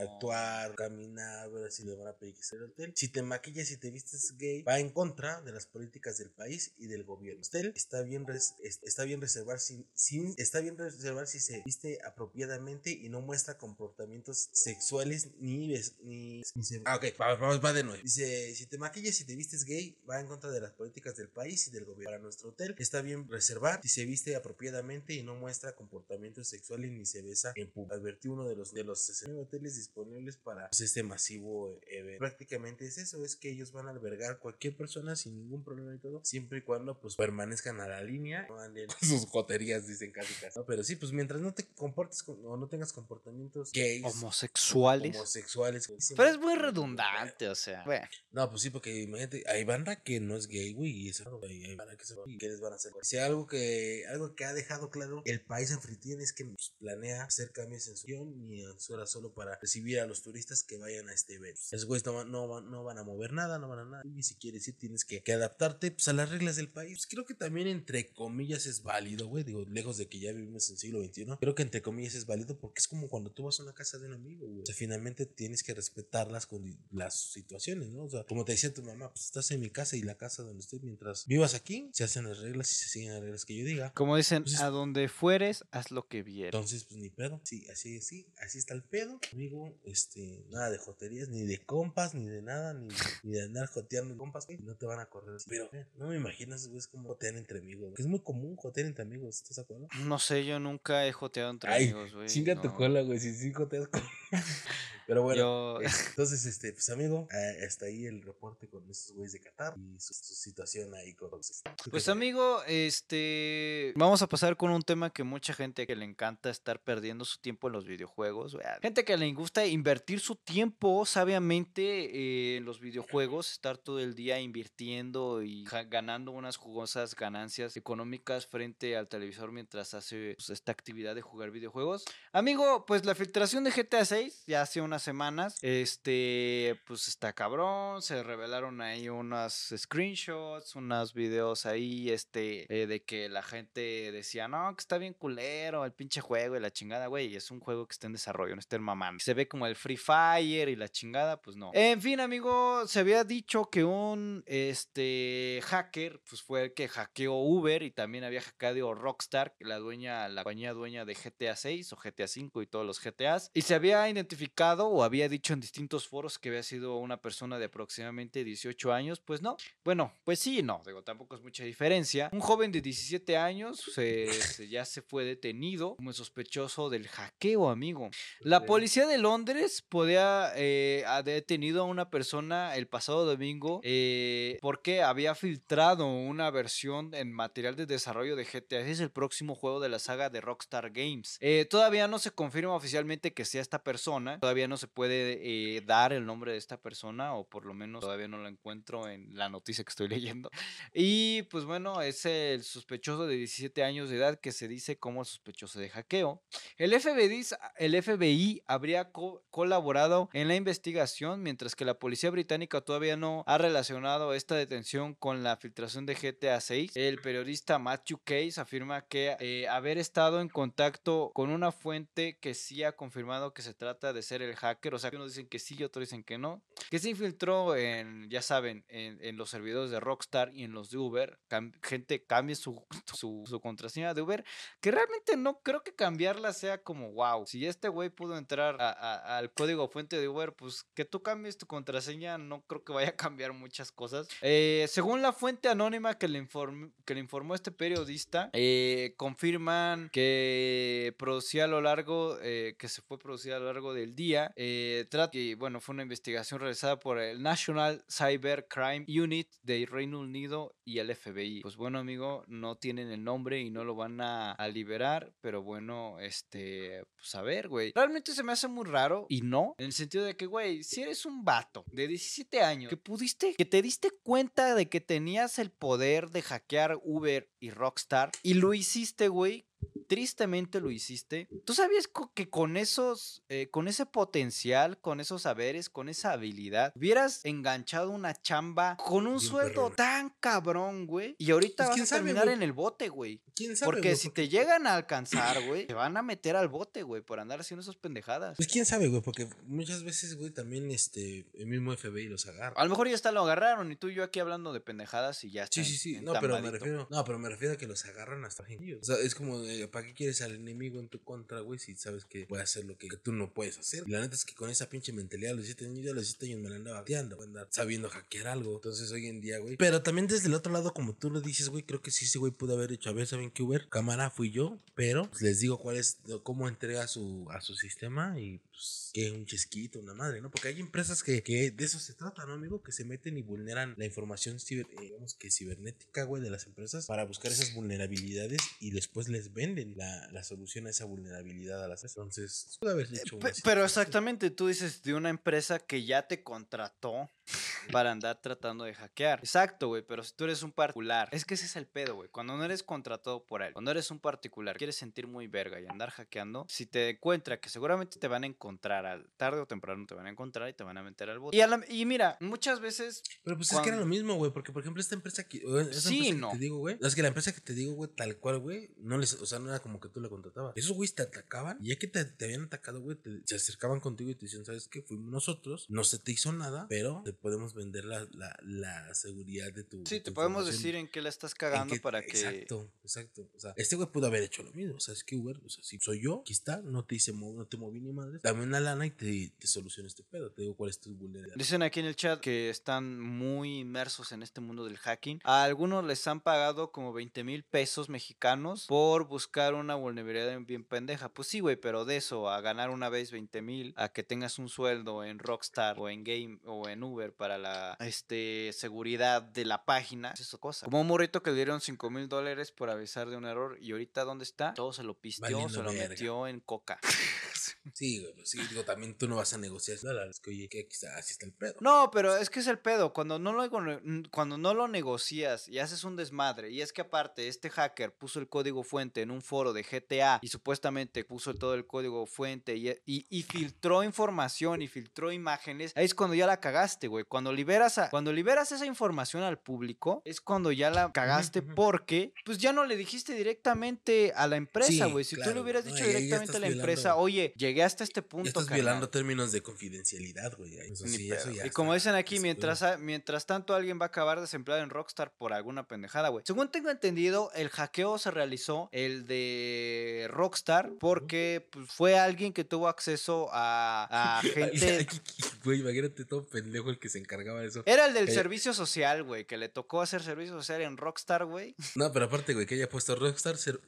actuar, caminar, ver si le van a pedir que sea el hotel. Si te maquillas y te vistes gay, va en contra de las políticas del país y del gobierno. Usted está bien, res- es- está bien reservar sin, sin- está bien reservar si se viste apropiadamente y no muestra comportamientos sexuales ni ni, ni se- ah, ok, va, va- de nuevo. Dice, si te maquillas y te vistes gay, va en contra de las políticas del país y del gobierno. Para nuestro hotel está bien reservar si se viste apropiadamente y no muestra comportamientos sexuales ni se besa en público. Advertí uno de los de los 69 hoteles disponibles para pues, este masivo evento. Prácticamente es eso, es que ellos van a albergar cualquier persona sin ningún problema y todo, siempre y cuando pues permanezcan a la línea, no anden sus joterías, dicen casi casi. No, pero sí, pues mientras no te comportes con- o no tengas comportamientos gays, Homosexuales. homosexuales. Pero es muy redundante, o sea. Bueno, No, pues sí, porque imagínate, hay banda que no es gay, güey, y eso, hay, hay banda que se ¿y qué les van a hacer? Si algo que, algo que ha dejado claro el país anfitrión es que pues, planea hacer cambios en su guion ni en su hora solo para recibir a los turistas que vayan a este evento. Esos güeyes no, van- no, no van a mover nada, no van a nada, y si quieres ir tienes que, que adaptarte pues, a las reglas del país. Pues, creo que también entre comillas es válido, güey, digo, lejos de que ya vivimos en el siglo XXI, creo que entre comillas es válido porque es como cuando tú vas a una casa de un amigo, güey. O sea, finalmente tienes que respetar las, las situaciones, ¿no? O sea, como te decía tu mamá, pues estás en mi casa y la casa donde estoy, mientras vivas aquí, se hacen las reglas y se siguen las reglas que yo diga. como dicen, Pues a donde fueres, haz lo que vieres. Entonces, pues ni pedo. Sí, así, sí, así está el pedo. Amigo, este, nada de joterías, ni de compas, ni de nada, ni, ni de andar joteando compas, güey. No te van a correr. Pero eh, no me imaginas, güey, es como jotear entre amigos. Que es muy común jotear entre amigos, ¿estás de acuerdo? No sé, yo nunca he joteado entre Ay, amigos, güey. Chinga tu cola, güey, si sí joteas con... Pero bueno. Yo, eh, Entonces, este, pues amigo, eh, hasta ahí el reporte con estos güeyes de Qatar y su, su situación ahí con los... Pues amigo, este, vamos a pasar con un tema que mucha gente que le encanta estar perdiendo su tiempo en los videojuegos, gente que le gusta invertir su tiempo sabiamente eh, en los videojuegos, estar todo el día invirtiendo y ganando unas jugosas ganancias económicas frente al televisor mientras hace pues, esta actividad de jugar videojuegos. Amigo, pues la filtración de GTA 6 ya hace unas semanas, este, pues está cabrón, se revelaron ahí unos screenshots, unos videos ahí, este, eh, de que la gente decía, no, que está bien culero el pinche juego y la chingada, güey, es un juego que está en desarrollo, no está en mamando. Se ve como el Free Fire y la chingada, pues no. En fin, amigo, se había dicho que un, este, hacker, pues fue el que hackeó Uber y también había hackeado Rockstar, la dueña, la compañía dueña de GTA 6 o GTA 5 y todos los GTAs, y se había identificado o había dicho en distintos foros que había sido una persona de aproximadamente 18 años, pues no. Bueno, pues sí, no, digo, tampoco es mucha diferencia. Un joven de 17 años se- se- ya se fue detenido como sospechoso del hackeo, amigo. La policía de Londres podía eh, ha detenido a una persona el pasado domingo eh, porque había filtrado una versión en material de desarrollo de GTA. Es el próximo juego de la saga de Rockstar Games. Eh, todavía no se confirma oficialmente que sea esta persona. Todavía no se puede eh, dar el nombre de esta persona o por lo menos todavía no lo encuentro en la noticia que estoy leyendo. Y pues bueno, es el sospechoso de 17 años de edad que se dice como sospechoso de hackeo. El FBI, el FBI habría co- colaborado en la investigación, mientras que la policía británica todavía no ha relacionado esta detención con la filtración de GTA 6. El periodista Matthew Case afirma que eh, haber estado en contacto con una fuente que sí ha confirmado que se trata de ser el hacker, o sea, unos dicen que sí y otros dicen que no, que se infiltró en, ya saben, en, en los servidores de Rockstar y en los de Uber. Cam- gente cambie su, su, su contraseña de Uber, que realmente no creo que cambiarla sea como, wow, si este güey pudo entrar a- a- al código fuente de Uber, pues que tú cambies tu contraseña, no creo que vaya a cambiar muchas cosas. Eh, según la fuente anónima que le, inform- que le informó este periodista, eh, confirman que producía a lo largo, eh, que se fue producida a lo largo del día. Eh, bueno, fue una investigación realizada por el National Cyber Crime Unit de Reino Unido y el FBI. Pues bueno, amigo, no tienen el nombre y no lo van a, a liberar, pero bueno, este, pues a ver, güey. Realmente se me hace muy raro y no, en el sentido de que, güey, si eres un vato de 17 años que pudiste, que te diste cuenta de que tenías el poder de hackear Uber y Rockstar y lo hiciste, güey, tristemente lo hiciste. ¿Tú sabías que con esos, eh, con ese potencial, con esos saberes, con esa habilidad, hubieras enganchado una chamba con un Bien sueldo perrón. tan cabrón, güey? Y ahorita Pues, vas a sabe, terminar en el bote, güey. ¿Quién sabe? Porque si te llegan a alcanzar, güey, te van a meter al bote, güey, por andar haciendo esas pendejadas. Pues quién sabe, güey, porque muchas veces, güey, también este, el mismo FBI los agarra. A lo mejor ya hasta lo agarraron y tú y yo aquí hablando de pendejadas y ya está. Sí, sí, sí. No, pero me refiero. No, pero me refiero a que los agarran hasta ellos. O sea, es como, ¿para qué quieres al enemigo en tu contra, güey? Si sabes que puede hacer lo que tú no puedes hacer. Y la neta es que con esa pinche mentalidad, los 17 años, yo los 17 años me la andaba bateando, andar sabiendo hackear algo. Entonces, hoy en día, güey. Pero también desde el otro lado, como tú lo dices, güey, creo que sí, ese güey pudo haber hecho. A ver, ¿saben qué Uber? Cámara fui yo, pero pues, les digo cuál es, cómo entrega su, a su sistema y pues que un chesquito, una madre, ¿no? Porque hay empresas que, que de eso se trata, ¿no, amigo? Que se meten y vulneran la información ciber, eh, digamos que cibernética, güey, de las empresas para buscar esas vulnerabilidades y después les venden la, la solución a esa vulnerabilidad a las Entonces, pudo haber hecho una pero exactamente, tú dices de una empresa que ya te contrató para andar tratando de hackear. Exacto, güey, pero si tú eres un particular, es que ese es el pedo, güey. Cuando no eres contratado por él, cuando eres un particular, quieres sentir muy verga y andar hackeando, si te encuentra que seguramente te van a encontrar, al, tarde o temprano te van a encontrar y te van a meter al bote. Y, a la- y mira, muchas veces Pero pues es que era lo mismo, güey, porque por ejemplo esta empresa que Sí, empresa que no. te digo, güey, es que la empresa que te digo, güey, tal cual, güey, no les, o sea, no era como que tú la contratabas. Esos güeyes te atacaban y ya que te, te habían atacado, güey, se acercaban contigo y te decían, ¿sabes qué? Fuimos nosotros, no se te hizo nada, pero te podemos vender la, la, la seguridad de tu sí, te podemos información". decir en qué la estás cagando para que... Exacto, exacto. O sea, este güey pudo haber hecho lo mismo. O sea, es que Uber, o sea, si soy yo, aquí está, no te hice no te moví ni madre. Dame una lana y te, te soluciono este pedo. Te digo cuál es tu vulnerabilidad. Dicen aquí en el chat que están muy inmersos en este mundo del hacking. A algunos les han pagado como 20 mil pesos mexicanos por buscar una vulnerabilidad bien pendeja. Pues sí, güey, pero de eso a ganar una vez 20 mil, a que tengas un sueldo en Rockstar o en Game o en Uber para la este, seguridad de la página, es otra cosa. Como un morrito que le dieron 5 mil dólares por avisar de un error y ahorita ¿dónde está? Todo se lo pisteó, Valiendo se lo verga. metió en coca. Sí, güey, pues sí, digo, también tú no vas a negociar dólares. Que oye, que aquí está, así está el pedo. No, pero es que es el pedo. Cuando no, lo, cuando no lo negocias y haces un desmadre, y es que aparte este hacker puso el código fuente en un foro de GTA y supuestamente puso todo el código fuente y, y- y filtró información y filtró imágenes, ahí es cuando ya la cagaste, güey. Cuando liberas, a- cuando liberas esa información al público, es cuando ya la cagaste porque pues ya no le dijiste directamente a la empresa, Sí, güey. Si tú le hubieras dicho directamente a la empresa, oye, llegué hasta este Ya punto. estás carnal". violando términos de confidencialidad, güey. Sí, y como dicen aquí, mientras, a- mientras tanto alguien va a acabar desempleado en Rockstar por alguna pendejada, güey. Según tengo entendido, el hackeo se realizó, el de Rockstar, porque pues, fue alguien que tuvo acceso a, a gente... Güey, imagínate todo pendejo el que se encargaba de eso. Era el del servicio social, güey, que le tocó hacer servicio social en Rockstar, güey. No, pero aparte, güey, que haya puesto Rockstar ser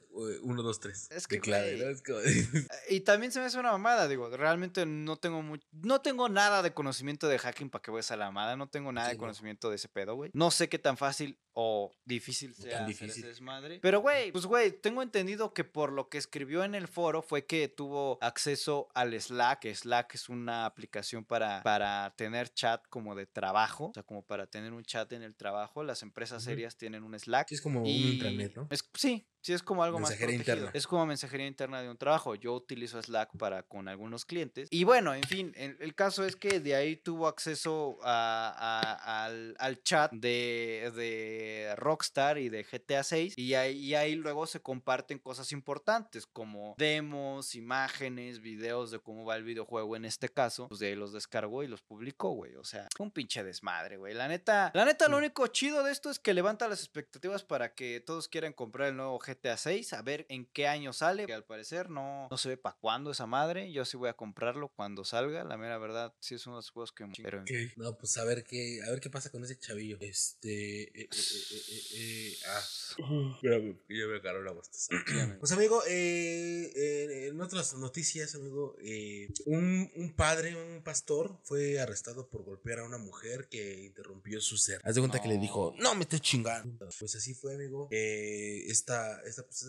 1, 2, 3. Es que, clave. ¿no? Es como- Y también se me hace una mamada, digo, realmente no tengo no tengo nada de conocimiento de hacking para que vayas a la mamada, no tengo nada Sí, de no. conocimiento de ese pedo, güey. No sé qué tan fácil o difícil tan sea hacer difícil. ese desmadre. Pero, güey, pues, güey, tengo entendido que por lo que escribió en el foro fue que tuvo acceso al Slack, Slack es una aplicación para, para tener chat como de trabajo, o sea, como para tener un chat en el trabajo. Las empresas serias tienen un Slack. Sí, es como un intranet, ¿no? es- sí, sí es como algo Mensajería más protegido. interna. Es como mensajería interna de un trabajo. Yo utilizo Slack para con algunos clientes. Y bueno, en fin, el, el caso es que de ahí tuvo acceso a- a- al, al chat de, de Rockstar y de GTA 6 y ahí, y ahí luego se comparten cosas importantes como demos, imágenes, videos de cómo va el videojuego en este caso, pues de ahí los descargó y los publicó, güey. O sea, un pinche desmadre, güey. La neta, la neta, lo Sí. único chido de esto es que levanta las expectativas para que todos quieran comprar el nuevo GTA 6, a ver en qué año sale, que al parecer no, no se ve para cuándo esa madre. Yo sí voy a comprarlo cuando salga, la mera verdad, sí es uno de los juegos que... Pero fin. No, pues a ver qué, a ver qué pasa con ese chavillo. Este, eh, eh, eh, eh, eh, ah, espérame, ya me agarró la bostaza. Pues amigo, eh, eh, en otras noticias, amigo, eh, un, un padre, un pastor, fue arrestado por golpear a una mujer que interrumpió su ser. Haz de cuenta que le dijo, no me estés chingando. Pues así fue, amigo. Eh, esta, esta, pues,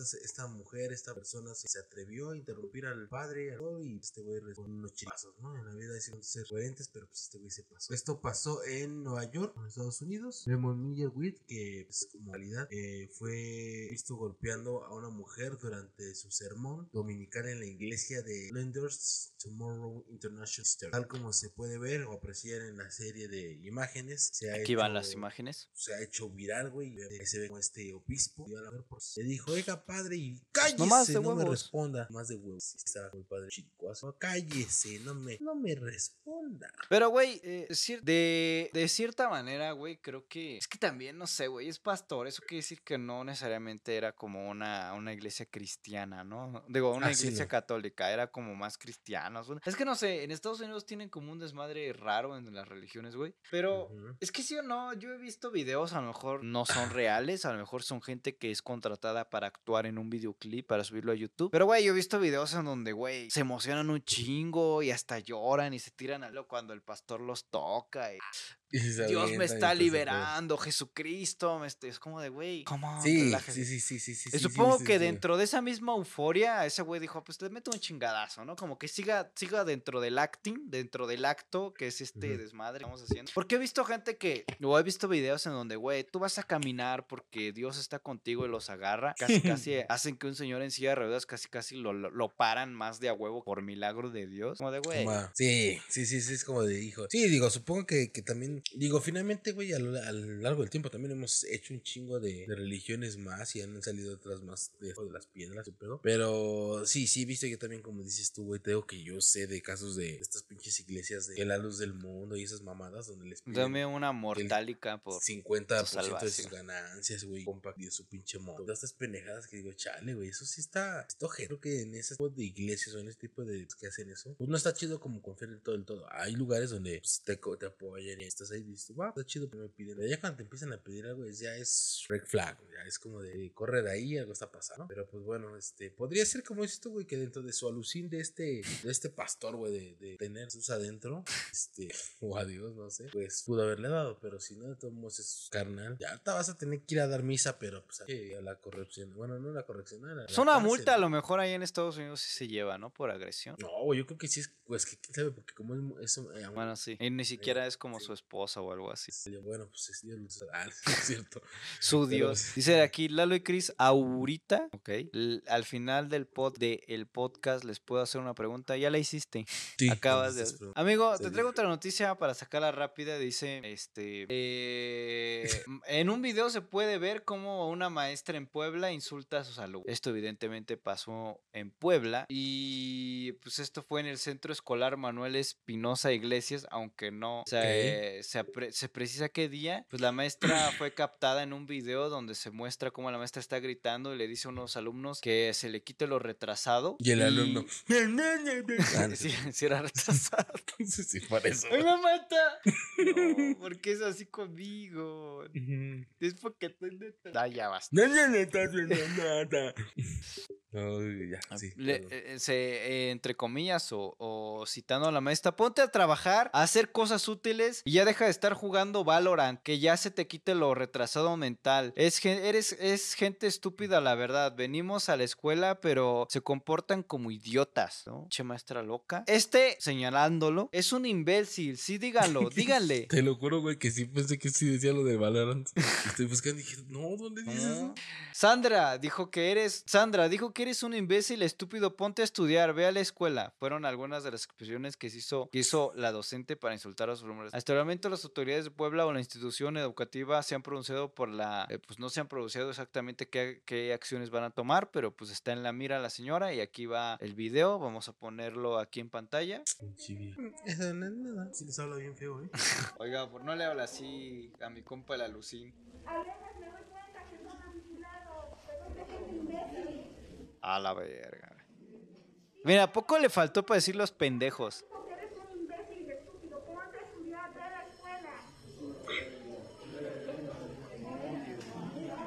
mujer, esta persona se, se atrevió a interrumpir al padre al- y este güey con unos chingazos, ¿no? En la vida que ser coherentes, pero pues este güey se pasó. Esto pasó en Nueva York, en Estados Unidos. Vemos Meyerwitt, que pues, como realidad eh, fue visto golpeando a una mujer durante su sermón dominical en la iglesia de Lenders Tomorrow International Center. Tal como se puede ver o apreciar en la serie de imágenes, se ha Aquí van las imágenes. se ha hecho viral, güey. Se ve como este obispo. y a la ver, pues, le dijo, oiga, padre, y cállese, No más de no me huevos". responda. Más de huevos. Estaba el padre chicuazo. Cállese, no me, no me responda. Pero, güey, eh, de, de cierta manera, güey, creo que... Es que también, no sé, güey, es pastor. Eso quiere decir que no necesariamente era como una, una iglesia cristiana, ¿no? Digo, una Ah, iglesia católica, era como más cristianos. Es que no sé, en Estados Unidos tienen como un desmadre raro en las religiones, güey. Pero... Es que sí o no, yo he visto videos, a lo mejor no son reales, a lo mejor son gente que es contratada para actuar en un videoclip, para subirlo a YouTube. Pero, güey, yo he visto videos en donde, güey, se emocionan un chingo y hasta lloran y se tiran a lo cuando el pastor los toca. Dios me está liberando, Jesucristo, me está- es como de, güey, ¿cómo? Sí, sí, sí, sí, sí, sí, supongo que dentro de esa misma euforia, ese güey dijo, pues le meto un chingadazo, ¿no? Como que siga, siga dentro del acting, dentro del acto, que es este desmadre que estamos haciendo. Porque he visto gente que, o he visto videos en donde, güey, tú vas a caminar porque Dios está contigo y los agarra. Casi, casi hacen que un señor en silla de ruedas casi, casi lo, lo, paran más de a huevo por milagro de Dios. Como de, güey. Sí, sí, sí, sí, es como de hijo. Sí, digo, supongo que, que también, digo, finalmente, güey, a lo, a lo largo del tiempo también hemos hecho un chingo de, de religiones más y han salido otras más de, de las piedras y pedo. Pero sí, sí, visto yo también, como dices tú, güey, te digo que yo sé de casos de estas pinches iglesias de la luz del mundo y esas mamadas donde les piden Dame una mortálica por... 50% de sus ganancias, güey, compa, y de su pinche modo. Todas estas pendejadas que digo, chale, güey, eso sí está, esto Creo que en ese tipo de iglesias o en ese tipo de que hacen eso, pues no está chido como confiar en todo el todo. Hay lugares donde pues, te, te apoyan y estás ahí dices, va, está chido que me piden. Pero ya cuando te empiezan a pedir algo, es- ya es red flag, ya es como de corre de ahí, algo está pasando. Pero pues bueno, este, podría ser como esto, güey, que dentro de su alucín de este, de este pastor, güey, de, de tener sus adentro, este, o a Dios, no sé, pues pudo haberle dado, pero si no, de todos modos es carnal. Ya te vas a tener que ir a dar misa, pero pues a, la corrección, bueno, no la corrección, a la, Es una multa, a lo mejor ahí en Estados Unidos sí se lleva, ¿no? Por agresión. No, yo creo que sí es, pues que quién sabe, porque como es, es eh, Bueno, sí. Y ni siquiera es como sí. su esposa o algo así. bueno, pues es Dios, ah, es cierto. Su Pero- Dios. Dice de aquí Lalo y Cris, ahorita, ok. al final del pod de el podcast les puedo hacer una pregunta. Ya la hiciste. Sí, Acabas de. Amigo, Sí, te traigo otra noticia para sacarla rápida. Dice, este, eh, en un video se puede ver cómo una maestra en Puebla insulta a sus alumnos. Esto evidentemente pasó en Puebla y pues esto fue en el centro escolar Manuel Espinosa Iglesias, aunque no se, se, apre- se precisa qué día. Pues la maestra fue captada en un video donde se muestra cómo la maestra está gritando y le dice a unos alumnos que se le quite lo retrasado. Y el alumno. Ah, no, Sí, sí, era retrasado. sí, sí, por eso. ¡Ay, me mata! No, porque es así conmigo. Es porque estoy neta. Ah, ya basta. No, no, no, estás haciendo nada. No, ya, sí. Le- perdón. eh, se, eh, entre comillas o, o citando a la maestra, ponte a trabajar, a hacer cosas útiles y ya deja de estar jugando Valorant, que ya se te quite lo retrasado mental. Es, eres, es gente estúpida, la verdad. Venimos a la escuela, pero se comportan como idiotas, ¿no? Che maestra loca. Este, señalándolo, es un imbécil. Sí, díganlo, díganle. Te lo juro, güey, que sí pensé que sí decía lo de Valorant. Estoy buscando y dije, no, ¿dónde dices eso? Ah. Sandra dijo que eres. Sandra dijo que que eres un imbécil, estúpido, ponte a estudiar, ve a la escuela. Fueron algunas de las expresiones que se hizo, que hizo la docente para insultar a sus alumnos. Hasta el momento las autoridades de Puebla o la institución educativa se han pronunciado por la, eh, pues no se han pronunciado exactamente qué, qué acciones van a tomar, pero pues está en la mira la señora y aquí va el video, vamos a ponerlo aquí en pantalla. Chibi. Eso no es nada. Sí les habla bien feo, ¿eh? Oiga, por no le habla así a mi compa la Lucín. A la verga. Mira, ¿a poco le faltó para decir los pendejos?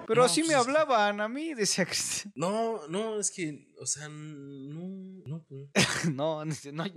Pero No, así pues me es que- hablaban a mí, decía Cristian. No, no, es que, o sea, no, no, pues, No, no, no,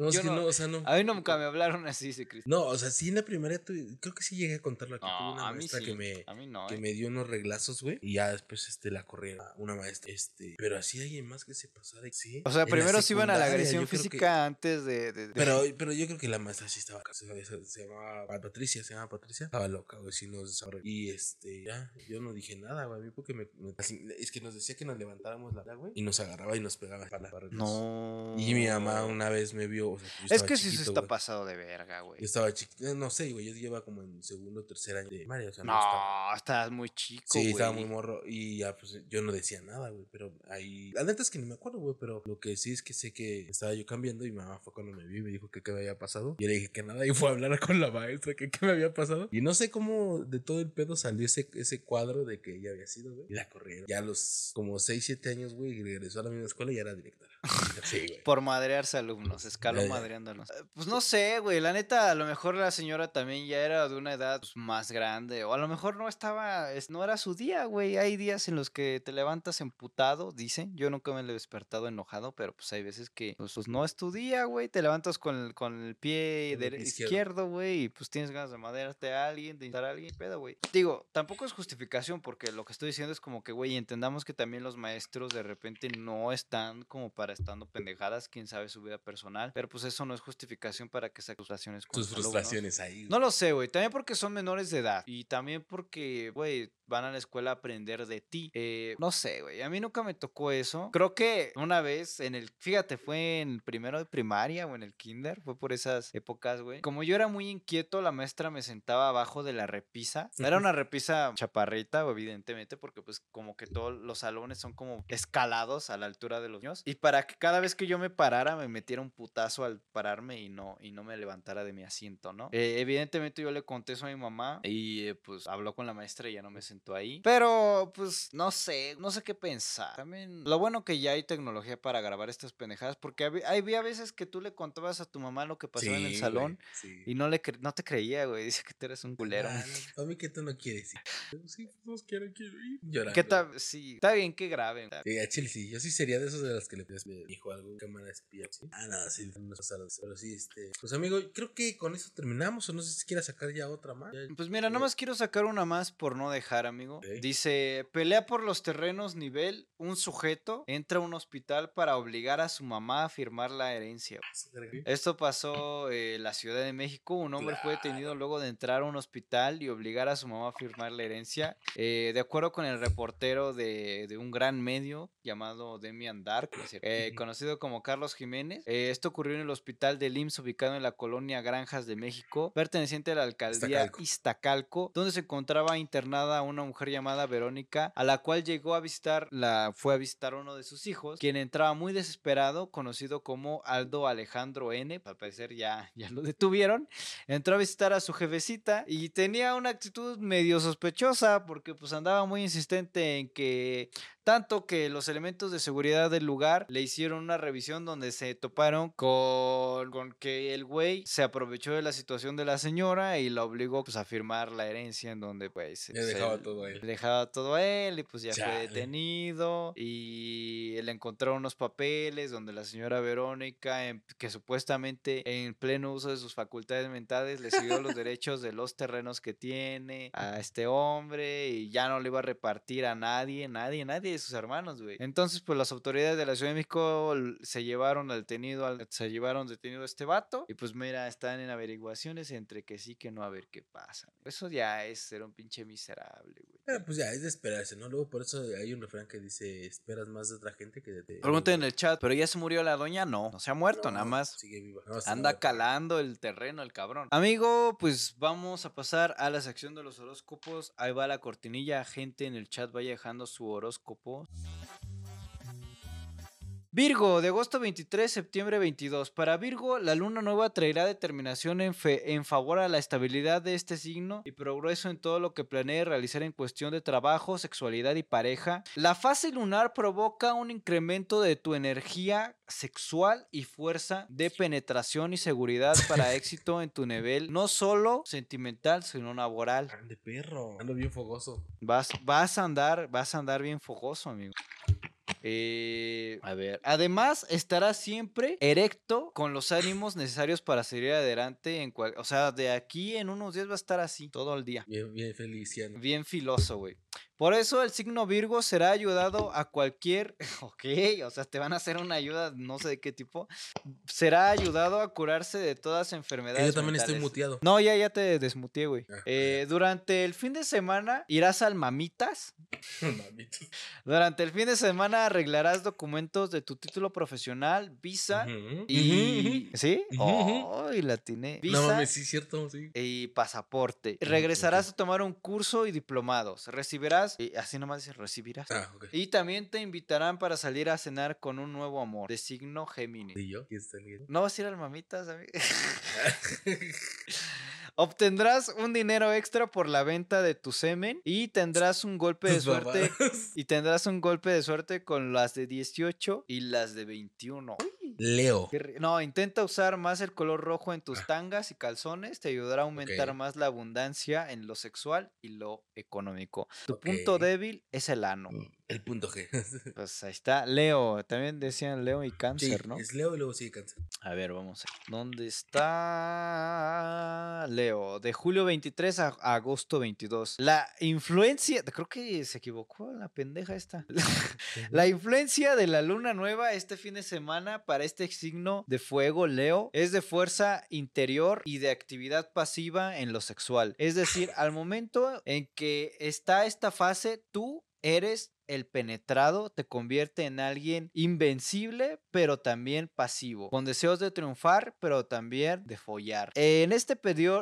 es yo que no. no, o sea, no. A mí nunca me hablaron así, dice Cristian. No, o sea, sí en la primaria tuve- creo que sí llegué a contarlo aquí. tuve No, una a mí maestra sí. que me, A mí no, que eh. me dio unos reglazos, güey. Y ya después este la corrieron. a Una maestra. Este. Pero así alguien más que se pasara. Sí. O sea, en primero se iban a la agresión creo que- física antes de... de- de- Pero, pero yo creo que la maestra sí estaba se, se- se llamaba Patricia, se llamaba Patricia. Estaba loca, güey, sí nos. Y este, ya, yo no dije nada, güey, a mí porque me, me- es que nos decía que nos levantáramos la güey, y nos agarraba y nos pegaba para para No. Y mi mamá una vez me vio, o sea, Es estaba que sí se está güey. pasado de verga, güey. Yo estaba chiquito, no sé, güey, yo llevaba como en segundo o tercer año de primaria, o sea, no, estaba. No, estás muy chico, Sí, güey. estaba muy morro y ya pues yo no decía nada, güey, pero ahí la neta es que ni me acuerdo, güey, pero lo que sí es que sé que estaba yo cambiando y mi mamá fue cuando me vio y me dijo que qué me había pasado. Y le dije que nada y fue a hablar con la maestra que qué me había pasado. Y no sé cómo de todo el pedo salió ese, ese cuadro de que ella había sido, güey. Y la corrieron. Ya a los como 6, 7 años, güey, y regresó a la misma escuela y ya era directora. Sí, güey. Por madrearse alumnos, escaló Ya, ya. madreándonos. Eh, Pues no sé, güey, la neta, a lo mejor la señora también ya era de una edad pues, más grande, o a lo mejor no estaba, es- no era su día, güey. Hay días en los que te levantas emputado, dicen. Yo nunca me he despertado enojado, pero pues hay veces que pues, pues, no es tu día, güey. Te levantas con el, con el pie el izquierdo. güey, y pues tienes ganas de madrearte a alguien, de intentar a alguien, pedo, güey. Digo, tampoco es justificación, porque lo que estoy diciendo es como que, güey, entendamos que también los maestros de repente no están como para estando pendejadas, quién sabe su vida personal, pero pues eso no es justificación para que saquen frustraciones con Tus alumnos. frustraciones ahí. güey. No lo sé, güey. También porque son menores de edad. Y también porque, güey, van a la escuela a aprender de ti. Eh, no sé, güey. A mí nunca me tocó eso. Creo que una vez en el. Fíjate, fue en el primero de primaria o en el kinder. Fue por esas épocas, güey. Como yo era muy inquieto, la maestra me sentaba abajo de la repisa. Era una repisa chaparrita, evidentemente, porque pues como que todos los salones son como escalados a la altura de los niños. Y para que cada vez que yo me parara, me metiera un putazo al pararme y no, y no me levantara de mi asiento, ¿no? Eh, evidentemente yo le conté eso a mi mamá y eh, pues habló con la maestra y ya no me ahí. Pero pues no sé, no sé qué pensar. También lo bueno que ya hay tecnología para grabar estas pendejadas, porque había, había veces que tú le contabas a tu mamá lo que pasaba en el salón güey, sí. y no le no te creía, güey. Dice que tú eres un culero. Ah, no, a mí que tú no quieres ir. Sí, pues quiero, quiero ir. Llorando. ¿Qué tal? Sí, está bien que graben. Sí, a Chile sí. Yo sí sería de esos de los que le pides me dijo algo, cámara espía. ¿sí? Ah, no, sí, no pero sí, este. Pues amigo, creo que con eso terminamos. O no sé si quieras sacar ya otra más. Pues mira, nada más quiero sacar una más por no dejar, amigo. Dice, pelea por los terrenos nivel, un sujeto entra a un hospital para obligar a su mamá a firmar la herencia. Esto pasó eh, en la Ciudad de México. Un hombre fue detenido luego de entrar a un hospital y obligar a su mamá a firmar la herencia. Eh, de acuerdo con el reportero de, de un gran medio llamado Demian Dark, dice, eh, conocido como Carlos Jiménez, eh, esto ocurrió en el hospital del IMSS ubicado en la colonia Granjas de México, perteneciente a la alcaldía Iztacalco. Iztacalco, donde se encontraba internada una mujer llamada Verónica, a la cual llegó a visitar, la, fue a visitar uno de sus hijos, quien entraba muy desesperado, conocido como Aldo Alejandro N. Al parecer ya, ya lo detuvieron. Entró a visitar a su jefecita y tenía una actitud medio sospechosa porque pues andaba muy insistente en que tanto que los elementos de seguridad del lugar le hicieron una revisión donde se toparon con, con que el güey se aprovechó de la situación de la señora y la obligó pues a firmar la herencia en donde pues Le dejaba todo a él. le dejaba todo a él y pues ya Chale. fue detenido y le encontraron unos papeles donde la señora Verónica, en- que supuestamente en pleno uso de sus facultades mentales le siguió los derechos de los terrenos que tiene a este hombre y ya no le iba a repartir a nadie, nadie, nadie sus hermanos, güey. Entonces pues las autoridades de la Ciudad de México se llevaron al detenido, se llevaron detenido a este vato y pues mira, están en averiguaciones entre que sí que no a ver qué pasa. Eso ya es ser un pinche miserable, güey. Pues ya, es de esperarse, ¿no? Luego por eso hay un refrán que dice, esperas más de otra gente que de ti. Pregunten en el chat, ¿pero ya se murió la doña? No, no se ha muerto, nada más. Sigue viva. No, Anda calando el terreno el cabrón. Amigo, pues vamos a pasar a la sección de los horóscopos. Ahí va la cortinilla. Gente en el chat vaya dejando su horóscopo. Virgo, de agosto 23, septiembre 22. Para Virgo, la luna nueva traerá determinación en, fe- en favor a la estabilidad de este signo y progreso en todo lo que planee realizar en cuestión de trabajo, sexualidad y pareja. La fase lunar provoca un incremento de tu energía sexual y fuerza de penetración y seguridad para éxito en tu nivel, no solo sentimental, sino laboral. Ande perro. Ando bien fogoso. Vas, vas a andar, vas a andar bien fogoso, amigo. Eh, a ver, además estará siempre erecto con los ánimos necesarios para seguir adelante en cual, o sea, de aquí en unos días va a estar así todo el día. Bien, bien feliciano. Bien filoso, güey. Por eso el signo Virgo será ayudado a cualquier, ok, o sea, te van a hacer una ayuda, no sé de qué tipo, será ayudado a curarse de todas enfermedades. yo también estoy muteado. No, ya, ya te desmuteé, güey. Ah, Eh, durante el fin de semana irás al Mamitas. Mamito. Durante el fin de semana arreglarás documentos de tu título profesional, visa y... ¿Sí? Ujú, ujú. Oh, y la atiné. ujú. No Visa mames, sí, cierto, sí. y pasaporte. Regresarás a tomar un curso y diplomados. Recibirás, y así nomás dice, recibirás. Ah. Y también te invitarán para salir a cenar con un nuevo amor, de signo Géminis. ¿Y yo? ¿Quién está lindo? ¿No vas a ir al mamitas, amigo? Obtendrás un dinero extra por la venta de tu semen y tendrás un golpe de suerte. Y tendrás un golpe de suerte con las de 18 y las de 21. Leo. No, intenta usar más el color rojo en Ah. tus tangas y calzones. Te ayudará a aumentar más la abundancia en lo sexual y lo económico. Tu punto débil es el ano. El punto G. Pues ahí está. Leo. También decían Leo y Sí, cáncer, ¿no? es Leo y luego sigue cáncer. A ver, vamos. a- ¿Dónde está Leo? De julio 23 a a agosto 22. La influencia, creo que se equivocó la pendeja esta. La influencia de la luna nueva este fin de semana para este signo de fuego, Leo, es de fuerza interior y de actividad pasiva en lo sexual. Es decir, al momento en que está esta fase, tú eres el penetrado, te convierte en alguien invencible, pero también pasivo, con deseos de triunfar, pero también de follar. En este,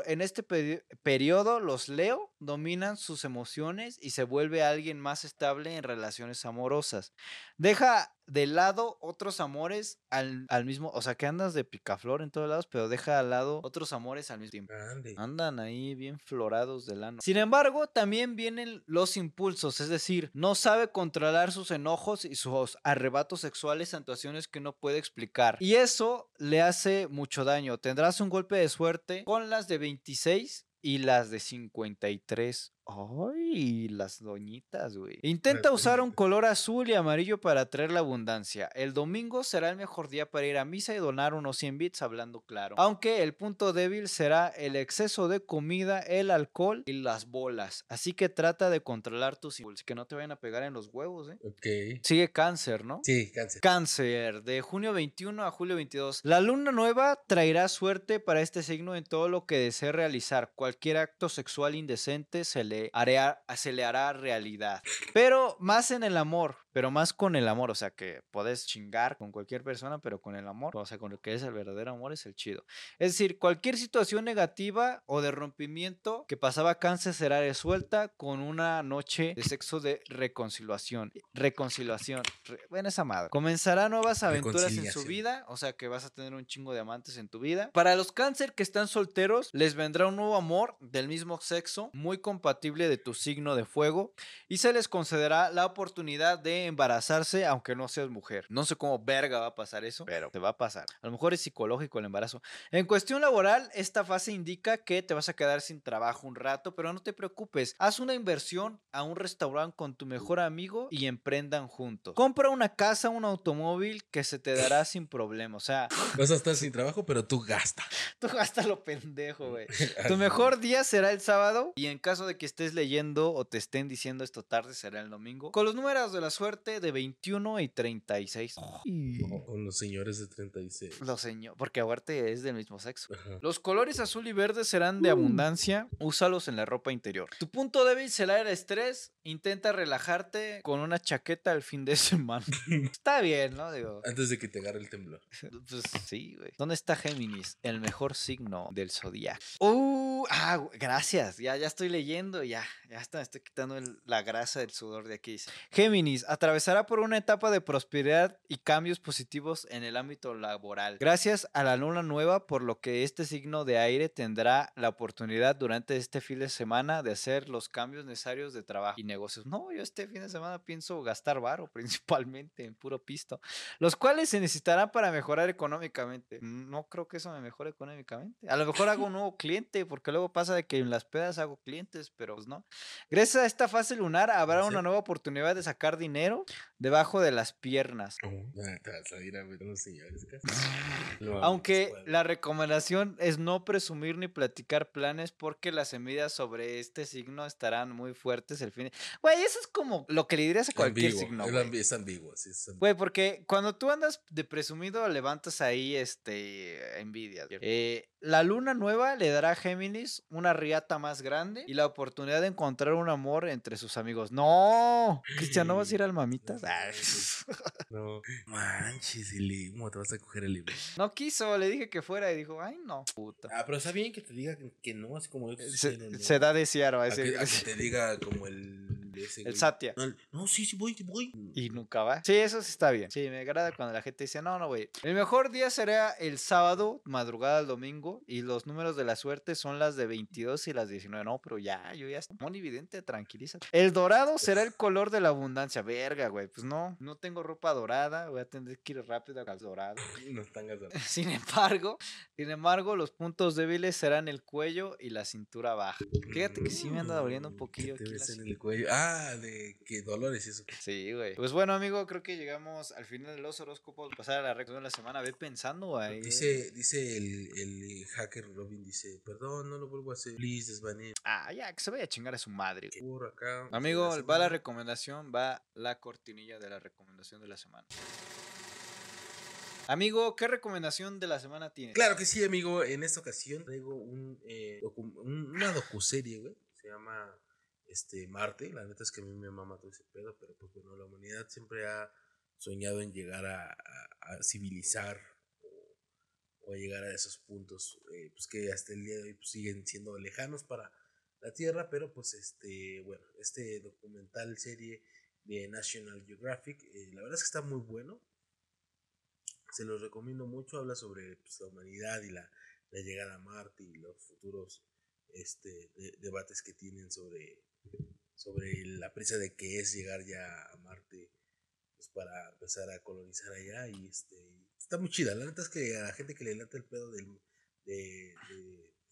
en este periodo, los Leo dominan sus emociones y se vuelve alguien más estable en relaciones amorosas. Deja de lado otros amores al, al mismo, o sea que andas de picaflor en todos lados, pero deja al lado otros amores al mismo tiempo. Andan ahí bien florados del ano. Sin embargo, también vienen los impulsos, es decir, no sabe controlar sus enojos y sus arrebatos sexuales ante que no puede explicar. Y eso le hace mucho daño. Tendrás un golpe de suerte con las de 26 y las de 53. Ay, las doñitas, güey. Intenta usar un color azul y amarillo para atraer la abundancia. El domingo será el mejor día para ir a misa y donar unos 100 bits hablando claro. Aunque el punto débil será el exceso de comida, el alcohol y las bolas. Así que trata de controlar tus impulsos, que no te vayan a pegar en los huevos, ¿eh? Ok. Sigue cáncer, ¿no? Sí, cáncer. Cáncer, de junio 21 a julio 22. La luna nueva traerá suerte para este signo en todo lo que desee realizar. Cualquier acto sexual indecente se le, se le hará realidad. Pero más en el amor, pero más con el amor. O sea que puedes chingar con cualquier persona, pero con el amor. O sea, con lo que es el verdadero amor es el chido. Es decir, cualquier situación negativa o de rompimiento que pasaba cáncer será resuelta con una noche de sexo de reconciliación. Reconciliación. Re- bueno, esa madre. Comenzará nuevas aventuras en su vida, o sea que vas a tener un chingo de amantes en tu vida. Para los cáncer que están solteros, les vendrá un nuevo amor del mismo sexo, muy compatible de tu signo de fuego, y se les concederá la oportunidad de embarazarse aunque no seas mujer. No sé cómo verga va a pasar eso, pero te va a pasar. A lo mejor es psicológico el embarazo. En cuestión laboral, esta fase indica que te vas a quedar sin trabajo un rato, pero no te preocupes. Haz una inversión a un restaurante con tu mejor amigo y emprendan juntos. Compra una casa, un automóvil que se te dará sin problema. O sea, Vas a estar sin trabajo, pero tú gasta. tú gasta lo pendejo, güey. Tu mejor día será el sábado y en caso de que estés leyendo o te estén diciendo esto tarde será el domingo. Con los números de la suerte fuerte de 21 y 36. Y- Con los señores de 36. Lo señor, porque aparte es del mismo sexo. Ajá. Los colores azul y verde serán de abundancia. Úsalos en la ropa interior. Tu punto débil será el estrés. Intenta relajarte con una chaqueta el fin de semana. Está bien, ¿no? Digo. Antes de que te agarre el temblor. Pues sí, güey. ¿Dónde está Géminis? El mejor signo del zodiaco. Uh, ah, gracias. Ya, ya estoy leyendo. Ya, ya está, me estoy quitando el- la grasa del sudor de aquí. Géminis atravesará por una etapa de prosperidad y cambios positivos en el ámbito laboral. Gracias a la luna nueva, por lo que este signo de aire tendrá la oportunidad durante este fin de semana de hacer los cambios necesarios de trabajo y negocios. No, yo este fin de semana pienso gastar varo principalmente en puro pisto los cuales se necesitarán para mejorar económicamente. No creo que eso me mejore económicamente. A lo mejor hago un nuevo cliente, porque luego pasa de que en las pedas hago clientes, pero pues no. Gracias a esta fase lunar habrá una nueva oportunidad de sacar dinero debajo de las piernas. No, Aunque la recomendación es no presumir ni platicar planes porque las envidias sobre este signo estarán muy fuertes el fin. Güey, eso es como lo que le dirías a cualquier ambiguo, signo. güey. Es ambiguo, sí, es ambiguo. Güey, porque cuando tú andas de presumido, levantas ahí este envidia. Eh, la luna nueva le dará a Géminis una riata más grande y la oportunidad de encontrar un amor entre sus amigos. ¡No! Cristian, ¿no vas a ir al mamitas? Ah, No, manches, el limo, te vas a coger el limo. no quiso, le dije que fuera y dijo, ay, no, puta. Ah, pero está bien que te diga que- no, así como yo Se, diciendo, no. se da desear, va a A decir. que, a que te diga como el. Ese El güey. Satya. No, sí, sí, voy, sí, voy. Y nunca va. Sí, eso sí está bien. Sí, me agrada cuando la gente dice, no, no, güey. El mejor día será el sábado, madrugada al domingo. Y los números de la suerte son las de 22 y las 19. No, pero ya, yo ya estoy muy evidente, tranquilízate. El dorado será el color de la abundancia. Verga, güey. Pues no, no tengo ropa dorada. Voy a tener que ir rápido al dorado. No están. Sin embargo, sin embargo, los puntos débiles serán el cuello y la cintura baja. Fíjate que sí me anda doliendo un Mm, poquillo aquí la en el cuello. Ah, de que dolores y eso. Sí, güey. Pues bueno, amigo, creo que llegamos al final de los horóscopos. Pasar a la recta de la semana. Ve pensando, güey. Dice, dice el, el hacker Robin, dice, perdón, no lo vuelvo a hacer. Please, desvaneen. Ah, ya, que se vaya a chingar a su madre. güey. Por acá. Amigo, la va la recomendación, va la cortinilla de la recomendación de la semana. Amigo, ¿qué recomendación de la semana tienes? Claro que sí, amigo. En esta ocasión traigo un, eh, docu- una docuserie, güey. Se llama este, Marte. La neta es que a mí me mama todo ese pedo, pero pues bueno, la humanidad siempre ha soñado en llegar a, a- civilizar o, a llegar a esos puntos eh, pues que hasta el día de hoy pues, siguen siendo lejanos para la Tierra, pero pues este, bueno, este documental serie de National Geographic, eh, la verdad es que está muy bueno. Se los recomiendo mucho, habla sobre pues, la humanidad y la, la llegada a Marte y los futuros este, de- debates que tienen sobre, sobre la prisa de que es llegar ya a Marte pues, para empezar a colonizar allá y este está muy chida. La neta es que a la gente que le late el pedo del, de,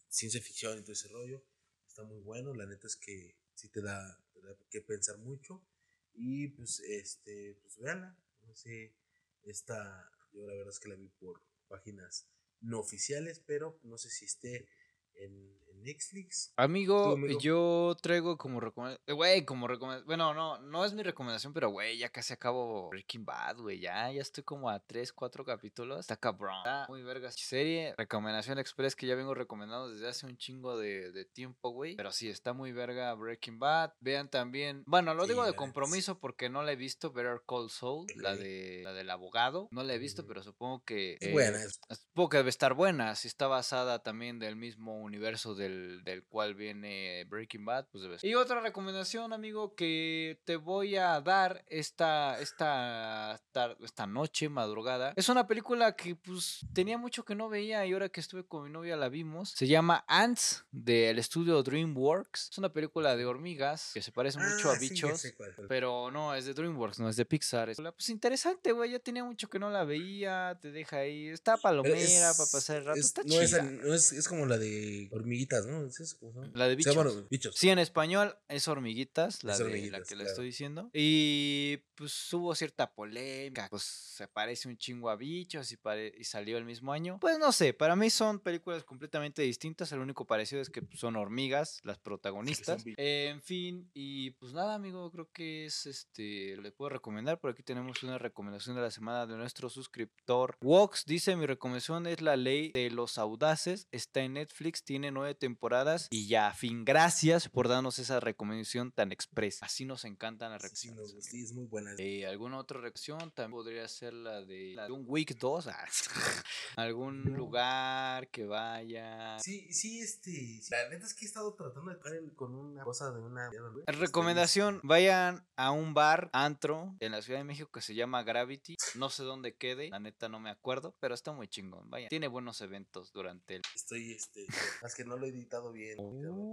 ciencia ficción y todo ese rollo está muy bueno. La neta es que sí te da, te da que pensar mucho y pues este pues véanla. No sé, esta yo la verdad es que la vi por páginas no oficiales, pero no sé si esté en Netflix. Amigo, yo traigo como recomendación. Güey, como recomendación. Bueno, no, no es mi recomendación, pero güey, ya casi acabo Breaking Bad, güey. Ya, ya estoy como a 3, 4 capítulos. Está cabrón. Está muy vergas. Serie, recomendación express que ya vengo recomendando desde hace un chingo de, de tiempo, güey. Pero sí, está muy verga Breaking Bad. Vean también. Bueno, lo Sí, digo de compromiso porque no la he visto. Better Call Saul, la, de, la del abogado. No la he visto, Ujú. pero supongo que. Es eh, buena, Supongo que debe estar buena. Si está basada también del mismo universo del, del cual viene Breaking Bad, pues. Y otra recomendación, amigo, que te voy a dar esta, esta, esta noche, madrugada. Es una película que pues tenía mucho que no veía y ahora que estuve con mi novia la vimos. Se llama Ants del estudio DreamWorks. Es una película de hormigas que se parece mucho Ah, a ya bichos. Pero no, es de DreamWorks, no es de Pixar. Es pues interesante, güey. Ya tenía mucho que no la veía. Te deja ahí. Está palomera es- para pasar el rato. es- está no, chida. no es, es como la de hormiguita hormiguitas, ¿no? ¿Es eso? ¿Cómo se llama? La de Se llaman bichos. bichos. Sí, en español es hormiguitas, la, Es de, la que le claro. estoy diciendo. Y pues hubo cierta polémica, pues se parece un chingo a bichos y, salió el mismo año. Pues no sé, para mí son películas completamente distintas, el único parecido es que pues, son hormigas las protagonistas. bichos. Eh, en fin, y pues nada, amigo, creo que es este, le puedo recomendar, por aquí tenemos una recomendación de la semana de nuestro suscriptor. Wox dice, mi recomendación es La Ley de los Audaces, está en Netflix, tiene nueve temporadas y ya, fin, gracias por darnos esa recomendación tan expresa. Así nos encantan las Sí, recomendaciones. sí, es muy buena. Eh, ¿Alguna otra recomendación? También podría ser la de, la de un Week 2. ah, Algún lugar que vaya. Sí, sí, este. sí. La neta es que he estado tratando de en- con una cosa de una. Recomendación, vayan a un bar, antro, en la Ciudad de México que se llama Gravity. No sé dónde quede, la neta no me acuerdo, pero está muy chingón. Vayan, tiene buenos eventos durante el... Estoy, este. Es que no lo he editado bien.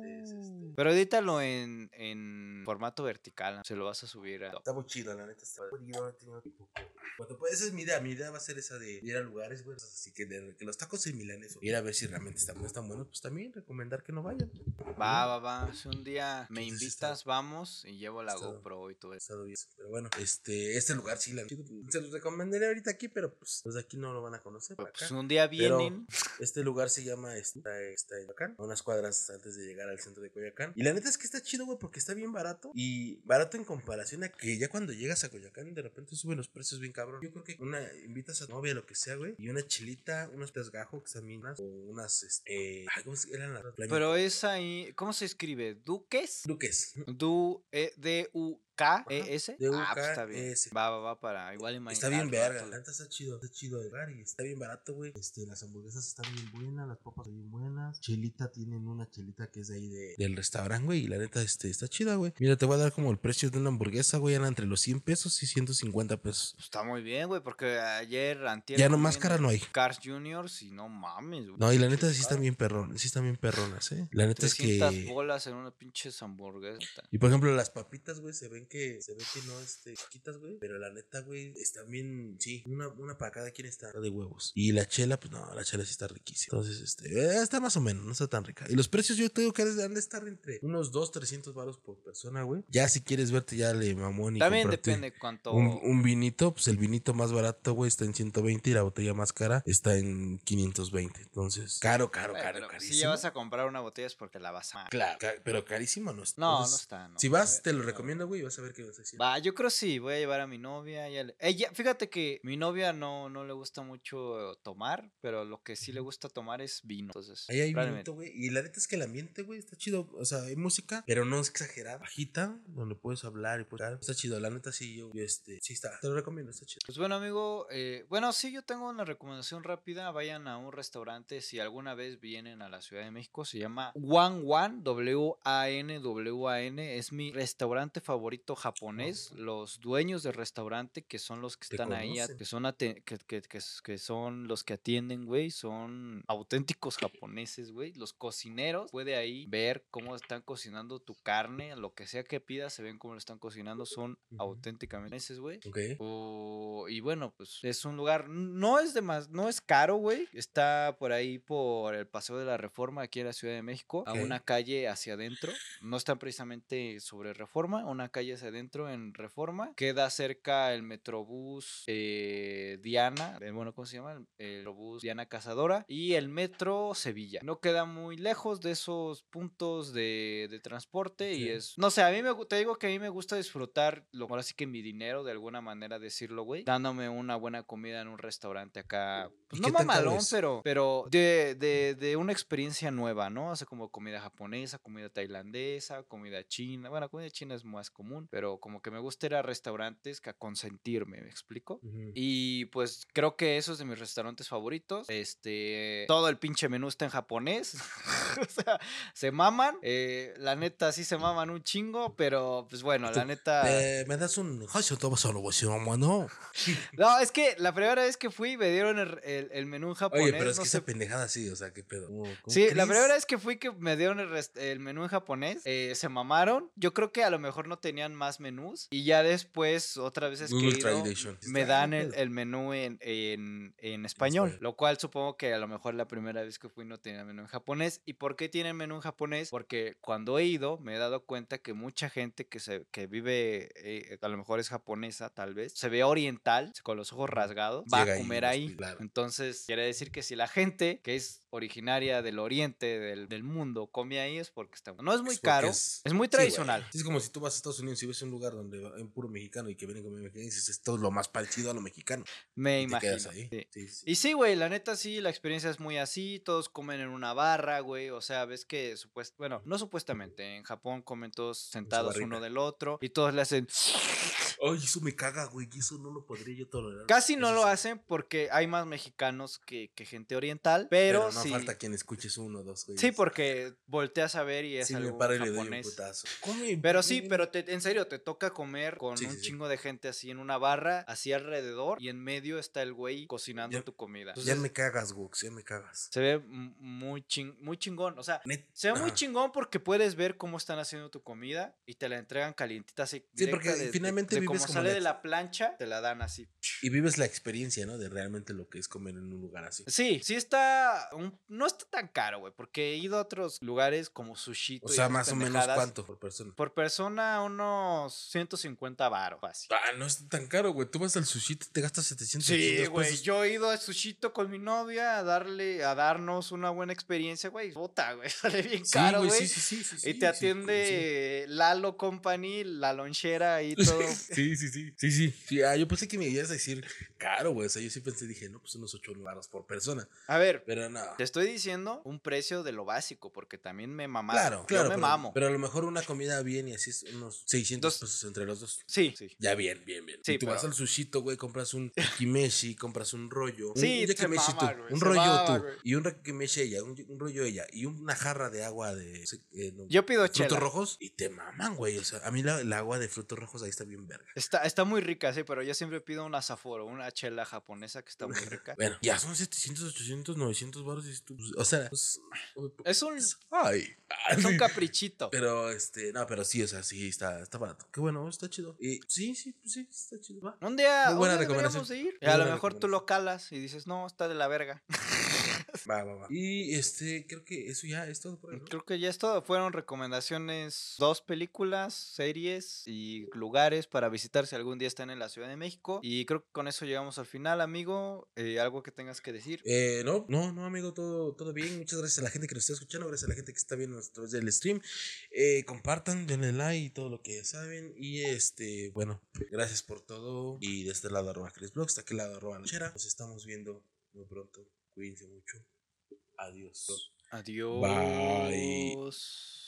es, este, Pero edítalo en, en formato vertical, se lo vas a subir a... Está muy chido, la neta. Está muy chido, no he tenido tiempo. Cuando, pues, esa es mi idea. Mi idea va a ser esa de ir a lugares, güey. Así que, de- que los tacos en milanes, ir a ver si realmente están, están buenos. Pues también recomendar que no vayan. Va, va, va. Si un día me Entonces, invitas, está- vamos y llevo la está- GoPro y todo eso. Pero bueno, este, este lugar sí, la. Se los recomendaré ahorita aquí, pero pues los de aquí no lo van a conocer. Pues acá. un día Pero- vienen. Este lugar se llama este, está, está en Coyoacán, a unas cuadras antes de llegar al centro de Coyoacán. Y la neta es que está chido, güey, porque está bien barato. Y barato en comparación a que ya cuando llegas a Coyoacán de repente suben los precios bien cabrón. Yo creo que una invitas a tu novia, lo que sea, güey, y una chilita, unos están bien, o unas, este, ay, ¿cómo eran las? Pero es ahí, ¿cómo se escribe? ¿Duques? Duques. Du, e. D U Ah, pues K está bien. E S. Va, va, va para igual imagínate. Está bien verga, la neta está chido, está chido el lugar y está bien barato, güey. Este, las hamburguesas están bien buenas, las papas están bien buenas. Chelita tienen una chelita que es de ahí de, del restaurante, güey, y la neta este está chida, güey. Mira, te voy a dar como el precio de una hamburguesa, güey, era entre los 100 pesos y 150 pesos. Está muy bien, güey, porque ayer, antier... Ya no más cara no hay. Cars Juniors y no mames, güey. No, y la neta sí están bien perrones, sí están bien perronas, eh. La neta es 300 que bolas en una pinches hamburguesas. Y por ejemplo, las papitas, güey, se ven que se ven que no este chiquitas, güey, pero la neta, güey, están bien, sí, una, una para cada quien está de huevos. Y la chela, pues no, la chela sí está riquísima. Entonces, este, eh, está más o menos, no está tan rica. Y los precios yo te digo que han de estar entre unos 2, 300 baros por persona, güey. Ya si quieres verte ya le mamón y También depende cuánto... Un, un vinito, pues el vinito más barato, güey, está en 120 y la botella más cara está en 520. Entonces, caro, caro, caro, pero carísimo. Si ya vas a comprar una botella es porque la vas a... Claro, pero carísimo no está. No, no está, no. Si vas, te lo recomiendo, güey, vas a ver qué vas a decir. Va, yo creo sí, voy a llevar a mi novia. Ella, fíjate que mi novia no, no le gusta mucho tomar, pero lo que sí le gusta tomar es vino. Entonces, Ahí hay vinito, güey. Y la neta es que el ambiente, güey, está chido. O sea, hay música, pero no es exagerada. Bajita, donde puedes hablar y pues, Está chido. La neta sí, yo, este, sí está. Te lo recomiendo, está chido. Pues bueno, amigo, eh, bueno, sí, yo tengo una recomendación rápida. Vayan a un restaurante si alguna vez vienen a la Ciudad de México. Se llama Wan Wan, W-A-N-W-A-N. Es mi restaurante favorito japonés. Los dueños del restaurante, que son los que están ahí, a- que son, que, que- que s- que son los que atienden, güey, son auténticos japoneses, güey. Los cocineros, puede ahí ver cómo están cocinando tu carne, lo que sea que pidas, se ven cómo lo están cocinando, son auténticamente japoneses, güey. O- y bueno, pues es un lugar, no es de más, no es caro, güey. Está por ahí por el Paseo de la Reforma, aquí en la Ciudad de México, a Ok. una calle hacia adentro. No está precisamente sobre Reforma, una calle hacia adentro en Reforma. Queda cerca el Metrobús eh, Diana, eh, bueno, ¿cómo se llama? El, Metrobús Diana Cazadora y el Metro Sevilla. No queda muy lejos de esos puntos de, de transporte y es, no sé, a mí me, te digo que a mí me gusta disfrutar, lo ahora sí que mi dinero, de alguna manera decirlo, güey, dándome una buena comida en un restaurante acá, pues ¿Y no mamalón, pero, pero de, de, de una experiencia nueva, ¿no? O sea, como comida japonesa, comida tailandesa, comida china, bueno, comida china es más común, pero como que me gusta ir a restaurantes que a consentirme, ¿me explico? Y pues creo que eso es de mis restaurantes favoritos. Este, todo el pinche menú está en japonés. o sea, se maman. Eh, la neta sí se maman un chingo, pero pues bueno, la neta. Eh, me das un. No, no. Es que la primera vez que fui me dieron el, el- el menú en japonés. Oye, pero es no que sé esa pendejada sí, o sea, qué pedo. ¿Cómo- cómo Sí, la primera vez que fui que me dieron el menú en japonés, eh, se mamaron. Yo creo que a lo mejor no tenían más menús. Y ya después, otras veces que Google he ido, Translation. me dan el, menú en, en, en español. Lo cual supongo que a lo mejor la primera vez que fui no tenía menú en japonés. ¿Y por qué tienen menú en japonés? Porque cuando he ido me he dado cuenta que mucha gente que, se, que vive, eh, a lo mejor es japonesa tal vez, se ve oriental, con los ojos rasgados, va Llega a comer ahí. claro. Entonces, quiere decir que si la gente que es originaria del oriente del, del mundo come ahí es porque está... No es muy Es caro, es- es, muy tradicional. Sí, es como si tú vas a Estados Unidos y ves un lugar donde hay puro mexicano y que vienen comer mexicano y dices, esto es lo más parecido a lo mexicano. me Y te imagino. ahí. sí. Sí, sí. Y sí, güey, la neta sí, la experiencia es muy así, todos comen en una barra, güey, o sea, ves que supuest bueno, no supuestamente, en Japón comen todos sentados uno del otro y todos le hacen... Ay, eso me caga, güey. Eso no lo podría yo tolerar. Casi no Eso lo sí. hacen porque hay más mexicanos que, que gente oriental, pero, Pero no sí... falta quien escuches uno o dos, güey. Sí, porque volteas a ver y es Sí, me algo paro y le doy un japonés. putazo. Come, Pero sí, pero te- en serio, te toca comer con Sí, un chingo de gente así en una barra, así alrededor, y en medio está el güey cocinando Ya- tu comida. Ya Entonces, me cagas, Gux, ya me cagas. se ve muy, ching- muy chingón. O sea, Net- se ve muy chingón porque puedes ver cómo están haciendo tu comida y te la entregan calientita así. Sí, porque directa de- de- finalmente de, vives como como sale la de la plancha, te la dan así. Y vives la experiencia, ¿no? De realmente lo que es comer en un lugar así. Sí, sí está. un- no está tan caro, güey, porque he ido a otros lugares como sushi. O sea, más o menos cuánto por persona. Por persona, unos 150 baros, fácil. Ah, no es tan caro, güey. Tú vas al sushi, te gastas 700 Sí, 800 güey. Yo he ido a Sushito con mi novia a darle, a darnos una buena experiencia, güey. Puta, güey. Sale bien Sí, caro, güey, sí, sí, sí, sí, y te sí, atiende Lalo Company, la lonchera y todo. Sí, sí, sí. Sí, sí. Sí, ah, yo pensé que me ibas a decir caro, güey. O sea, yo sí pensé, dije, no, pues unos 8 baros por persona. A ver, Pero no. te estoy diciendo un precio de lo básico, porque también me mamaron. Claro, Yo claro. me pero, mamo. pero a lo mejor una comida bien y así es unos 600 Dos- pesos entre los dos. Sí, sí. Ya bien, bien, bien. Sí, y tú vas al sushito, güey, compras un kimeshi, compras un rollo. Sí, un, yakimeshi tú, un rollo mama, tú. Y un yakimeshi ella, un, un rollo ella. Y una jarra de agua de. eh, no, Yo pido frutos chela. rojos. Y te maman, güey. O sea, a mí la, el agua de frutos rojos ahí está bien verga. Está, está muy rica, sí, pero yo siempre pido una Sapporo, una chela japonesa que está muy rica. Bueno, ya son 700, 800, 900 baros. y tú, pues, O sea, pues, Es un, Ay. es un caprichito. Pero, este, no, pero sí, o sea, sí, está, está barato. Qué bueno, está chido. Y sí, sí, pues sí, está chido. Va. Un día, Muy un día recomendación. de ir. Y a lo mejor tú lo calas y dices, no, está de la verga. Va, va, va. Y este, creo que eso ya es todo por ahí, ¿no? Creo que ya es todo. Fueron recomendaciones, dos películas, series y lugares para visitar si algún día están en la Ciudad de México. Y creo que con eso llegamos al final, amigo. Eh, ¿Algo que tengas que decir? Eh, no, no, no, amigo, todo, todo bien. Muchas gracias a la gente que nos está escuchando, gracias a la gente que está viendo a través del stream. Eh, compartan, denle like y todo lo que saben. Y este, bueno, gracias por todo. Y de este lado, arroba Chris Vlogs, de aquel lado, arroba Lanchera. Nos estamos viendo muy pronto. Cuídense mucho. Adiós. Adiós. Bye.